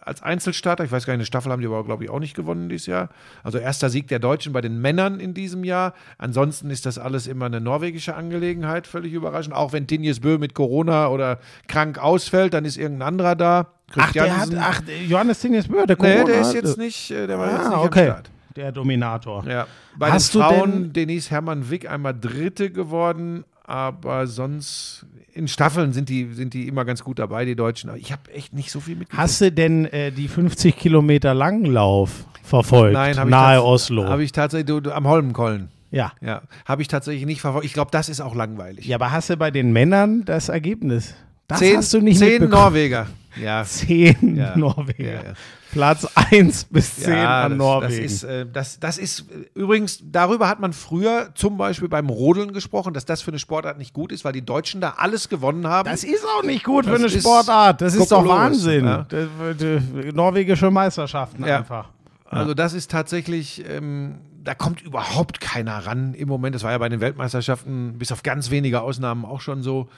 B: als Einzelstarter. Ich weiß gar nicht, eine Staffel haben die aber, glaube ich, auch nicht gewonnen dieses Jahr. Also erster Sieg der Deutschen bei den Männern in diesem Jahr. Ansonsten ist das alles immer eine norwegische Angelegenheit, völlig überraschend. Auch wenn Tinjes Bö mit Corona oder krank ausfällt, dann ist irgendein anderer da.
A: Ach, der hat, ach, Johannes Tinges Böhr, der
B: Nee,
A: Corona
B: der ist jetzt nicht, äh, der war jetzt nicht
A: Ah,
B: am
A: okay.
B: Start.
A: Der Dominator.
B: Ja. Bei
A: Hast
B: den
A: du
B: Frauen
A: denn-
B: Denise Hermann Wick einmal Dritte geworden, aber sonst in Staffeln sind die, sind die immer ganz gut dabei, die Deutschen. Aber ich habe echt nicht so viel mitgekriegt.
A: Hast du denn äh, die 50 Kilometer Langlauf verfolgt?
B: Nein, habe ich
A: nahe Oslo.
B: Habe ich tatsächlich du, du, am Holmenkollen.
A: ja.
B: Ja, habe ich tatsächlich nicht verfolgt. Ich glaube, das ist auch langweilig.
A: Ja, aber hast du bei den Männern das Ergebnis? Das
B: zehn,
A: hast du nicht
B: zehn. Norweger. Ja.
A: Zehn
B: Ja.
A: Norweger.
B: Ja.
A: Platz 1 bis 10
B: Ja,
A: an
B: das,
A: Norwegen.
B: Das ist, äh, das, das ist äh, übrigens, darüber hat man früher zum Beispiel beim Rodeln gesprochen, dass das für eine Sportart nicht gut ist, weil die Deutschen da alles gewonnen haben.
A: Das ist auch nicht gut für
B: Das
A: eine
B: ist
A: Sportart. Das ist doch Wahnsinn.
B: ja.
A: Das- die norwegische Meisterschaften einfach.
B: Also das ist tatsächlich, ähm, da kommt überhaupt keiner ran im Moment. Das war ja bei den Weltmeisterschaften bis auf ganz wenige Ausnahmen auch schon so.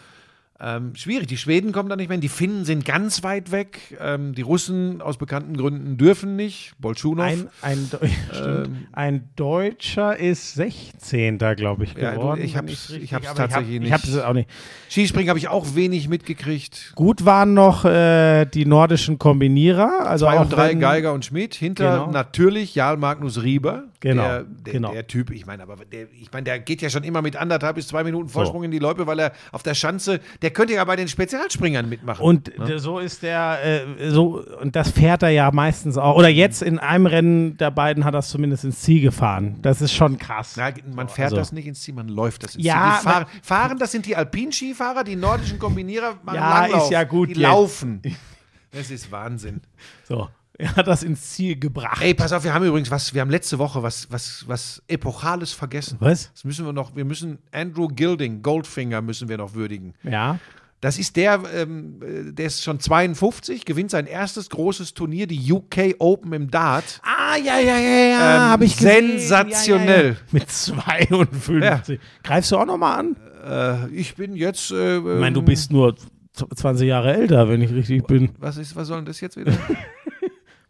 B: Ähm, schwierig. Die Schweden kommen da nicht mehr hin. Die Finnen sind ganz weit weg. Ähm, die Russen aus bekannten Gründen dürfen nicht. Bolschunow.
A: Ein, ein, Deu- stimmt. ein Deutscher ist 16. glaube ich,
B: Ja,
A: geworden.
B: ich hab's-
A: richtig-
B: ich hab's
A: aber
B: tatsächlich
A: ich
B: nicht.
A: hab, Ich habe es auch nicht.
B: Skispringen habe ich auch wenig mitgekriegt.
A: Gut waren noch äh, die nordischen Kombinierer. Also
B: Zwei
A: auch
B: und drei
A: wenn-
B: Geiger und Schmidt. Hinter
A: Genau.
B: natürlich Jarl Magnus Rieber.
A: Genau,
B: Der, der,
A: genau.
B: der Typ, ich meine, aber der, ich meine, der geht ja schon immer mit anderthalb bis zwei Minuten Vorsprung in die Loipe, weil er auf der Schanze, der könnte ja bei den Spezialspringern mitmachen.
A: Und d- so ist der, äh, so, und das fährt er ja meistens auch. Oder jetzt in einem Rennen der beiden hat er es zumindest ins Ziel gefahren. Das ist schon krass.
B: Na, man fährt
A: also-
B: das nicht ins Ziel, man läuft das ins
A: Ja,
B: Ziel. Die fahren, fahren, das sind die Alpinskifahrer, die nordischen Kombinierer machen
A: Ja,
B: Langlauf.
A: ist ja gut
B: Die
A: jetzt.
B: laufen. Das ist Wahnsinn.
A: So. Er hat das ins Ziel gebracht.
B: Ey, pass auf, wir haben übrigens was, wir haben letzte Woche was, was, was Epochales vergessen.
A: Was?
B: Das müssen wir noch, wir müssen Andrew Gilding, Goldfinger müssen wir noch würdigen.
A: Ja.
B: Das ist der, ähm, äh, der ist schon 52, gewinnt sein erstes großes Turnier, die UK Open im Dart.
A: Ah, ja, ja, ja, ja,
B: Ähm,
A: habe ich gesehen.
B: sensationell.
A: Ja, ja, ja. Mit 52. Greifst du auch noch mal an?
B: Äh, ich bin jetzt. Äh,
A: Ich meine, du bist nur z- 20 Jahre älter, wenn ich richtig bin.
B: Was, ist, was soll denn das jetzt wieder?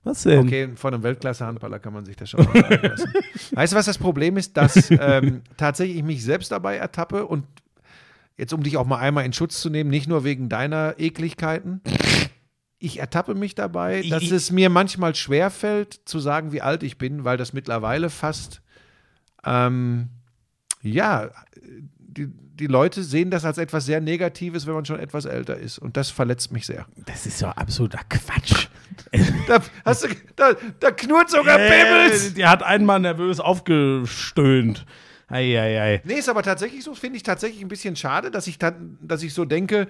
A: Was denn?
B: Okay, von einem Weltklasse-Handballer kann man sich das schon mal sagen lassen. Weißt du, was das Problem ist? Dass ähm, tatsächlich ich mich selbst dabei ertappe und jetzt, um dich auch mal einmal in Schutz zu nehmen, nicht nur wegen deiner Ekligkeiten. Ich ertappe mich dabei, dass
A: Ich-
B: es mir manchmal schwerfällt, zu sagen, wie alt ich bin, weil das mittlerweile fast, ähm, ja, die, die Leute sehen das als etwas sehr Negatives, wenn man schon etwas älter ist. Und das verletzt mich sehr.
A: Das ist ja absoluter Quatsch.
B: Da, hast du, da, da knurrt sogar Pebbles.
A: Äh, der hat einmal nervös aufgestöhnt. Eieiei.
B: Nee, ist aber tatsächlich so, finde ich tatsächlich ein bisschen schade, dass ich, dass ich so denke,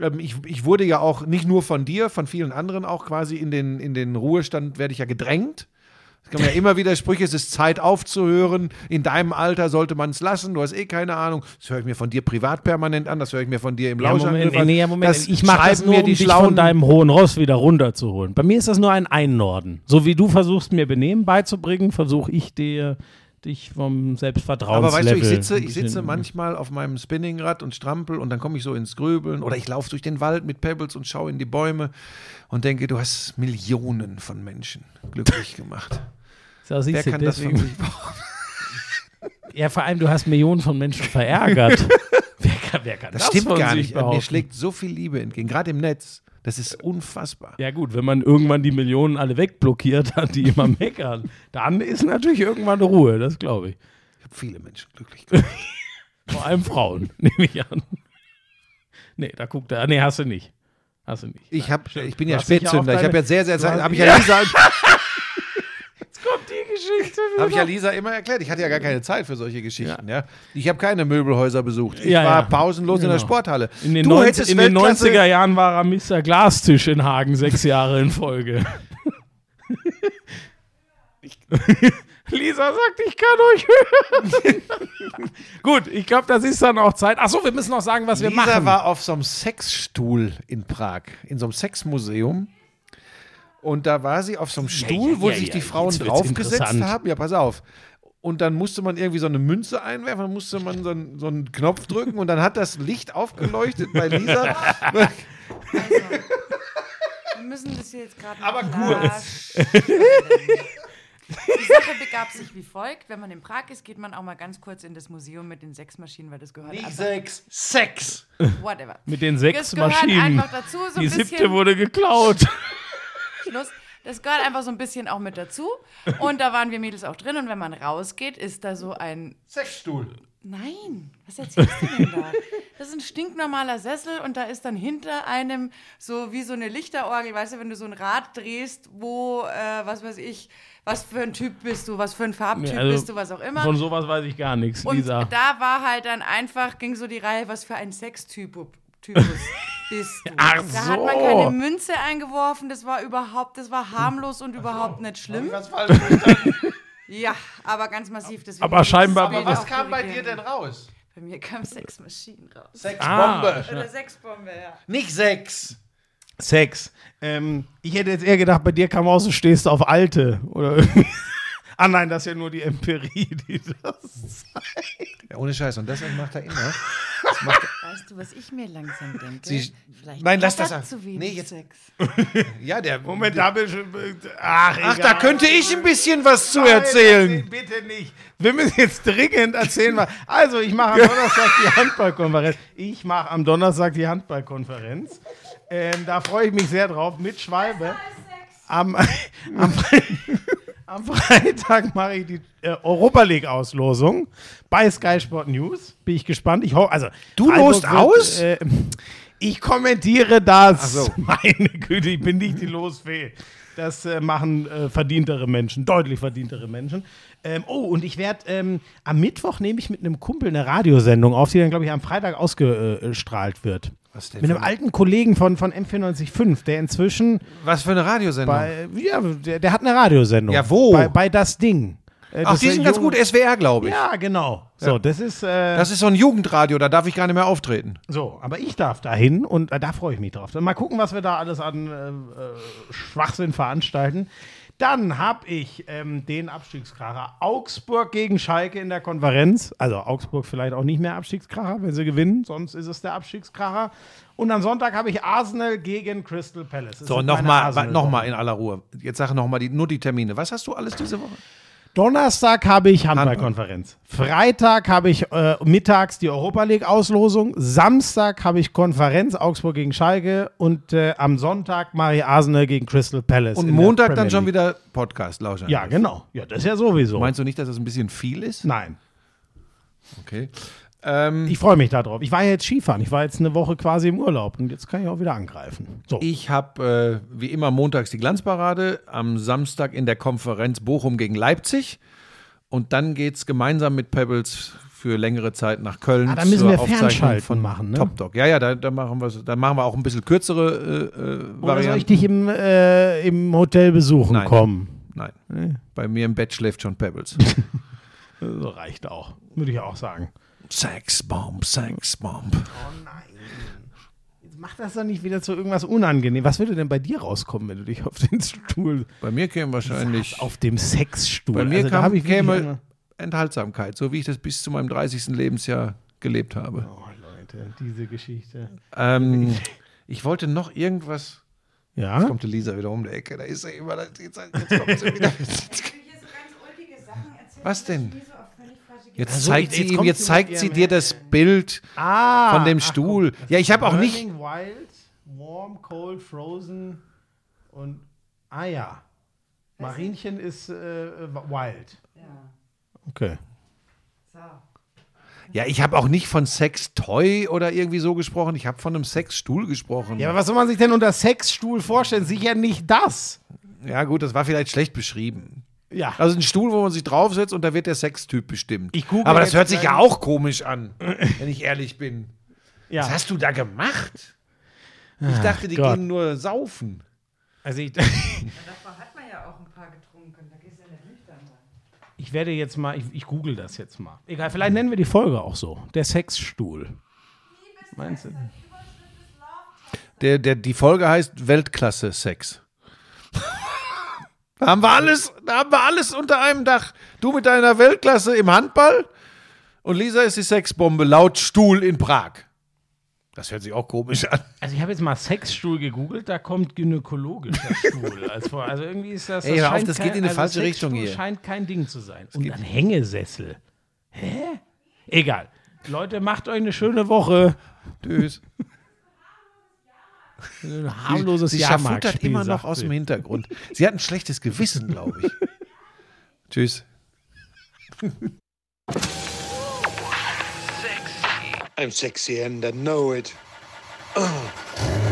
B: ähm, ich, ich wurde ja auch nicht nur von dir, von vielen anderen auch quasi in den, in den Ruhestand, werde ich ja gedrängt. Es kommen ja immer wieder Sprüche, es ist Zeit aufzuhören. In deinem Alter sollte man es lassen. Du hast eh keine Ahnung. Das höre ich mir von dir privat permanent an. Das höre ich mir von dir im
A: Ja,
B: Lauschangriff
A: Moment,
B: an.
A: nee, ja, Moment.
B: Das
A: ich mache das nur,
B: mir
A: um
B: die
A: dich
B: schlauen
A: von deinem hohen Ross wieder runterzuholen. Bei mir ist das nur ein Einnorden. So wie du versuchst, mir Benehmen beizubringen, versuche ich dir dich vom Selbstvertrauenslevel...
B: Aber weißt du, ich sitze, ich sitze manchmal auf meinem Spinningrad und strampel und dann komme ich so ins Grübeln oder ich laufe durch den Wald mit Pebbles und schaue in die Bäume und denke, du hast Millionen von Menschen glücklich gemacht.
A: So, siehst
B: Wer
A: du,
B: kann das
A: deswegen-
B: behaupten?
A: Ja, vor allem, du hast Millionen von Menschen verärgert. wer kann, wer kann das,
B: Das stimmt gar nicht. Mir
A: behaupten?
B: schlägt so viel Liebe entgegen, gerade im Netz. Das ist unfassbar.
A: Ja gut, wenn man irgendwann die Millionen alle wegblockiert hat, die immer meckern, dann ist natürlich irgendwann Ruhe, das glaube ich.
B: Ich habe viele Menschen glücklich gemacht.
A: Vor allem Frauen, nehme ich an. Nee, da guckt er. Nee, hast du nicht. Hast du nicht.
B: Ich, hab, ich bin ja Spätzünder. Ich habe ja sehr, sehr Habe ich ja
A: kommt die Geschichte
B: habe ich ja Lisa immer erklärt. Ich hatte ja gar keine Zeit für solche Geschichten. Ja. Ich habe keine Möbelhäuser besucht. Ich
A: Ja,
B: war
A: ja.
B: pausenlos in der
A: Genau.
B: Sporthalle.
A: In den,
B: du
A: 90,
B: hättest
A: in den
B: Weltklasse-
A: 90er Jahren war er Mr. Glastisch in Hagen, sechs Jahre in Folge. Lisa sagt, ich kann euch hören. Gut, ich glaube, das ist dann auch Zeit. Achso, wir müssen noch sagen, was wir
B: Lisa
A: machen.
B: war auf so einem Sexstuhl in Prag, in so einem Sexmuseum. Und da war sie auf so einem Stuhl,
A: ja,
B: wo
A: ja,
B: sich
A: ja,
B: die Frauen draufgesetzt haben. Ja, pass auf. Und dann musste man irgendwie so eine Münze einwerfen, dann musste man so einen, so einen Knopf drücken und dann hat das Licht aufgeleuchtet bei Lisa.
G: Wir müssen das hier jetzt gerade
B: Aber
G: klarstellen. Die Sache begab sich wie folgt. Wenn man in Prag ist, geht man auch mal ganz kurz in das Museum mit den Sexmaschinen, weil das gehört einfach,
B: Sex, Sex.
G: whatever.
A: Mit den sechs
G: Das gehört
A: Maschinen.
G: einfach dazu, so ein
A: die siebte wurde geklaut.
G: Schluss. Das gehört einfach so ein bisschen auch mit dazu. Und da waren wir Mädels auch drin. Und wenn man rausgeht, ist da so ein
B: Sexstuhl.
G: Nein, was erzählst du denn da? Das ist ein stinknormaler Sessel und da ist dann hinter einem so wie so eine Lichterorgel, weißt du, wenn du so ein Rad drehst, wo, äh, was weiß ich, was für ein Typ bist du, was für ein Farbtyp
A: also
G: bist du, was auch immer.
A: Von sowas weiß ich gar nichts,
G: und
A: Lisa.
G: da war halt dann einfach, ging so die Reihe, was für ein Sextypus Typus bist du.
A: Ach
G: da hat man
A: so.
G: keine Münze eingeworfen, das war überhaupt, das war harmlos und überhaupt nicht schlimm.
B: Was, falsch verstanden?
G: Ja, aber ganz massiv. deswegen
A: Aber scheinbar-
G: das
B: Aber was kam bei dir denn raus?
G: Bei mir kam Sexmaschinen raus.
B: Sexbombe.
G: Oder Sexbombe, ja.
B: Nicht Sex.
A: Sex. Ähm, ich hätte jetzt eher gedacht, bei dir kam raus, du stehst auf Alte. Oder irgendwie. Ah nein, das ist ja nur die Empirie, die das
B: Ja, ohne Scheiß. Und das macht er immer. Das macht
G: Weißt du, was ich mir langsam denke?
B: Sie-
G: Vielleicht
B: Nein, lass das
G: zu wenig
B: Nee, jetzt-
G: Sex.
B: ja, der
A: Moment, da bin ich. Ach,
B: Ach, da könnte ich ein bisschen was zu
A: Nein,
B: erzählen.
A: Bitte nicht. Wir müssen jetzt dringend erzählen. was- Also, ich mache am Donnerstag die Handballkonferenz. Ich mache am Donnerstag die Handballkonferenz. Ähm, da freue ich mich sehr drauf mit Schwalbe. Am, am, am Freitag mache ich die äh, Europa League Auslosung bei Sky Sport News. Bin ich gespannt. Ich hoffe, also
B: Du lost aus?
A: Äh, ich kommentiere das.
B: So.
A: Meine Güte, ich bin nicht die Losfee. Das äh, machen äh, verdientere Menschen, deutlich verdientere Menschen. Ähm, oh, und ich werde ähm, am Mittwoch nehme ich mit einem Kumpel eine Radiosendung auf, die dann, glaube ich, am Freitag ausgestrahlt wird. Mit einem
B: eine-
A: alten Kollegen von, von M945, der inzwischen
B: Was für eine Radiosendung?
A: bei, ja, der, der hat eine Radiosendung.
B: Ja, wo?
A: Bei, bei Das Ding. Äh,
B: Ach, die
A: ist
B: sind ganz gut, SWR, glaube ich.
A: Ja, genau. So, das ist. Äh,
B: Das ist so ein Jugendradio, da darf ich gar nicht mehr auftreten.
A: So, aber ich darf da hin und äh, da freue ich mich drauf. Mal gucken, was wir da alles an äh, äh, Schwachsinn veranstalten. Dann habe ich ähm, den Abstiegskracher Augsburg gegen Schalke in der Konferenz. Also Augsburg vielleicht auch nicht mehr Abstiegskracher, wenn sie gewinnen, sonst ist es der Abstiegskracher. Und am Sonntag habe ich Arsenal gegen Crystal Palace. Das
B: So, nochmal noch mal in aller Ruhe. Jetzt sage nochmal die, nur die Termine. Was hast du alles diese Woche?
A: Donnerstag habe ich Handballkonferenz. Freitag habe ich äh, mittags die Europa League Auslosung. Samstag habe ich Konferenz Augsburg gegen Schalke und äh, am Sonntag ich Arsenal gegen Crystal Palace.
B: Und Montag dann schon wieder Podcast, Lauscher.
A: Ja, genau. Ja, das ist ja sowieso.
B: Meinst du nicht, dass das ein bisschen viel ist?
A: Nein.
B: Okay. Ähm,
A: Ich freue mich darauf. Ich war ja jetzt Skifahren. Ich war jetzt eine Woche quasi im Urlaub und jetzt kann ich auch wieder angreifen. So.
B: ich habe äh, wie immer montags die Glanzparade, am Samstag in der Konferenz Bochum gegen Leipzig. Und dann geht es gemeinsam mit Pebbles für längere Zeit nach Köln.
A: Ah, da müssen wir Fernschalten
B: von
A: machen, ne?
B: Top Dog. Ja, ja, da, da machen wir dann machen wir auch ein bisschen kürzere äh, äh,
A: Oder soll ich
B: Varianten.
A: dich im, äh, im Hotel besuchen
B: Nein.
A: kommen?
B: Nein. Bei mir im Bett schläft schon Pebbles.
A: So reicht auch. Würde ich auch sagen.
B: Sexbomb, Sexbomb.
A: Jetzt mach das doch nicht wieder zu irgendwas unangenehm. Was würde denn bei dir rauskommen, wenn du dich auf den Stuhl
B: Bei mir käme wahrscheinlich.
A: auf dem Sexstuhl.
B: Bei mir
A: Also,
B: kam,
A: ich
B: käme Enthaltsamkeit, so wie ich das bis zu meinem 30. Lebensjahr gelebt habe.
A: Oh, Leute, diese Geschichte.
B: Ähm, ich wollte noch irgendwas.
A: Ja?
B: Jetzt kommt die Lisa wieder um die Ecke. Da ist sie immer. Jetzt, jetzt kommt sie wieder. Was denn? Jetzt
A: Also,
B: zeigt
A: jetzt
B: sie ihm, jetzt zeigt sie dir das Bild
A: Ah,
B: von dem
A: ach,
B: Stuhl. Ja, ich habe auch nicht.
A: Wild, Warm, Cold, Frozen und ah ja. Marienchen ist äh, Wild. Okay.
B: Ja, ich habe auch nicht von Sex Toy oder irgendwie so gesprochen. Ich habe von einem Sexstuhl gesprochen.
A: Ja, aber was soll man sich denn unter Sexstuhl vorstellen? Sicher nicht das.
B: Ja, gut, das war vielleicht schlecht beschrieben.
A: Ja.
B: Also ein Stuhl, wo man sich draufsetzt und da wird der Sextyp bestimmt. Aber das hört sich ja auch komisch an, wenn ich ehrlich bin.
A: ja.
B: Was hast du da gemacht? Ich dachte, die
A: Gott.
B: gehen nur saufen.
A: Also ich,
G: Davor hat man ja auch ein paar getrunken. Da gehst du ja nicht nüchtern rein.
A: ich werde jetzt mal, ich, ich google das jetzt mal. Egal, vielleicht nennen wir die Folge auch so. Der Sexstuhl. Meinst du?
B: Der, der, die Folge heißt Weltklasse Sex. Da haben wir alles, da haben wir alles unter einem Dach. Du mit deiner Weltklasse im Handball und Lisa ist die Sexbombe laut Stuhl in Prag. Das hört sich auch komisch an.
A: Also ich habe jetzt mal Sexstuhl gegoogelt, da kommt gynäkologischer Stuhl. als vor. Also irgendwie ist das.
B: Ey, hör auf, das
A: kein-
B: geht in eine
A: also
B: falsche
A: Sexstuhl
B: Richtung hier.
A: scheint kein Ding zu sein. Und dann Hängesessel. Hä? Egal. Leute, macht euch eine schöne Woche.
B: Tschüss.
A: Ein harmloses
B: Sie
A: Jahrmarktspiel,
B: schafuttert immer noch aus
A: sie.
B: dem Hintergrund. Sie hat ein schlechtes Gewissen, glaube ich. Tschüss.
C: I'm sexy and I know it.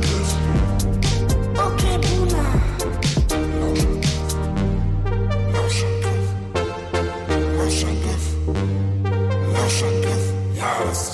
C: house.